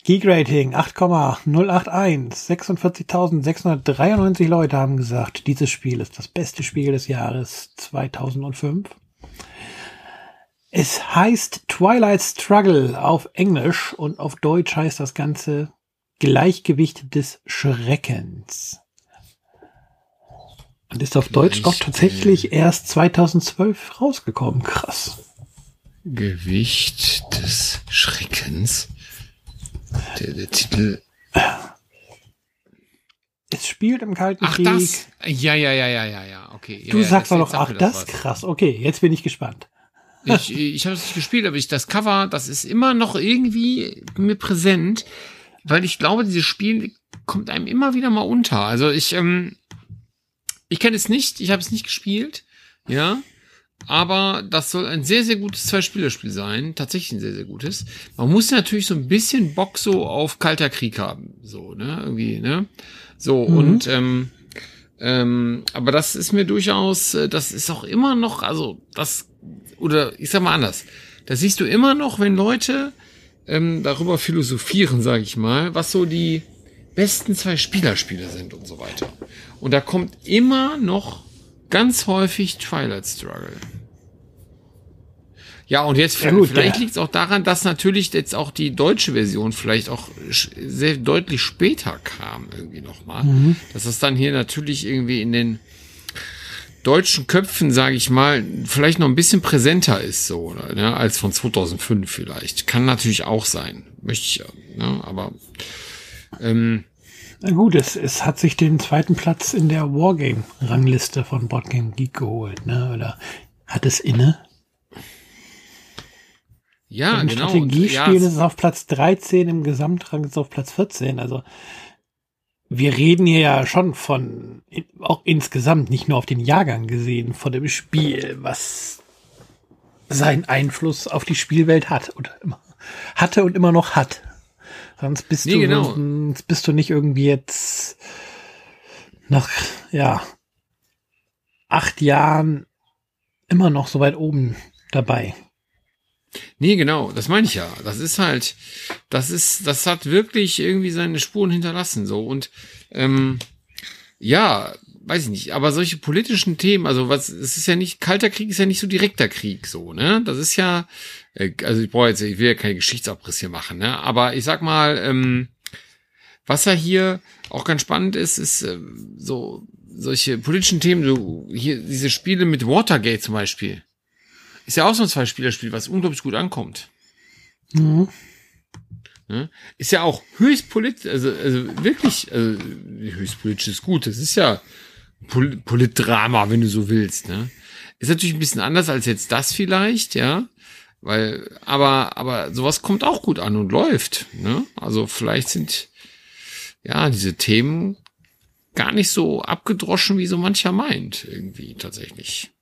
Geek Rating 8,081. 46.693 Leute haben gesagt, dieses Spiel ist das beste Spiel des Jahres 2005. Es heißt Twilight Struggle auf Englisch und auf Deutsch heißt das Ganze Gleichgewicht des Schreckens. Und ist auf Deutsch auch tatsächlich erst 2012 rausgekommen. Krass. Gewicht des Schreckens. Der, der Titel. Es spielt im Kalten ach, Krieg. Das? Ja, ja, ja, ja, ja, ja. Okay. Du ja, sagst doch noch, ach, das, das krass. Okay, jetzt bin ich gespannt. Ich, ich habe es nicht gespielt, aber ich das Cover, das ist immer noch irgendwie mir präsent, weil ich glaube, dieses Spiel kommt einem immer wieder mal unter. Also ich, ähm, ich kenne es nicht, ich habe es nicht gespielt, ja. Aber das soll ein sehr, sehr gutes Zwei-Spieler-Spiel sein. Tatsächlich ein sehr, sehr gutes. Man muss natürlich so ein bisschen Bock so auf kalter Krieg haben. So, ne? Irgendwie, ne? So, mhm. und ähm, ähm, aber das ist mir durchaus, äh, das ist auch immer noch, also das, oder ich sag mal anders, das siehst du immer noch, wenn Leute ähm, darüber philosophieren, sage ich mal, was so die besten zwei Spielerspiele sind und so weiter. Und da kommt immer noch ganz häufig Twilight Struggle. Ja, und jetzt ja, gut, vielleicht ja. liegt es auch daran, dass natürlich jetzt auch die deutsche Version vielleicht auch sehr deutlich später kam, irgendwie nochmal. Mhm. Dass das dann hier natürlich irgendwie in den deutschen Köpfen, sage ich mal, vielleicht noch ein bisschen präsenter ist, so, ne, als von 2005 vielleicht. Kann natürlich auch sein. Möchte ich ja, ne, aber ähm, na gut, es, es hat sich den zweiten Platz in der Wargame-Rangliste von Boardgame Geek geholt, ne? Oder hat es inne? Ja, Im genau. Strategiespiel ja. ist es auf Platz 13, im Gesamtrang ist es auf Platz 14. Also wir reden hier ja schon von, auch insgesamt, nicht nur auf den Jahrgang gesehen, von dem Spiel, was seinen Einfluss auf die Spielwelt hat oder immer hatte und immer noch hat. Sonst bist nee, du, genau. sonst bist du nicht irgendwie jetzt nach, ja, acht Jahren immer noch so weit oben dabei. Nee, genau, das meine ich ja. Das ist halt, das ist, das hat wirklich irgendwie seine Spuren hinterlassen, so. Und ähm, ja, weiß ich nicht, aber solche politischen Themen, also was, es ist ja nicht, kalter Krieg ist ja nicht so direkter Krieg, so, ne? Das ist ja, also ich brauche jetzt, ich will ja keinen Geschichtsabriss hier machen, ne? Aber ich sag mal, ähm, was ja hier auch ganz spannend ist, ist äh, so solche politischen Themen, so hier diese Spiele mit Watergate zum Beispiel. Ist ja auch so ein Zwei-Spieler-Spiel, was unglaublich gut ankommt. Mhm. Ne? Ist ja auch höchst politisch, also, also wirklich, also höchst politisch ist gut. Das ist ja Pol Politdrama, wenn du so willst. Ne? Ist natürlich ein bisschen anders als jetzt das vielleicht, ja. Weil, aber, aber sowas kommt auch gut an und läuft. Ne? Also vielleicht sind ja diese Themen gar nicht so abgedroschen, wie so mancher meint, irgendwie tatsächlich.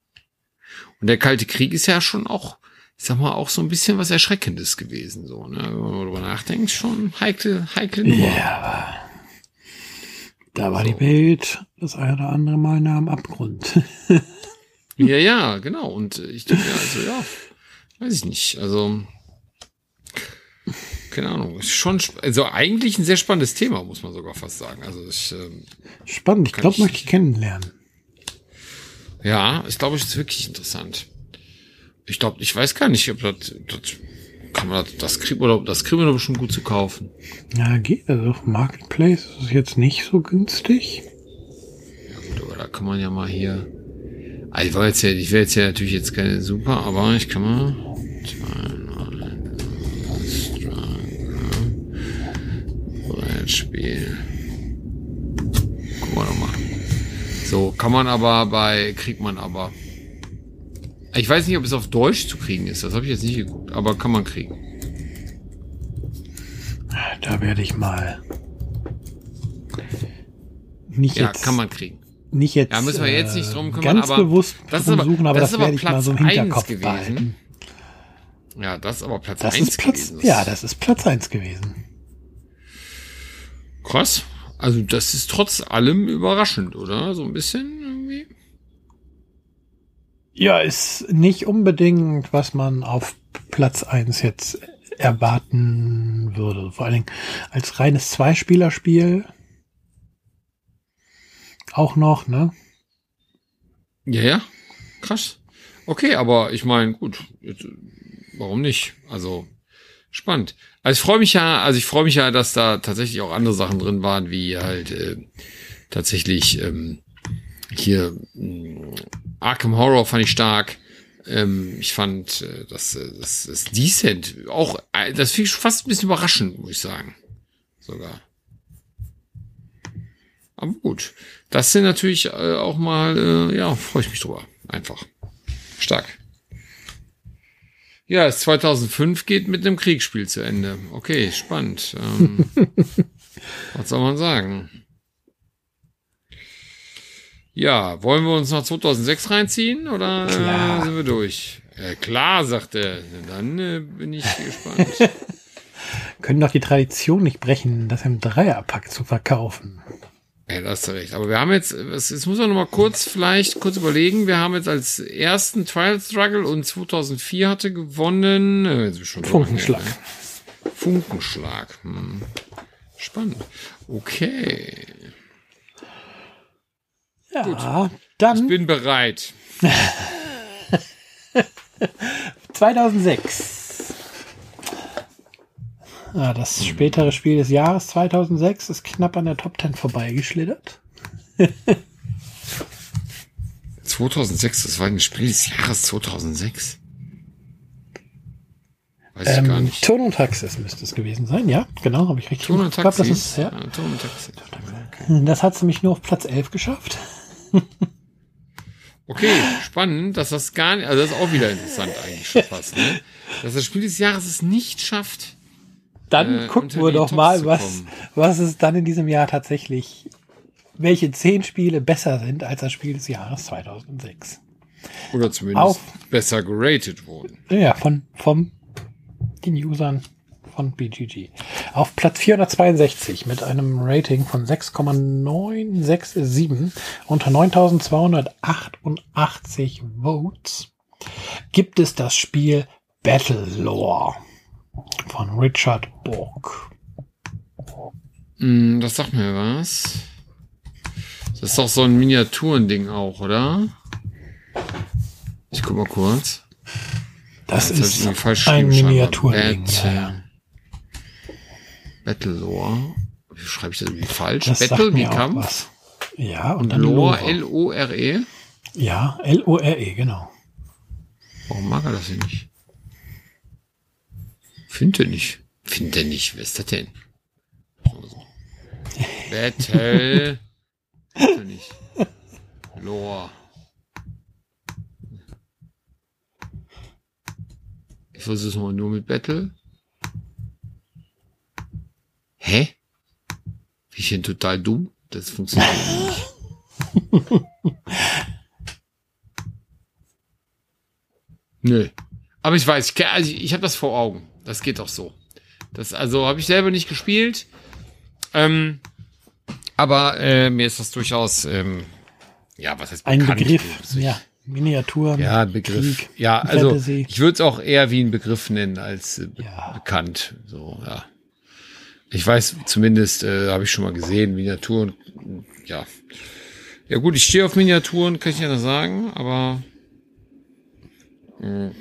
Und der Kalte Krieg ist ja schon auch, ich sag mal, auch so ein bisschen was Erschreckendes gewesen, so, ne? Wenn man darüber nachdenkt, schon heikle, heikle Nummer. Ja, da war so. die Welt das eine oder andere Mal nah am Abgrund. ja, ja, genau. Und ich denke, also, ja, weiß ich nicht. Also, keine Ahnung, ist schon, also eigentlich ein sehr spannendes Thema, muss man sogar fast sagen. Also ich, ähm, Spannend, ich glaube, möchte ich kennenlernen. Ja, ich glaube, es ist wirklich interessant. Ich glaube, ich weiß gar nicht, ob das, das kann man das, das kriegt oder das kriegen wir doch bestimmt gut zu kaufen. Ja, geht. Also auf Marketplace ist es jetzt nicht so günstig. Ja gut, aber da kann man ja mal hier. Also ich war jetzt ja, ich wäre jetzt ja natürlich jetzt keine super, aber ich kann mal. Gucken wir. So, kann man aber bei, kriegt man aber. Ich weiß nicht, ob es auf Deutsch zu kriegen ist. Das habe ich jetzt nicht geguckt, aber kann man kriegen. Da werde ich mal. Nicht ja, jetzt, kann man kriegen. Nicht jetzt. Ja, müssen wir jetzt nicht drum kümmern, ganz aber bewusst das ist aber, suchen, aber das, das, ist aber werde ich mal Platz so im 1 Hinterkopf gewesen. behalten. Ja, das ist aber Platz Das 1 ist Platz, gewesen. ja, das ist Platz eins gewesen. Krass. Also das ist trotz allem überraschend, oder? So ein bisschen irgendwie. Ja, ist nicht unbedingt, was man auf Platz eins jetzt erwarten würde. Vor allen Dingen als reines Zweispielerspiel. Auch noch, ne? Ja, ja. Krass. Okay, aber ich meine, gut, jetzt, warum nicht? Also spannend. Also ich freue mich ja, also ich freue mich ja, dass da tatsächlich auch andere Sachen drin waren, wie halt äh, tatsächlich ähm, hier äh, Arkham Horror fand ich stark. Ähm, ich fand äh, das, äh, das, das Decent auch, äh, das finde ich fast ein bisschen überraschend, muss ich sagen. Sogar. Aber gut. Das sind natürlich äh, auch mal, äh, ja, freue ich mich drüber. Einfach. Stark. Ja, es 2005 geht mit einem Kriegsspiel zu Ende. Okay, spannend. Ähm, was soll man sagen? Ja, wollen wir uns noch 2006 reinziehen oder äh, sind wir durch? Äh, klar, sagt er. Dann äh, bin ich gespannt. Können doch die Tradition nicht brechen, das im Dreierpack zu verkaufen. Ja, da hast du recht. Aber wir haben jetzt, jetzt muss man noch mal kurz, vielleicht kurz überlegen. Wir haben jetzt als ersten Trial Struggle und 2004 hatte gewonnen. Äh, schon Funkenschlag. Lange? Funkenschlag. Hm. Spannend. Okay. Ja, Gut. dann. Ich bin bereit. 2006. Ja, das spätere Spiel des Jahres 2006 ist knapp an der Top 10 vorbeigeschlittert. 2006, das war ein Spiel des Jahres 2006. Weiß ich ähm, gar nicht. Ton und Taxis müsste es gewesen sein, ja, genau, habe ich richtig Ton und Ich glaub, das Taxis? ist, ja. Ja, Ton und Taxis. Okay. Das hat sie mich nur auf Platz 11 geschafft. Okay, spannend, dass das gar nicht, also das ist auch wieder interessant eigentlich schon fast, ne? Dass das Spiel des Jahres es nicht schafft. Dann äh, gucken wir doch mal, was, was es dann in diesem Jahr tatsächlich, welche zehn Spiele besser sind als das Spiel des Jahres 2006. Oder zumindest Auf- besser geratet wurden. Ja, von, vom, den Usern von BGG. Auf Platz 462 mit einem Rating von 6,967 unter 9288 Votes gibt es das Spiel Battle Lore von Richard Borg. Mm, das sagt mir was. Das ist doch so ein Miniaturending auch, oder? Ich guck mal kurz. Das ist ein Miniaturding. Battle, ja. Battle Lore. Wie schreibe ich das irgendwie falsch? Das Battle wie Kampf. Ja, und, und dann Lore, L-O-R-E. Ja, L-O-R-E, genau. Warum mag er das denn nicht? Finde nicht. Finde nicht. Wer ist das denn? Battle. Finde nicht. Lore. Ich versuche es mal nur mit Battle. Hä? Wie ich bin total dumm? Das funktioniert nicht. Nö. Aber ich weiß, ich, also ich, ich habe das vor Augen. Das geht doch so. Das also habe ich selber nicht gespielt. Ähm, aber äh, mir ist das durchaus ähm, ja, was heißt bekannt? Ein Begriff, ja. Miniaturen. Ja, Begriff. Krieg, ja, also Fantasy. ich würde es auch eher wie ein Begriff nennen als äh, ja. bekannt. So, ja. Ich weiß zumindest, äh, habe ich schon mal gesehen, Miniaturen. Ja. Ja gut, ich stehe auf Miniaturen, kann ich ja das sagen, aber mh, hm,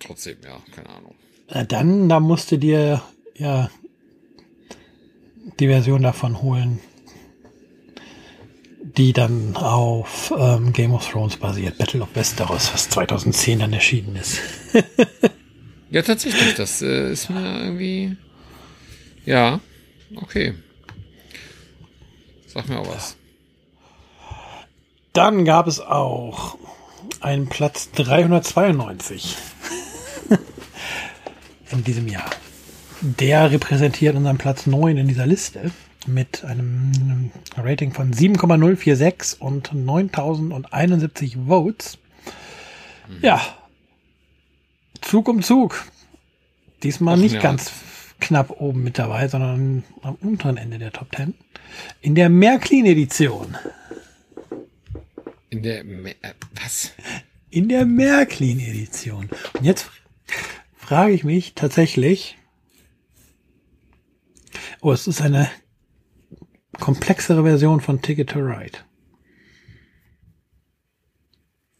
trotzdem, ja, keine Ahnung. Na dann, da musst du dir ja die Version davon holen, die dann auf ähm, Game of Thrones basiert, Battle of Westeros, was 2010 dann erschienen ist. ja, tatsächlich, das äh, ist mir irgendwie. Ja, okay. Sag mir auch was. Dann gab es auch einen Platz 392 in diesem Jahr. Der repräsentiert unseren Platz 9 in dieser Liste mit einem Rating von 7,046 und 9071 Votes. Mhm. Ja, Zug um Zug. Diesmal Ach, nicht ja. ganz knapp oben mit dabei, sondern am unteren Ende der Top 10. In der Märklin-Edition. In der, Mer was? In der Märklin-Edition. Und jetzt frage ich mich tatsächlich, oh, es ist eine komplexere Version von Ticket to Ride.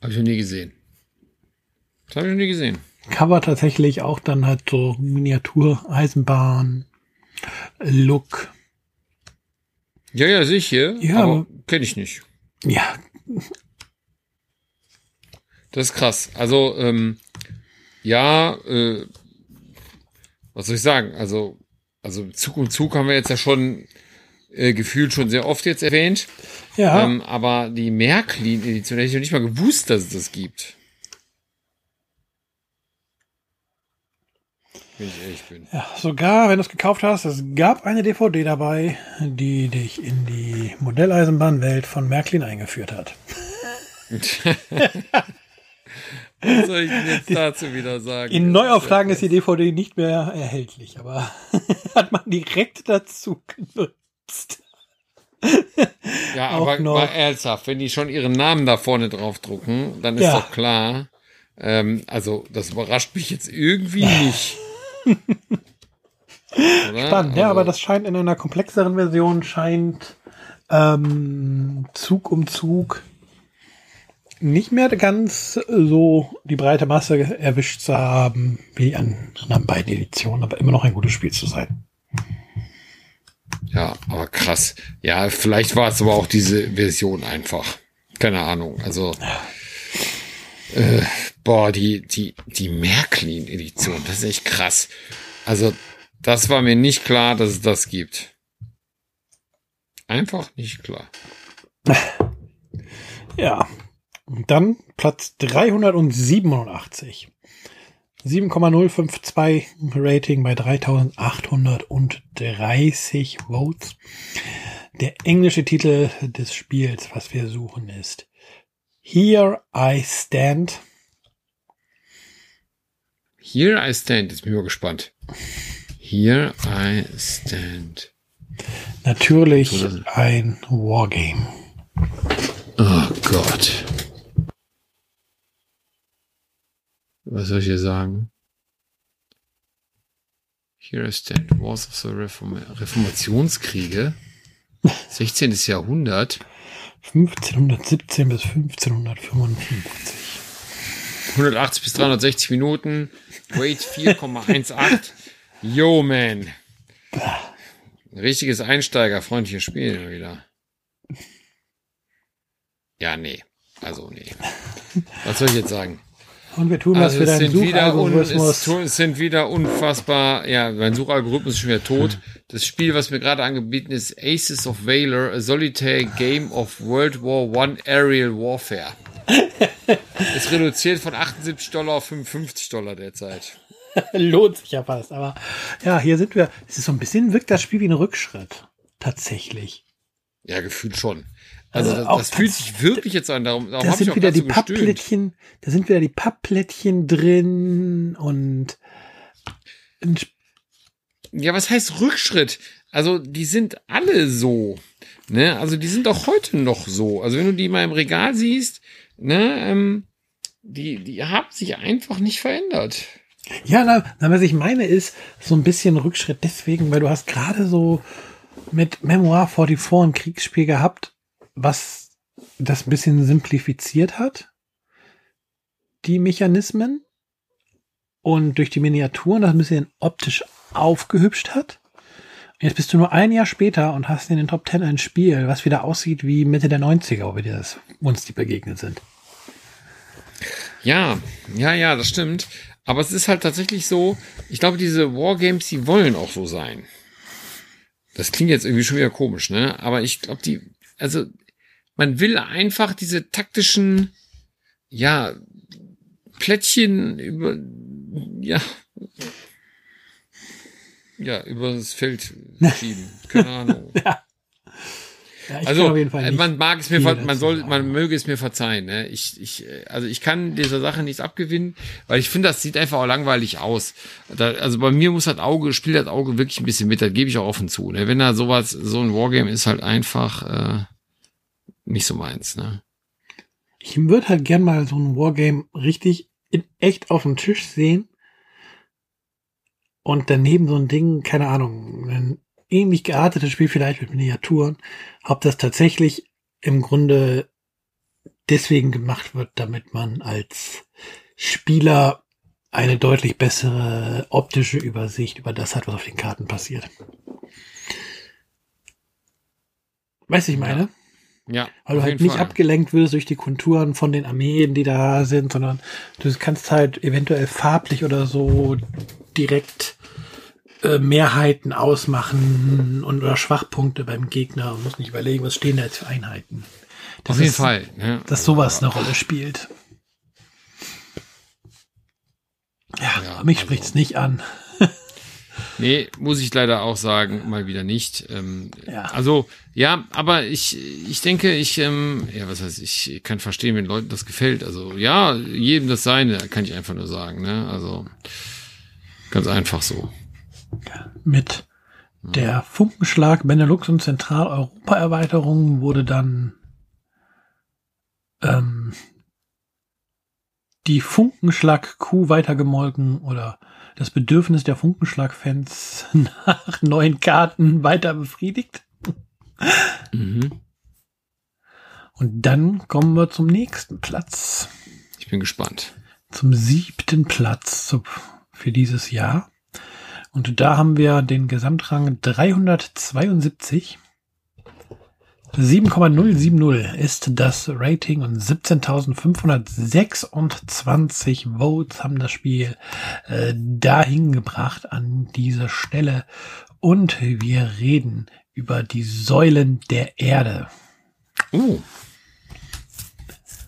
Habe ich noch nie gesehen. Das habe ich noch nie gesehen. Cover tatsächlich auch dann halt so Miniatur, Eisenbahn, Look. Ja, ja, sicher. Ja, aber kenne ich nicht. Ja. Das ist krass. Also, ähm, ja, äh, was soll ich sagen? Also, also Zug um Zug haben wir jetzt ja schon äh, gefühlt schon sehr oft jetzt erwähnt. Ja. Ähm, aber die Märklin-Edition hätte ich noch nicht mal gewusst, dass es das gibt. Wenn ich ehrlich bin. Ja, sogar, wenn du es gekauft hast, es gab eine DVD dabei, die dich in die Modelleisenbahnwelt von Märklin eingeführt hat. Was soll ich denn jetzt dazu wieder sagen? In Neuauflagen ist die DVD nicht mehr erhältlich, aber hat man direkt dazu genutzt ja, aber noch. mal ernsthaft, wenn die schon ihren Namen da vorne drauf drucken, dann ist ja. doch klar, ähm, also das überrascht mich jetzt irgendwie nicht. Spannend, also, ja, aber das scheint in einer komplexeren Version, scheint ähm, Zug um Zug nicht mehr ganz so die breite Masse erwischt zu haben wie die anderen beiden Editionen, aber immer noch ein gutes Spiel zu sein. Ja, aber krass. Ja, vielleicht war es aber auch diese Version einfach. Keine Ahnung. Also, äh, boah, die, die, die Märklin-Edition, das ist echt krass. Also, das war mir nicht klar, dass es das gibt. Einfach nicht klar. Ja. Und dann Platz 387. 7,052 Rating bei 3830 Votes. Der englische Titel des Spiels, was wir suchen, ist Here I Stand. Here I Stand, jetzt bin ich mal gespannt. Here I Stand. Natürlich ein Wargame. Oh Gott. Was soll ich hier sagen? Here stand Wars of the Reform Reformationskriege. 16. Jahrhundert. 1517 bis 1555. 180 bis 360 Minuten. Weight 4,18. Yo, man. Richtiges Einsteigerfreundliches Spiel wieder. Ja, nee. Also, nee. Was soll ich jetzt sagen? Und wir tun also was für deinen Suchalgorithmus. Un, es, sind wieder unfassbar, ja, mein Suchalgorithmus ist schon wieder tot. Das Spiel, was mir gerade angeboten ist, Aces of Valor, a solitary game of World War One Aerial Warfare. ist reduziert von 78 Dollar auf 55 Dollar derzeit. Lohnt sich ja fast, aber ja, hier sind wir. Es ist so ein bisschen, wirkt das Spiel wie ein Rückschritt. Tatsächlich. Ja, gefühlt schon. Also, also das, das fühlt sich wirklich jetzt an. Darum, darum da sind wieder die Pappplättchen, da sind wieder die Pappplättchen drin und ja, was heißt Rückschritt? Also die sind alle so. Ne? Also die sind auch heute noch so. Also wenn du die mal im Regal siehst, ne, ähm, die, die haben sich einfach nicht verändert. Ja, na, na, was ich meine ist, so ein bisschen Rückschritt deswegen, weil du hast gerade so mit Memoir 44 ein Kriegsspiel gehabt, was das ein bisschen simplifiziert hat, die Mechanismen und durch die Miniaturen das ein bisschen optisch aufgehübscht hat. Jetzt bist du nur ein Jahr später und hast in den Top Ten ein Spiel, was wieder aussieht wie Mitte der 90er, wie das uns die begegnet sind. Ja, ja, ja, das stimmt. Aber es ist halt tatsächlich so, ich glaube, diese Wargames, die wollen auch so sein. Das klingt jetzt irgendwie schon wieder komisch, ne? Aber ich glaube, die, also man will einfach diese taktischen, ja, Plättchen über, ja, ja, über das Feld schieben. Keine Ahnung. ja. Ja, also man mag es mir, man soll, man möge es mir verzeihen. Ne? Ich, ich, also ich kann dieser Sache nichts abgewinnen, weil ich finde, das sieht einfach auch langweilig aus. Da, also bei mir muss das Auge, spielt das Auge wirklich ein bisschen mit. Das gebe ich auch offen zu. Ne? Wenn da sowas, so ein Wargame ist halt einfach äh, nicht so meins, ne? Ich würde halt gern mal so ein Wargame richtig in echt auf dem Tisch sehen. Und daneben so ein Ding, keine Ahnung, ein ähnlich geartetes Spiel vielleicht mit Miniaturen, ob das tatsächlich im Grunde deswegen gemacht wird, damit man als Spieler eine deutlich bessere optische Übersicht über das hat, was auf den Karten passiert. Weißt du, ich meine? Ja. Weil du halt nicht Fall. abgelenkt wirst durch die Konturen von den Armeen, die da sind, sondern du kannst halt eventuell farblich oder so direkt äh, Mehrheiten ausmachen und oder Schwachpunkte beim Gegner und musst nicht überlegen, was stehen da jetzt für Einheiten. Das Auf jeden ist, Fall. Ja. Dass sowas eine Rolle spielt. Ja, ja mich also. spricht's nicht an. Nee, muss ich leider auch sagen, mal wieder nicht. Ähm, ja. Also, ja, aber ich, ich denke, ich, ähm, ja, was heißt, ich kann verstehen, wenn Leuten das gefällt. Also, ja, jedem das seine, kann ich einfach nur sagen, ne? Also, ganz einfach so. Mit der Funkenschlag Benelux und Zentraleuropa-Erweiterung wurde dann ähm, die Funkenschlag-Kuh weitergemolken oder das Bedürfnis der Funkenschlag-Fans nach neuen Karten weiter befriedigt. Mhm. Und dann kommen wir zum nächsten Platz. Ich bin gespannt. Zum siebten Platz für dieses Jahr. Und da haben wir den Gesamtrang 372. 7,070 ist das Rating und 17.526 Votes haben das Spiel äh, dahin gebracht an diese Stelle. Und wir reden über die Säulen der Erde. Oh.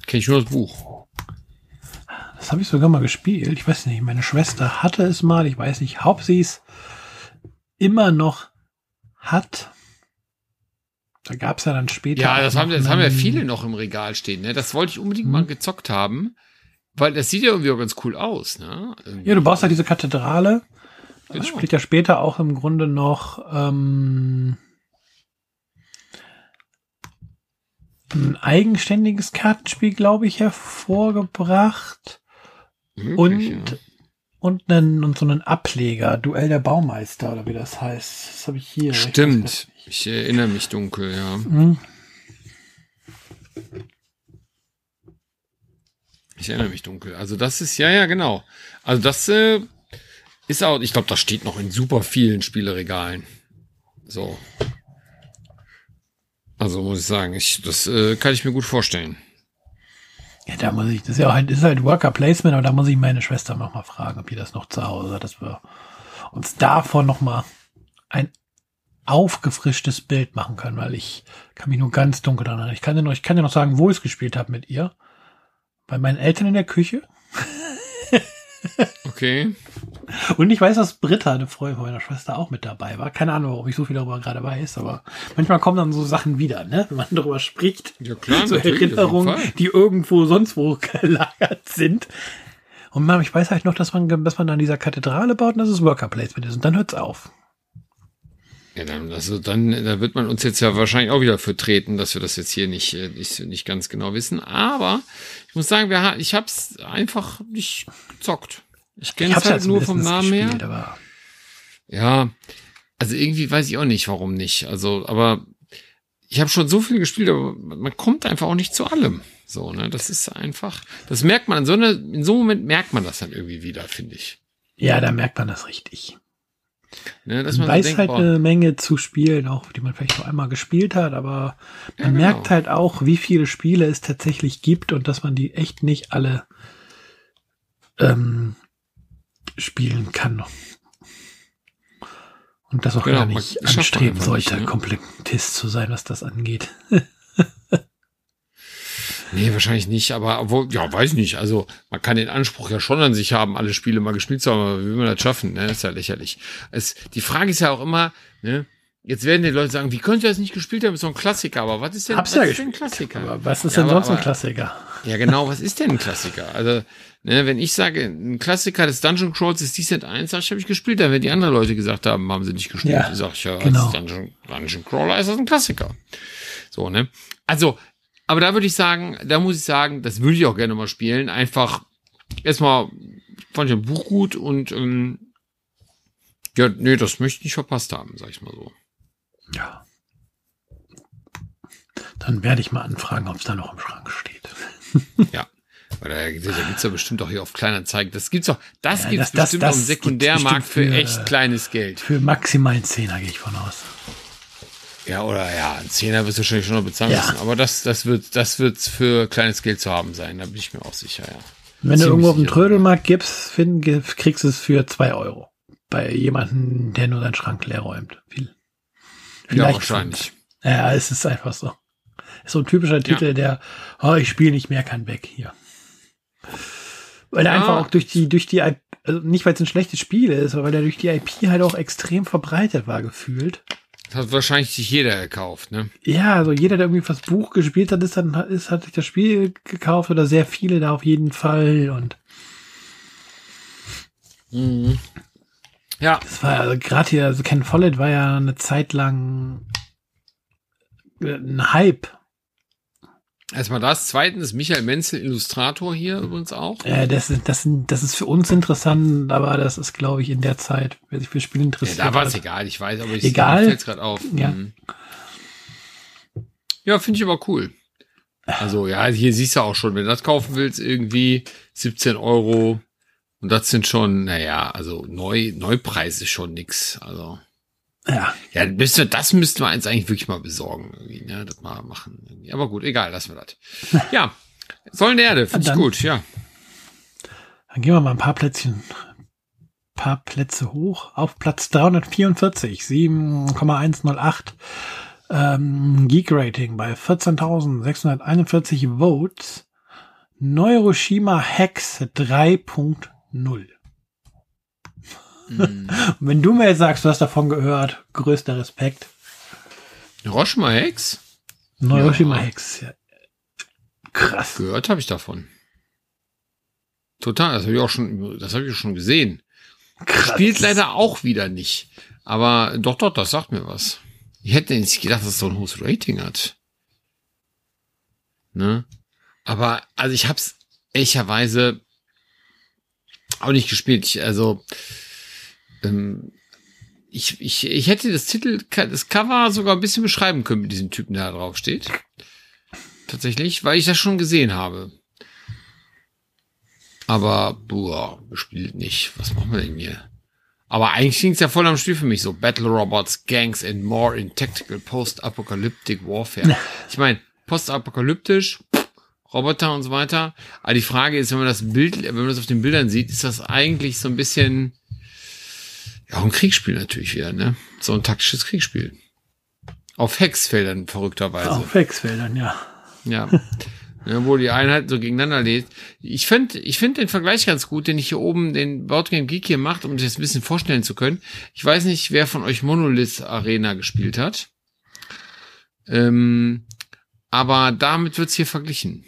Kenn ich nur das Buch. Das habe ich sogar mal gespielt. Ich weiß nicht, meine Schwester hatte es mal. Ich weiß nicht, ob sie es immer noch hat. Da gab es ja dann später. Ja, das haben, das haben ja viele noch im Regal stehen. Ne? Das wollte ich unbedingt hm. mal gezockt haben, weil das sieht ja irgendwie auch ganz cool aus. Ne? Ja, du baust ja diese Kathedrale. Das genau. spielt ja später auch im Grunde noch ähm, ein eigenständiges Kartenspiel, glaube ich, hervorgebracht. Möglich, und ja. Und, einen, und so einen Ableger, Duell der Baumeister oder wie das heißt. Das habe ich hier. Stimmt. Ich, ich, erinnere mich dunkel, ja. Mhm. Ich erinnere mich dunkel. Also das ist, ja, ja, genau. Also das äh, ist auch, ich glaube, das steht noch in super vielen Spieleregalen. So. Also muss ich sagen, ich, das äh, kann ich mir gut vorstellen. Ja, da muss ich, das ist ja halt, ist halt Worker Placement, aber da muss ich meine Schwester noch mal fragen, ob die das noch zu Hause hat, dass wir uns davon noch mal ein aufgefrischtes Bild machen können, weil ich kann mich nur ganz dunkel daran erinnern. Ich kann dir noch, ich kann dir noch sagen, wo ich es gespielt habe mit ihr. Bei meinen Eltern in der Küche. Okay. Und ich weiß, dass Britta, eine Freundin meiner Schwester, auch mit dabei war. Keine Ahnung, ob ich so viel darüber gerade weiß, aber manchmal kommen dann so Sachen wieder, ne? Wenn man darüber spricht. Ja, klar. So Erinnerungen, die irgendwo sonst wo gelagert sind. Und man, ich weiß halt noch, dass man, dass man an dieser Kathedrale baut und dass es Worker Placement ist. Und dann hört's auf. Ja, dann, also dann, da wird man uns jetzt ja wahrscheinlich auch wieder vertreten, dass wir das jetzt hier nicht, äh, nicht, nicht ganz genau wissen. Aber ich muss sagen, wir, ich habe es einfach nicht gezockt. Ich kenne es halt nur vom Namen gespielt, her. ja, also irgendwie weiß ich auch nicht, warum nicht. Also, aber ich habe schon so viel gespielt, aber man kommt einfach auch nicht zu allem. So, ne, das ist einfach, das merkt man in so, eine, in so einem Moment merkt man das dann irgendwie wieder, finde ich. Ja, da merkt man das richtig. Ne, man, man weiß denkt, halt boah, eine Menge zu spielen, auch die man vielleicht nur einmal gespielt hat, aber man ja, genau. merkt halt auch, wie viele Spiele es tatsächlich gibt und dass man die echt nicht alle ähm, spielen kann. Und das auch genau, gar nicht anstreben sollte, nicht, ne? Komplettist zu sein, was das angeht. nee, wahrscheinlich nicht, aber obwohl, ja, weiß nicht. Also man kann den Anspruch ja schon an sich haben, alle Spiele mal gespielt zu haben, aber wie will man das schaffen? Ne? Ist ja lächerlich. Es, die Frage ist ja auch immer, ne, Jetzt werden die Leute sagen, wie könnt ihr das nicht gespielt haben? Ist so ein Klassiker. Aber was ist denn, was ja ist denn ein Klassiker? Aber was ist ja, denn aber, sonst ein Klassiker? Ja, genau. Was ist denn ein Klassiker? Also, ne, wenn ich sage, ein Klassiker des Dungeon Crawls ist Descent 1, sag ich, habe ich gespielt. Dann, wenn die anderen Leute gesagt haben, haben sie nicht gespielt. Ja, sag ich, ja, genau. Dungeon, Dungeon Crawler ist das ein Klassiker. So, ne? Also, aber da würde ich sagen, da muss ich sagen, das würde ich auch gerne mal spielen. Einfach, erstmal fand ich ein Buch gut und, ähm, ja, nee, das möchte ich nicht verpasst haben, sag ich mal so. Ja. Dann werde ich mal anfragen, ob es da noch im Schrank steht. ja. Da, da gibt's ja bestimmt auch hier auf Kleinanzeigen. Das gibt's auch, das ja, gibt's das, bestimmt das, das im Sekundärmarkt für, für, echt kleines Geld. Für maximal einen Zehner gehe ich von aus. Ja, oder ja, ein Zehner wirst du wahrscheinlich schon noch bezahlen ja. müssen. Aber das, das wird, das wird für kleines Geld zu haben sein. Da bin ich mir auch sicher, ja. Wenn Ziemlich du irgendwo auf dem Trödelmarkt gibst, find, kriegst du es für zwei Euro. Bei jemandem, der nur seinen Schrank leer räumt. Viel. Vielleicht ja, wahrscheinlich. Ja, es ist einfach so. Ist so ein typischer Titel, ja. der, oh, ich spiele nicht mehr, kann weg hier. Weil er einfach auch durch die, durch die, also nicht weil es ein schlechtes Spiel ist, aber weil er durch die IP halt auch extrem verbreitet war, gefühlt. Das hat wahrscheinlich sich jeder gekauft, ne? Ja, also jeder, der irgendwie das Buch gespielt hat, ist dann, ist, hat sich das Spiel gekauft oder sehr viele da auf jeden Fall und. Mhm. Ja. Das war also gerade hier, also Ken Follett war ja eine Zeit lang ein Hype. Erstmal das. Zweitens, Michael Menzel, Illustrator hier übrigens auch. Äh, das, ist, das, das ist für uns interessant, aber das ist, glaube ich, in der Zeit, wer sich für Spiele interessiert. Ja, da war es egal, ich weiß, aber ich egal. fällt gerade auf. Ja, mhm. ja finde ich aber cool. Also ja, hier siehst du auch schon, wenn du das kaufen willst, irgendwie 17 Euro und das sind schon, naja, also neu, Neupreis ist schon nix. Also. Ja. Ja, müsste, das müssten wir uns eigentlich wirklich mal besorgen, irgendwie, ne, das mal machen. Irgendwie. Aber gut, egal, lassen wir das. ja. Sollen der Erde, finde ich gut, ja. Dann gehen wir mal ein paar Plätzchen, paar Plätze hoch. Auf Platz 344, 7,108 ähm, Geek Rating bei 14.641 Votes. Neuroshima Hex 3.0 null. Mm. Wenn du mir jetzt sagst, du hast davon gehört, größter Respekt. Hiroshima Hex? Hiroshima ja. Hex, ja. Krass. Gehört habe ich davon. Total, das habe ich auch schon, das habe ich schon gesehen. Krass. Spielt leider auch wieder nicht. Aber doch, doch, das sagt mir was. Ich hätte nicht gedacht, dass es so ein hohes Rating hat. Ne? Aber, also ich hab's ehrlicherweise auch nicht gespielt. Ich, also, ähm, ich, ich, ich hätte das Titel, das Cover sogar ein bisschen beschreiben können mit diesem Typen, der da drauf steht. Tatsächlich, weil ich das schon gesehen habe. Aber, boah, gespielt nicht. Was machen wir denn hier? Aber eigentlich klingt's ja voll am Spiel für mich so. Battle Robots, Gangs and more in Tactical Post-Apocalyptic Warfare. Ich meine, postapokalyptisch, Roboter und so weiter. Aber die Frage ist, wenn man das Bild, wenn man das auf den Bildern sieht, ist das eigentlich so ein bisschen, ja, ein Kriegsspiel natürlich wieder, ne? So ein taktisches Kriegsspiel. Auf Hexfeldern, verrückterweise. Auf Hexfeldern, ja. Ja. ja wo die Einheiten so gegeneinander lädt. Ich finde ich finde den Vergleich ganz gut, den ich hier oben, den Boardgame Geek hier macht, um sich das ein bisschen vorstellen zu können. Ich weiß nicht, wer von euch Monolith Arena gespielt hat. Ähm, aber damit wird's hier verglichen.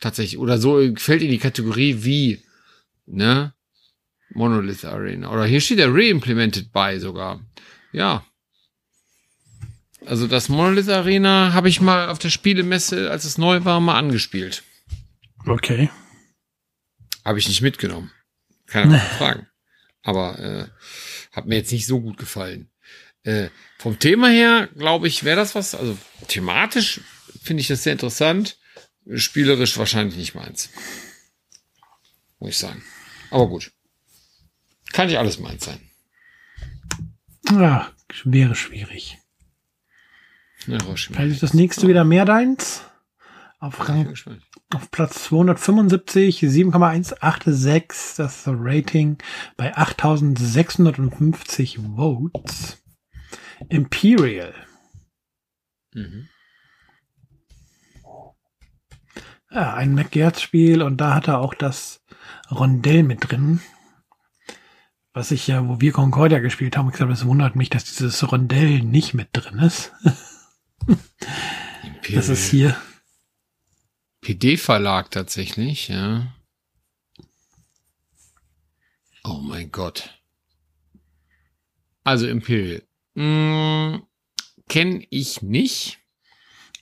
Tatsächlich. Oder so fällt in die Kategorie wie, ne? Monolith Arena. Oder hier steht der Reimplemented by sogar. Ja. Also das Monolith Arena habe ich mal auf der Spielemesse, als es neu war, mal angespielt. Okay. Habe ich nicht mitgenommen. Keine nee. fragen. Aber äh, hat mir jetzt nicht so gut gefallen. Äh, vom Thema her, glaube ich, wäre das was, also thematisch finde ich das sehr interessant. Spielerisch wahrscheinlich nicht meins. Muss ich sagen. Aber gut. Kann nicht alles meins sein. Ja, wäre schwierig. Ja, Vielleicht ist das nächste wieder mehr deins. Auf, Rang, auf Platz 275, 7,186, das Rating bei 8650 Votes. Imperial. Mhm. Ja, ein McGertz-Spiel und da hat er auch das Rondell mit drin. Was ich ja, wo wir Concordia gespielt haben, ich glaube, es wundert mich, dass dieses Rondell nicht mit drin ist. das ist hier. PD-Verlag tatsächlich, ja. Oh mein Gott. Also Imperial. Hm, Kenne ich nicht.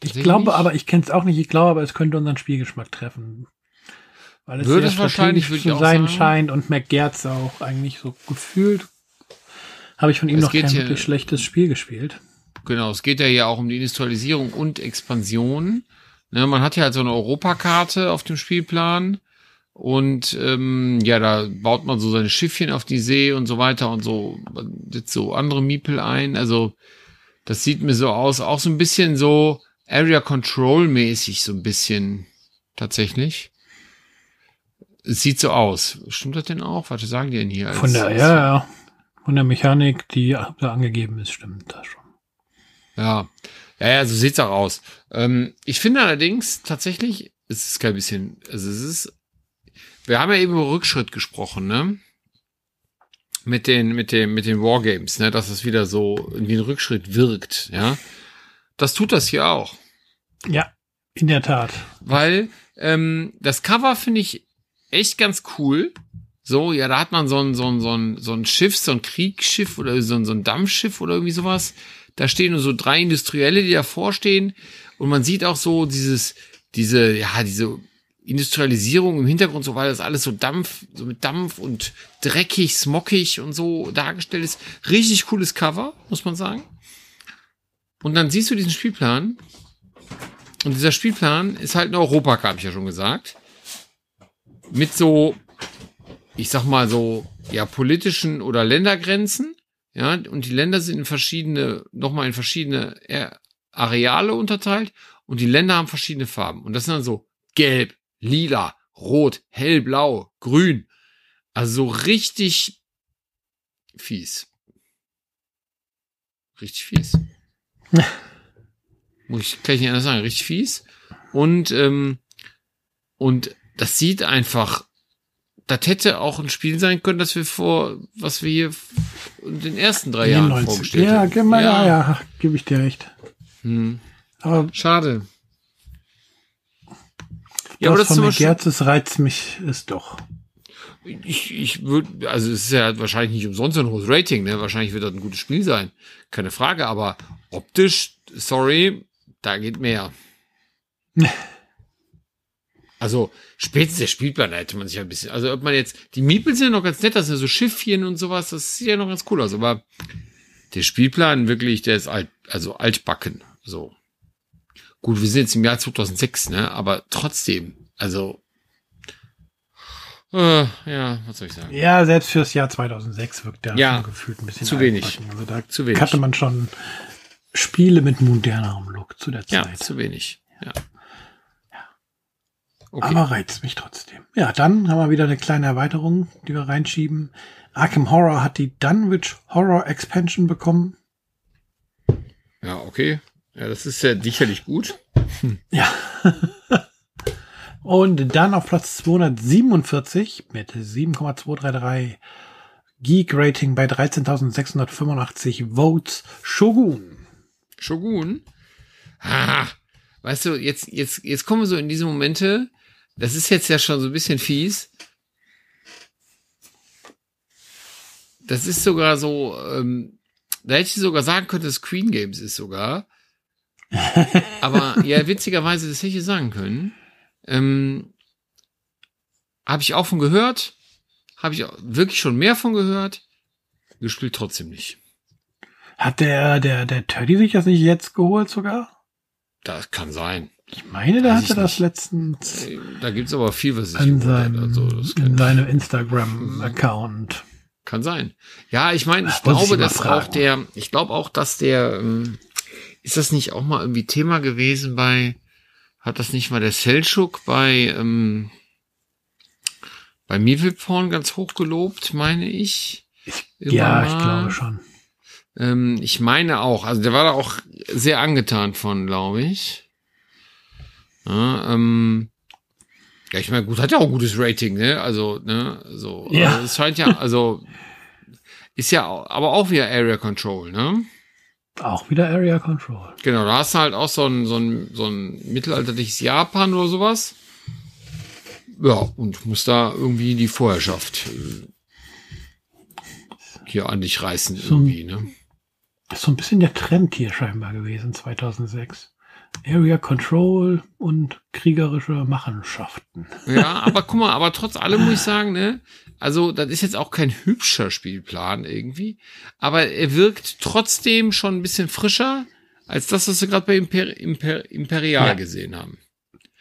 Ich glaube aber, ich kenne es auch nicht, ich glaube aber, es könnte unseren Spielgeschmack treffen. Weil es würde es wahrscheinlich zu sein sagen. scheint und McGertz auch eigentlich so gefühlt. Habe ich von ihm es noch kein ja, wirklich schlechtes Spiel gespielt. Genau, es geht ja hier auch um die Industrialisierung und Expansion. Ne, man hat ja halt so eine Europakarte auf dem Spielplan und ähm, ja, da baut man so seine Schiffchen auf die See und so weiter und so setzt so andere Miepel ein. Also das sieht mir so aus, auch so ein bisschen so Area Control mäßig so ein bisschen tatsächlich. Es sieht so aus. Stimmt das denn auch? Was sagen die denn hier? Von der, ja, ja. Von der Mechanik, die da angegeben ist, stimmt das schon. Ja. Ja, ja, so sieht's auch aus. Ähm, ich finde allerdings tatsächlich, es ist kein bisschen, also es ist, wir haben ja eben über Rückschritt gesprochen, ne? Mit den, mit dem, mit den Wargames, ne? Dass es wieder so wie ein Rückschritt wirkt, ja? Das tut das hier auch. Ja, in der Tat. Weil ähm, das Cover finde ich echt ganz cool. So, ja, da hat man so ein, so ein, so ein, so ein Schiff, so ein Kriegsschiff oder so ein, so ein Dampfschiff oder irgendwie sowas. Da stehen nur so drei Industrielle, die davor stehen. Und man sieht auch so dieses, diese, ja, diese Industrialisierung im Hintergrund, so weil das alles so Dampf, so mit Dampf und dreckig, smockig und so dargestellt ist. Richtig cooles Cover, muss man sagen. Und dann siehst du diesen Spielplan. Und dieser Spielplan ist halt eine Europakarte, habe ich ja schon gesagt. Mit so, ich sag mal so, ja, politischen oder Ländergrenzen. Ja, und die Länder sind in verschiedene, nochmal in verschiedene Areale unterteilt. Und die Länder haben verschiedene Farben. Und das sind dann so gelb, lila, rot, hellblau, grün. Also so richtig fies. Richtig fies. Muss ich gleich nicht anders sagen, richtig fies. Und, ähm, und das sieht einfach, das hätte auch ein Spiel sein können, das wir vor, was wir hier in den ersten drei Jahren 90. vorgestellt haben. Ja, ja, ja, gebe ich dir recht. Hm. Aber Schade. Ja, aber das von Gerzes reizt mich ist doch. Ich, ich würde, also es ist ja wahrscheinlich nicht umsonst ein hohes Rating, ne? Wahrscheinlich wird das ein gutes Spiel sein. Keine Frage, aber optisch, sorry, da geht mehr. Also spätestens der Spielplan hätte man sich ein bisschen, also ob man jetzt, die Meeples sind ja noch ganz nett, das sind ja so Schiffchen und sowas, das sieht ja noch ganz cool aus, aber der Spielplan wirklich, der ist alt, also altbacken, so. Gut, wir sind jetzt im Jahr 2006, ne, aber trotzdem, also, äh, ja, was soll ich sagen? Ja, selbst fürs Jahr 2006 wirkt der ja, gefühlt ein bisschen zu wenig. Also da zu wenig. hatte man schon Spiele mit modernerem Look zu der Zeit. Ja, zu wenig. Ja. Okay. Aber reizt mich trotzdem. Ja, dann haben wir wieder eine kleine Erweiterung, die wir reinschieben. Arkham Horror hat die Dunwich Horror Expansion bekommen. Ja, okay. Ja, das ist ja sicherlich gut. Hm. Ja. Und dann auf Platz 247 mit 7,233 Geek Rating bei 13.685 Votes Shogun. Shogun? Ah, weißt du, jetzt, jetzt, jetzt kommen wir so in diese Momente, das ist jetzt ja schon so ein bisschen fies. Das ist sogar so, ähm, da hätte ich sogar sagen können, dass Queen Games ist sogar. Aber ja, witzigerweise, das hätte ich sagen können. Ähm, Habe ich auch von gehört. Habe ich wirklich schon mehr von gehört. Gespielt trotzdem nicht. Hat der, der, der Teddy sich das nicht jetzt geholt sogar? Das kann sein. Ich meine, der hatte das letztens. Äh, da gibt's aber viel, was ich in, seinem, also, in seinem Instagram-Account. Kann sein. Ja, ich meine, ich glaube, dass auch der, ich glaube auch, dass der, ähm, ist das nicht auch mal irgendwie Thema gewesen bei, hat das nicht mal der Selchuk bei, ähm, bei Mivilporn ganz hoch gelobt, meine ich? ja, mal. ich glaube schon. Ähm, ich meine auch, also der war da auch sehr angetan von, glaube ich. Ja, ähm, ja, ich meine, gut, hat ja auch ein gutes Rating, ne? Also, ne, so. Ja. Also, es scheint ja, also, ist ja, aber auch wieder Area Control, ne? Auch wieder Area Control. Genau, da hast du halt auch so ein, so ein, so ein mittelalterliches Japan oder sowas. Ja, und muss da irgendwie die Vorherrschaft äh, hier an dich reißen so, irgendwie, ne? Ist so ein bisschen der Trend hier scheinbar gewesen, 2006. Area Control und kriegerische Machenschaften. Ja, aber guck mal, aber trotz allem muss ich sagen, ne, also das ist jetzt auch kein hübscher Spielplan irgendwie, aber er wirkt trotzdem schon ein bisschen frischer als das, was wir gerade bei Imper Imper Imperial ja. gesehen haben.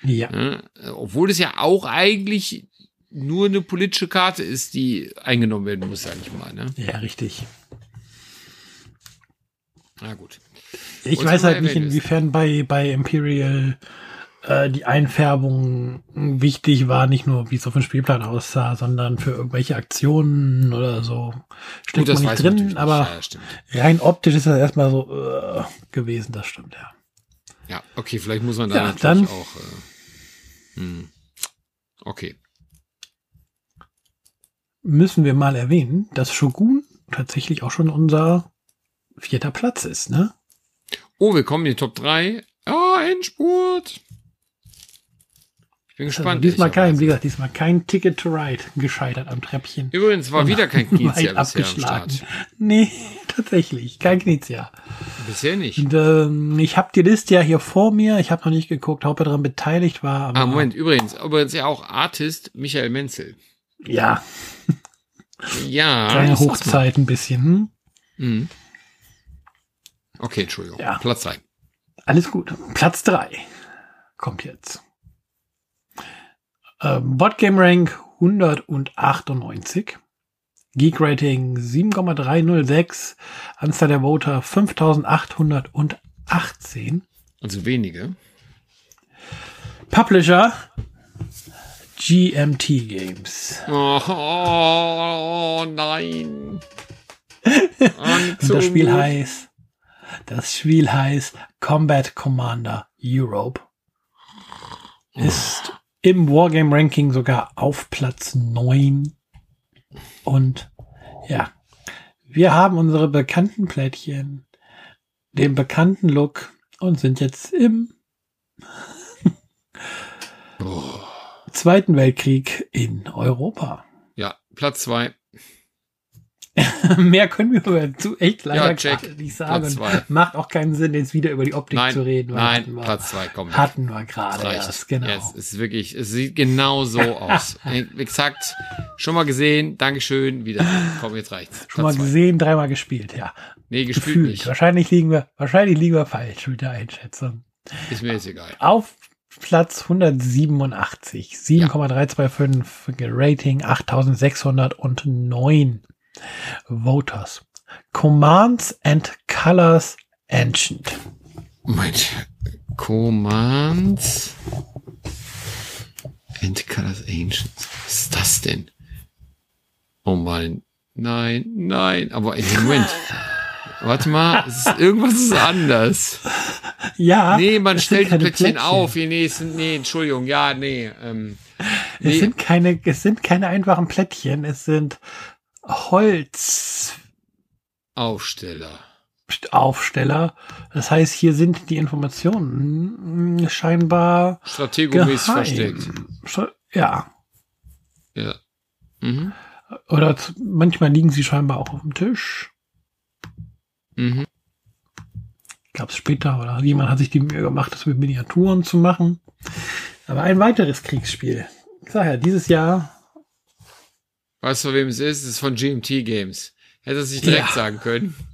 Ja. ja. Obwohl es ja auch eigentlich nur eine politische Karte ist, die eingenommen werden muss, sag ich mal. Ne? Ja, richtig. Na gut. Ich weiß halt nicht, inwiefern bei, bei Imperial äh, die Einfärbung wichtig war, nicht nur wie es auf dem Spielplan aussah, sondern für irgendwelche Aktionen oder so. Steckt Gut, man nicht drin, aber ja, rein optisch ist das erstmal so äh, gewesen, das stimmt, ja. Ja, okay, vielleicht muss man da ja, natürlich dann, auch. Äh, hm. Okay. Müssen wir mal erwähnen, dass Shogun tatsächlich auch schon unser vierter Platz ist, ne? Oh, wir kommen in die Top 3. Oh, Endspurt. Ich bin gespannt. Also diesmal kein, wie gesagt, diesmal kein Ticket to Ride gescheitert am Treppchen. Übrigens war wieder kein Knizia bisher abgeschlagen. am Start. Nee, tatsächlich, kein Knizia. Bisher nicht. Und, ähm, ich habe die Liste ja hier vor mir. Ich habe noch nicht geguckt, ob er daran beteiligt war. Ah, Moment, übrigens, übrigens ja auch Artist Michael Menzel. Ja. ja. Kleine Hochzeit ein bisschen. Hm? Mhm. Okay, Entschuldigung. Ja. Platz 3. Alles gut. Platz 3 kommt jetzt. Äh, Botgame Rank 198. Geek Rating 7,306. Anzahl der Voter 5818. Also wenige. Publisher GMT Games. Oh, oh nein. Und das Spiel heißt das Spiel heißt Combat Commander Europe. Ist im Wargame Ranking sogar auf Platz 9. Und ja, wir haben unsere bekannten Plättchen, den bekannten Look und sind jetzt im Zweiten Weltkrieg in Europa. Ja, Platz 2. Mehr können wir aber zu echt leider ja, nicht sagen. Macht auch keinen Sinn, jetzt wieder über die Optik nein, zu reden. Nein, wir, Platz zwei kommt. Hatten wir gerade erst, genau. Ja, es ist wirklich, es sieht genau so aus. Exakt. Schon mal gesehen, Dankeschön, wieder. Komm, jetzt reicht's. Schon Platz mal gesehen, zwei. dreimal gespielt, ja. Nee, gespielt Gefühlt. nicht. Wahrscheinlich liegen wir, wahrscheinlich liegen wir falsch mit der Einschätzung. Ist mir jetzt egal. Auf Platz 187, 7,325 ja. Rating, 8609 Voters. Commands and Colors Ancient. Moment. Commands and Colors Ancient. Was ist das denn? Oh mein. Nein, nein. Aber Moment. Warte mal, ist, irgendwas ist anders. Ja. Nee, man stellt die Plättchen, Plättchen, auf. Nee, sind, nee, Entschuldigung, ja, nee. Ähm, nee. Es sind keine, es sind keine einfachen Plättchen, es sind Holz. Aufsteller. Aufsteller. Das heißt, hier sind die Informationen scheinbar strategomäßig versteckt. Ja. Ja. Mhm. Oder manchmal liegen sie scheinbar auch auf dem Tisch. Mhm. Gab es später oder jemand hat sich die Mühe gemacht, das mit Miniaturen zu machen. Aber ein weiteres Kriegsspiel. Ich sag ja, dieses Jahr. Weißt du, von wem es ist? Es ist von GMT Games. Hätte es sich direkt ja. sagen können.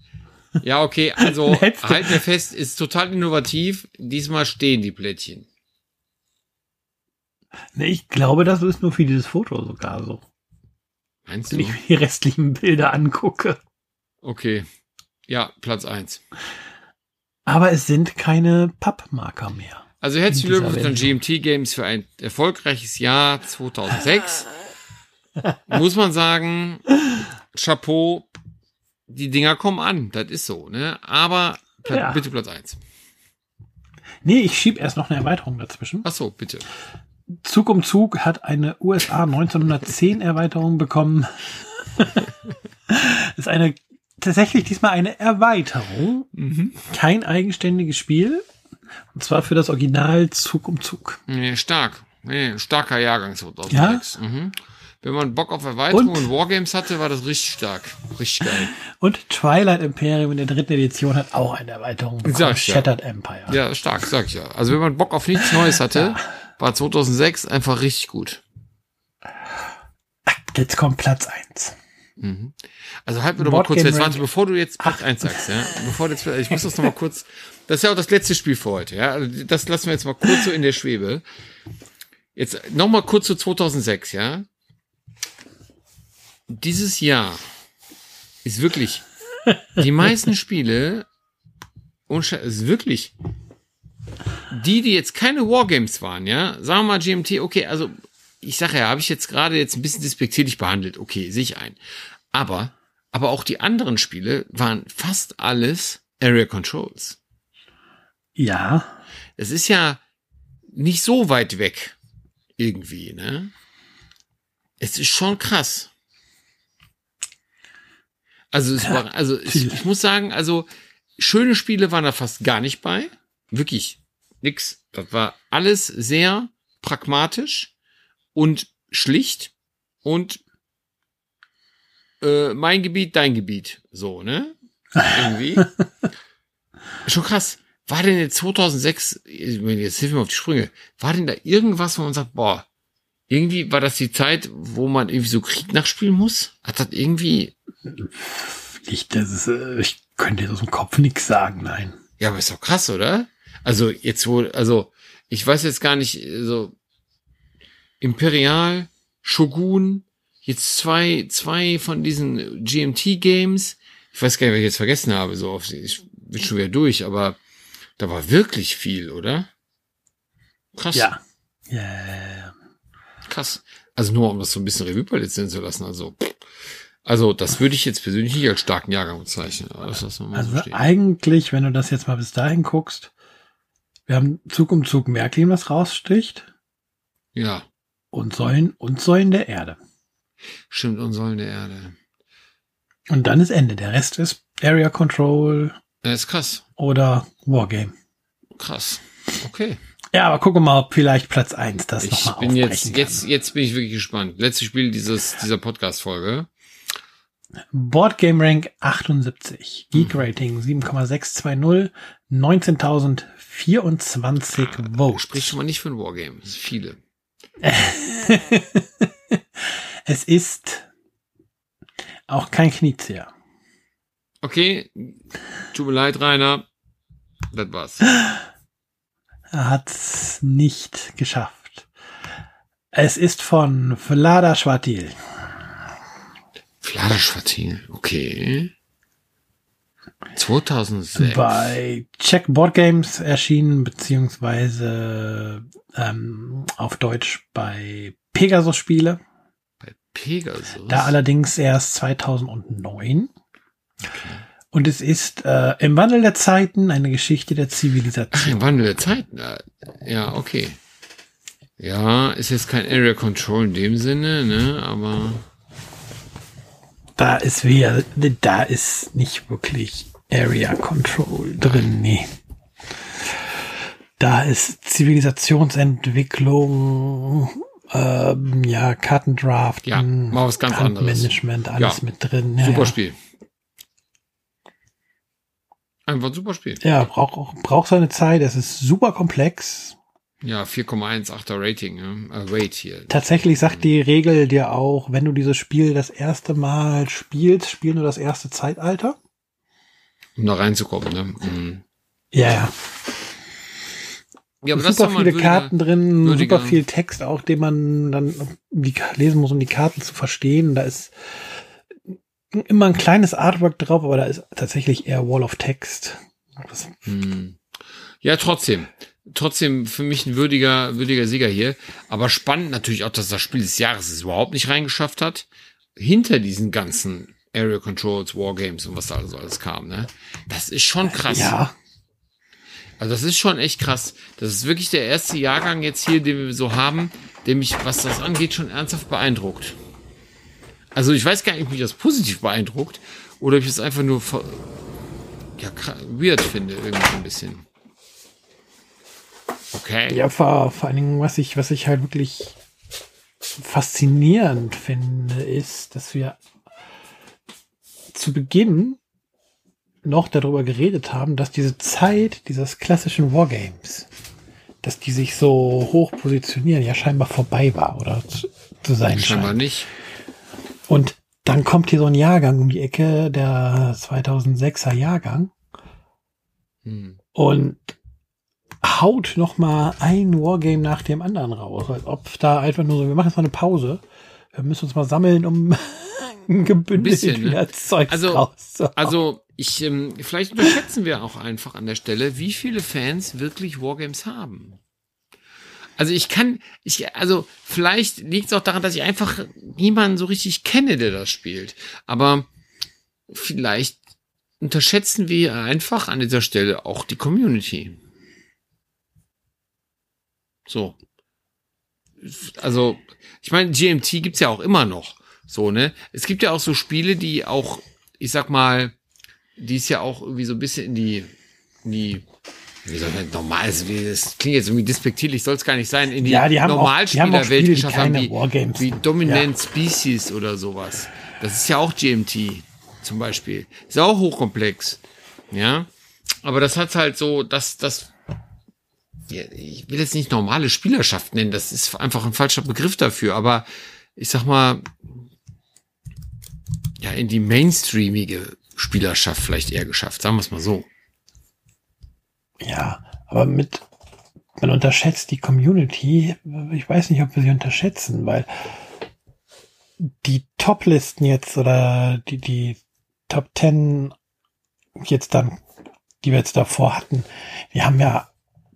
Ja, okay, also halten wir fest, ist total innovativ. Diesmal stehen die Plättchen. Ne, ich glaube, das ist nur für dieses Foto sogar so. Meinst du? Wenn ich mir die restlichen Bilder angucke. Okay. Ja, Platz eins. Aber es sind keine Pappmarker mehr. Also herzlichen Glückwunsch an GMT Games für ein erfolgreiches Jahr 2006. Muss man sagen, Chapeau, die Dinger kommen an, das ist so, ne? Aber ja. bitte Platz eins. Nee, ich schieb erst noch eine Erweiterung dazwischen. Ach so, bitte. Zug um Zug hat eine USA 1910 Erweiterung bekommen. ist eine tatsächlich diesmal eine Erweiterung. Mhm. Kein eigenständiges Spiel. Und zwar für das Original Zug um Zug. Nee, stark. Nee, starker Jahrgang 2006. Ja? Mhm. Wenn man Bock auf Erweiterung und, und, Wargames hatte, war das richtig stark. Richtig geil. Und Twilight Imperium in der dritten Edition hat auch eine Erweiterung bekommen. Shattered ja. Empire. Ja, stark, sag ich ja. Also wenn man Bock auf nichts Neues hatte, ja. war 2006 einfach richtig gut. Jetzt kommt Platz eins. Mhm. Also halt mir doch mal kurz jetzt, warte, bevor du jetzt Platz 1 sagst, ja, bevor du jetzt, ich muss das noch mal kurz, das ist ja auch das letzte Spiel für heute, ja, also das lassen wir jetzt mal kurz so in der Schwebe. Jetzt noch mal kurz zu 2006, ja. Dieses Jahr ist wirklich, die meisten Spiele, und ist wirklich, die, die jetzt keine Wargames waren, ja, sagen wir mal GMT, okay, also ich sage ja, habe ich jetzt gerade jetzt ein bisschen despektierlich behandelt, okay, sehe ich ein. Aber, aber auch die anderen Spiele waren fast alles Area Controls. Ja. Es ist ja nicht so weit weg. Irgendwie, ne? Es ist schon krass. Also, es war, also ich, ich muss sagen, also schöne Spiele waren da fast gar nicht bei. Wirklich nix. Das war alles sehr pragmatisch und schlicht und äh, mein Gebiet, dein Gebiet. So, ne? Irgendwie. Schon krass. War denn jetzt 2006, jetzt hilf mir auf die Sprünge, war denn da irgendwas, wo man sagt, boah, irgendwie war das die Zeit, wo man irgendwie so Krieg nachspielen muss? Hat das irgendwie... Ich, das ist, äh, ich könnte jetzt aus dem Kopf nichts sagen, nein. Ja, aber ist doch krass, oder? Also jetzt wohl, also ich weiß jetzt gar nicht, so Imperial, Shogun, jetzt zwei, zwei von diesen GMT-Games. Ich weiß gar nicht, was ich jetzt vergessen habe, so oft. Ich bin schon wieder durch, aber da war wirklich viel, oder? Krass. Ja. Ja. Yeah. Krass. Also nur um das so ein bisschen Revue passieren zu lassen. Also, also das würde ich jetzt persönlich nicht als starken Jahrgang bezeichnen. also so eigentlich, wenn du das jetzt mal bis dahin guckst, wir haben Zug um Zug Märklin, was raussticht. Ja. Und Säulen und Säulen der Erde. Stimmt, und Säulen der Erde. Und dann ist Ende. Der Rest ist Area Control. Das ist krass. Oder Wargame. Krass. Okay. Ja, aber gucke mal, ob vielleicht Platz eins das ich nochmal bin jetzt, kann. jetzt, jetzt bin ich wirklich gespannt. Letztes Spiel dieses, dieser Podcast-Folge. Board Game Rank 78, Geek Rating 7,620, 19.024 ah, Votes. Spricht schon mal nicht für ein Wargame, das ist viele. es ist auch kein Knizia. Okay, tut mir leid, Rainer. Das war's. Er hat's nicht geschafft. Es ist von Vlada Schwatil. Vlada Schwatil, okay. 2006. Bei Check Board Games erschienen, beziehungsweise ähm, auf Deutsch bei Pegasus Spiele. Bei Pegasus? Da allerdings erst 2009. Okay. Und es ist äh, im Wandel der Zeiten eine Geschichte der Zivilisation. Im Wandel der Zeiten? Ja, okay. Ja, ist jetzt kein Area Control in dem Sinne, ne, aber. Da ist wir, da ist nicht wirklich Area Control drin, nee. Da ist Zivilisationsentwicklung, ähm, ja, Kartendraft, ja, mal was ganz anderes. Management, alles ja. mit drin. Ja, super Spiel. Einfach ein super Spiel. Ja, braucht braucht seine Zeit. Es ist super komplex. Ja, 4,18er Rating, ja. Äh, Rate hier. Tatsächlich sagt die Regel dir auch, wenn du dieses Spiel das erste Mal spielst, spiel nur das erste Zeitalter. Um da reinzukommen, ne? Mhm. Ja, ja. Ja, aber super viele würdiger, Karten drin, würdiger. super viel Text auch, den man dann lesen muss, um die Karten zu verstehen. Da ist immer ein kleines Artwork drauf, aber da ist tatsächlich eher Wall of Text. Hm. Ja, trotzdem. Trotzdem für mich ein würdiger, würdiger Sieger hier. Aber spannend natürlich auch, dass das Spiel des Jahres es überhaupt nicht reingeschafft hat. Hinter diesen ganzen Area Controls, Wargames und was da alles, alles kam, ne? Das ist schon krass. Ja. Also das ist schon echt krass. Das ist wirklich der erste Jahrgang jetzt hier, den wir so haben, der mich, was das angeht, schon ernsthaft beeindruckt. Also ich weiß gar nicht, ob mich das positiv beeindruckt oder ob ich es einfach nur ja, weird finde, irgendwie ein bisschen. Okay. Ja, vor, vor allen Dingen, was ich, was ich halt wirklich faszinierend finde, ist, dass wir zu Beginn noch darüber geredet haben, dass diese Zeit dieses klassischen Wargames, dass die sich so hoch positionieren, ja scheinbar vorbei war oder zu, zu sein Scheinbar scheint. nicht. Und dann kommt hier so ein Jahrgang um die Ecke, der 2006er Jahrgang. Hm. Und haut noch mal ein Wargame nach dem anderen raus. Als ob da einfach nur so, wir machen jetzt mal eine Pause. Wir müssen uns mal sammeln, um gebündelt ein bisschen, ne? Zeugs also, rauszuhauen. Also, ich, ähm, vielleicht unterschätzen wir auch einfach an der Stelle, wie viele Fans wirklich Wargames haben. Also ich kann, ich, also vielleicht liegt es auch daran, dass ich einfach niemanden so richtig kenne, der das spielt. Aber vielleicht unterschätzen wir einfach an dieser Stelle auch die Community. So. Also, ich meine, GMT gibt's ja auch immer noch. So, ne? Es gibt ja auch so Spiele, die auch, ich sag mal, die ist ja auch irgendwie so ein bisschen in die, in die wie soll das normal, das klingt jetzt irgendwie despektierlich, soll es gar nicht sein, in die, ja, die Normalspielerwelt geschafft haben, wie, wie Dominant ja. Species oder sowas. Das ist ja auch GMT zum Beispiel. Ist auch hochkomplex. Ja. Aber das hat halt so, dass das, ich will jetzt nicht normale Spielerschaft nennen, das ist einfach ein falscher Begriff dafür, aber ich sag mal, ja, in die mainstreamige Spielerschaft vielleicht eher geschafft, sagen wir es mal so. Ja, aber mit, man unterschätzt die Community. Ich weiß nicht, ob wir sie unterschätzen, weil die Top-Listen jetzt oder die, die Top Ten jetzt dann, die wir jetzt davor hatten, die haben ja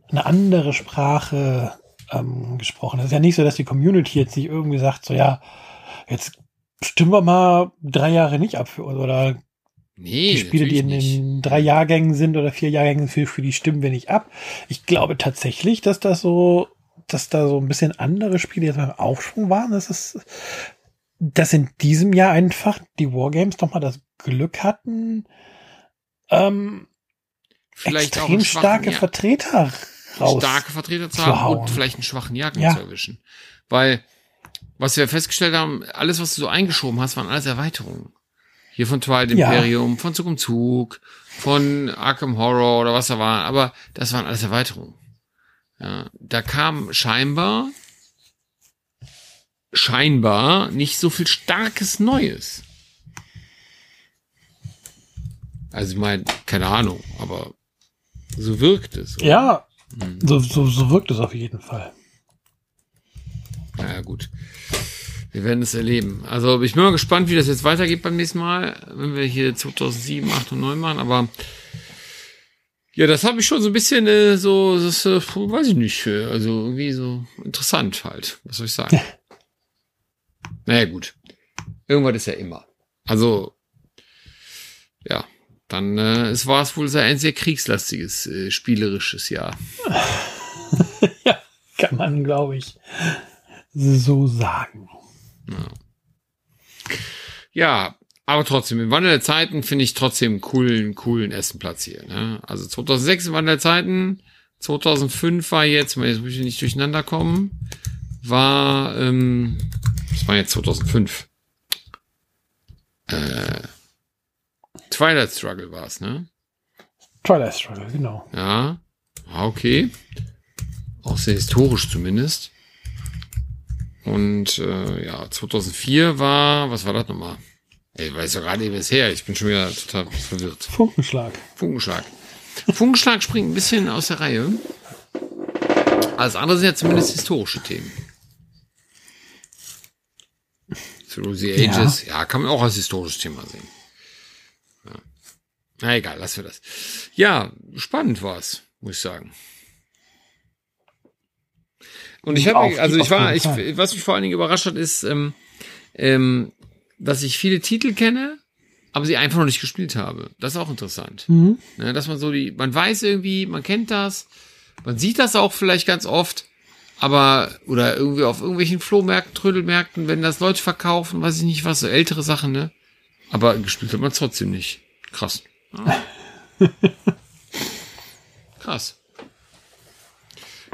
eine andere Sprache ähm, gesprochen. Es ist ja nicht so, dass die Community jetzt nicht irgendwie sagt, so ja, jetzt stimmen wir mal drei Jahre nicht ab für, oder Nee, die Spiele, die in den drei Jahrgängen sind oder vier Jahrgängen für, für die stimmen wir nicht ab. Ich glaube tatsächlich, dass das so, dass da so ein bisschen andere Spiele jetzt beim Aufschwung waren. Das ist, dass in diesem Jahr einfach die Wargames nochmal das Glück hatten, ähm, vielleicht extrem starke Jahr Vertreter raus starke Vertreter zu haben und vielleicht einen schwachen Jahrgang ja. zu erwischen. Weil, was wir festgestellt haben, alles, was du so eingeschoben hast, waren alles Erweiterungen. Hier von Twilight Imperium, ja. von Zug um Zug, von Arkham Horror oder was da war. Aber das waren alles Erweiterungen. Ja, da kam scheinbar, scheinbar nicht so viel starkes Neues. Also ich meine, keine Ahnung, aber so wirkt es. Oder? Ja, hm. so, so, so wirkt es auf jeden Fall. Naja, gut. Wir werden es erleben. Also ich bin mal gespannt, wie das jetzt weitergeht beim nächsten Mal, wenn wir hier 2007, 8 und 9 machen. Aber ja, das habe ich schon so ein bisschen äh, so, das äh, weiß ich nicht. Äh, also irgendwie so interessant halt. Was soll ich sagen? naja, gut. Irgendwas ist ja immer. Also, ja, dann äh, es war es wohl ein sehr kriegslastiges, äh, spielerisches Jahr. ja, kann man, glaube ich, so sagen. Ja. ja, aber trotzdem, im Wandel der Zeiten finde ich trotzdem einen coolen, coolen ersten Platz hier. Ne? Also 2006 im Wandel der Zeiten, 2005 war jetzt, jetzt muss ich nicht durcheinander kommen, war, ähm, das war jetzt 2005. Äh, Twilight Struggle war es, ne? Twilight Struggle, genau. Ja, ah, okay. Auch sehr historisch zumindest. Und äh, ja, 2004 war, was war das nochmal? Ey, weiß ja gerade eben her. Ich bin schon wieder total verwirrt. Funkenschlag. Funkenschlag. Funkenschlag springt ein bisschen aus der Reihe. Alles andere sind ja zumindest historische Themen. Through the Ages, ja. ja, kann man auch als historisches Thema sehen. Ja. Na egal, lassen wir das. Ja, spannend war's, muss ich sagen. Und ich habe, also ich war, ich, was mich vor allen Dingen überrascht hat, ist, ähm, ähm, dass ich viele Titel kenne, aber sie einfach noch nicht gespielt habe. Das ist auch interessant. Mhm. Ne, dass man so die, man weiß irgendwie, man kennt das, man sieht das auch vielleicht ganz oft, aber, oder irgendwie auf irgendwelchen Flohmärkten, Trödelmärkten, wenn das Leute verkaufen, weiß ich nicht was, so ältere Sachen, ne? Aber gespielt hat man trotzdem nicht. Krass. Ja. Krass.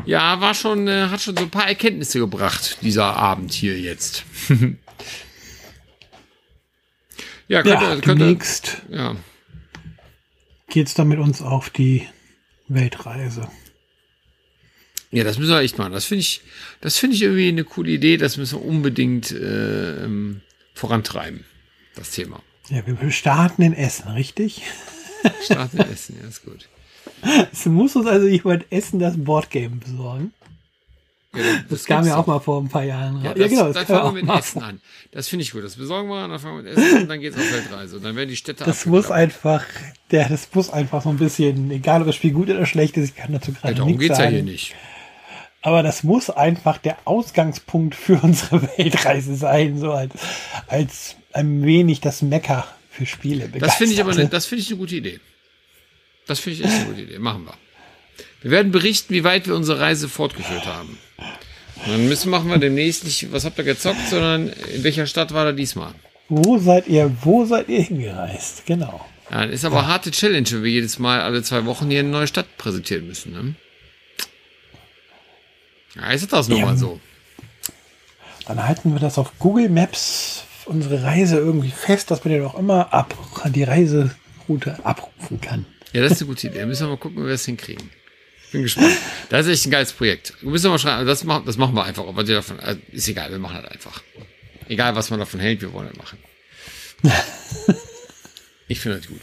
Ja, war schon, äh, hat schon so ein paar Erkenntnisse gebracht, dieser Abend hier jetzt. ja, könnte, ja, könnte, demnächst ja. geht's dann mit uns auf die Weltreise. Ja, das müssen wir echt machen. Das finde ich, das finde ich irgendwie eine coole Idee. Das müssen wir unbedingt äh, ähm, vorantreiben, das Thema. Ja, wir starten in Essen, richtig? Starten in Essen, ja, ist gut. Es muss uns also jemand Essen das Boardgame besorgen. Ja, das, das kam ja auch mal vor ein paar Jahren. Ja, das, ja genau. Das dann fangen wir mit Essen an. Das finde ich gut. Das besorgen wir, dann fangen wir mit Essen an, dann geht's auf Weltreise. Und dann werden die Städte Das muss einfach, der, das muss einfach so ein bisschen, egal ob das Spiel gut oder schlecht ist, ich kann dazu gerade ja, darum nichts geht's sagen. ja hier nicht. Aber das muss einfach der Ausgangspunkt für unsere Weltreise sein, so als, als ein wenig das Mecker für Spiele. Das finde ich aber eine, das finde ich eine gute Idee. Das finde ich echt eine gute Idee. Machen wir. Wir werden berichten, wie weit wir unsere Reise fortgeführt haben. Und dann müssen machen wir demnächst nicht, was habt ihr gezockt, sondern in welcher Stadt war er diesmal? Wo seid ihr, wo seid ihr hingereist? Genau. Ja, ist aber ja. harte Challenge, wenn wir jedes Mal alle zwei Wochen hier eine neue Stadt präsentieren müssen. Ne? Ja, ist das nun ja. mal so. Dann halten wir das auf Google Maps, unsere Reise irgendwie fest, dass man den auch immer ab, die Reiseroute abrufen kann. Ja, das ist eine gute Idee. Müssen wir mal gucken, wie wir das hinkriegen. Bin gespannt. Das ist echt ein geiles Projekt. Wir müssen mal schreiben, das machen, das machen wir einfach. Ob wir davon, äh, ist egal, wir machen das einfach. Egal, was man davon hält, wir wollen das machen. ich finde das gut.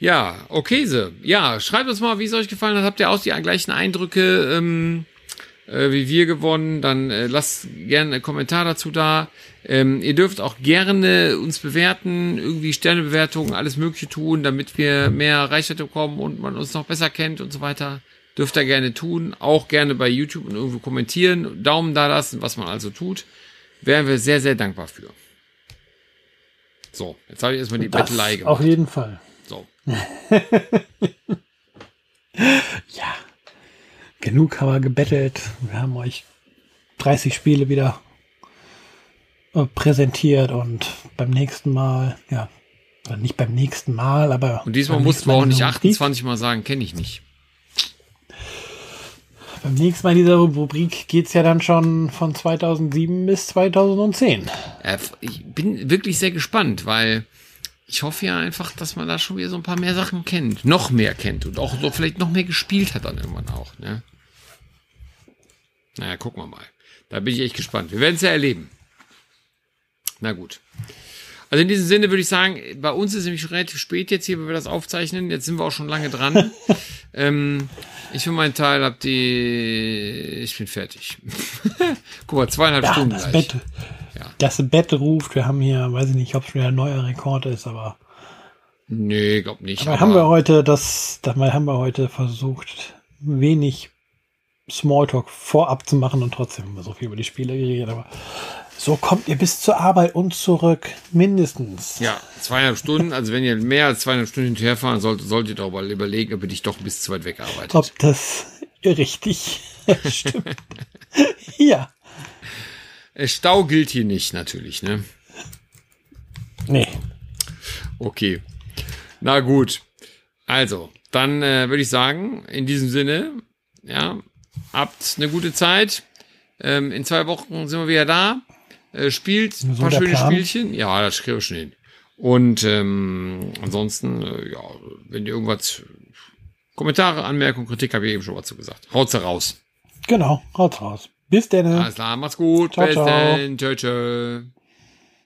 Ja, okay, so. Ja, schreibt uns mal, wie es euch gefallen hat. Habt ihr auch die gleichen Eindrücke ähm, äh, wie wir gewonnen? Dann äh, lasst gerne einen Kommentar dazu da. Ähm, ihr dürft auch gerne uns bewerten, irgendwie Sternebewertungen, alles Mögliche tun, damit wir mehr Reichweite bekommen und man uns noch besser kennt und so weiter. Dürft ihr gerne tun. Auch gerne bei YouTube und irgendwo kommentieren, Daumen da lassen, was man also tut. Wären wir sehr, sehr dankbar für. So, jetzt habe ich erstmal die das Bettelei gemacht. Auf jeden Fall. So. ja. Genug haben wir gebettelt. Wir haben euch 30 Spiele wieder äh, präsentiert und beim nächsten Mal, ja, nicht beim nächsten Mal, aber. Und diesmal mussten wir auch nicht 28 Mal sagen, kenne ich nicht. beim nächsten Mal in dieser Rubrik geht es ja dann schon von 2007 bis 2010. Äh, ich bin wirklich sehr gespannt, weil ich hoffe ja einfach, dass man da schon wieder so ein paar mehr Sachen kennt. Noch mehr kennt und auch so vielleicht noch mehr gespielt hat dann irgendwann auch. Ne? Naja, gucken wir mal. Da bin ich echt gespannt. Wir werden es ja erleben. Na gut. Also in diesem Sinne würde ich sagen, bei uns ist es nämlich schon relativ spät jetzt hier, wenn wir das aufzeichnen. Jetzt sind wir auch schon lange dran. ähm, ich für meinen Teil habe die. Ich bin fertig. Guck mal, zweieinhalb ja, Stunden das gleich. Bett, ja. Das Bett ruft. Wir haben hier, weiß ich nicht, ob es wieder ein neuer Rekord ist, aber. Nee, glaub nicht. Aber, aber haben wir heute das, dabei haben wir heute versucht, wenig Smalltalk vorab zu machen und trotzdem haben wir so viel über die Spiele geredet, aber so kommt ihr bis zur Arbeit und zurück, mindestens. Ja, zweieinhalb Stunden. Also wenn ihr mehr als zweieinhalb Stunden hinterherfahren solltet, solltet ihr auch mal überlegen, ob ihr nicht doch bis zu weit weg arbeitet. Ob das richtig stimmt. ja. Stau gilt hier nicht, natürlich, ne? Nee. Okay. Na gut. Also, dann äh, würde ich sagen, in diesem Sinne, ja, habt eine gute Zeit. Ähm, in zwei Wochen sind wir wieder da. Äh, spielt ein paar schöne Plan. Spielchen. Ja, das kriegen wir schon hin. Und ähm, ansonsten, äh, ja, wenn ihr irgendwas, Kommentare, Anmerkungen, Kritik, habe ich eben schon was zu gesagt. Haut's raus. Genau, haut's raus. Bis denn. Alles klar, macht's gut. Ciao, Bis ciao. dann. Tschö, tschö.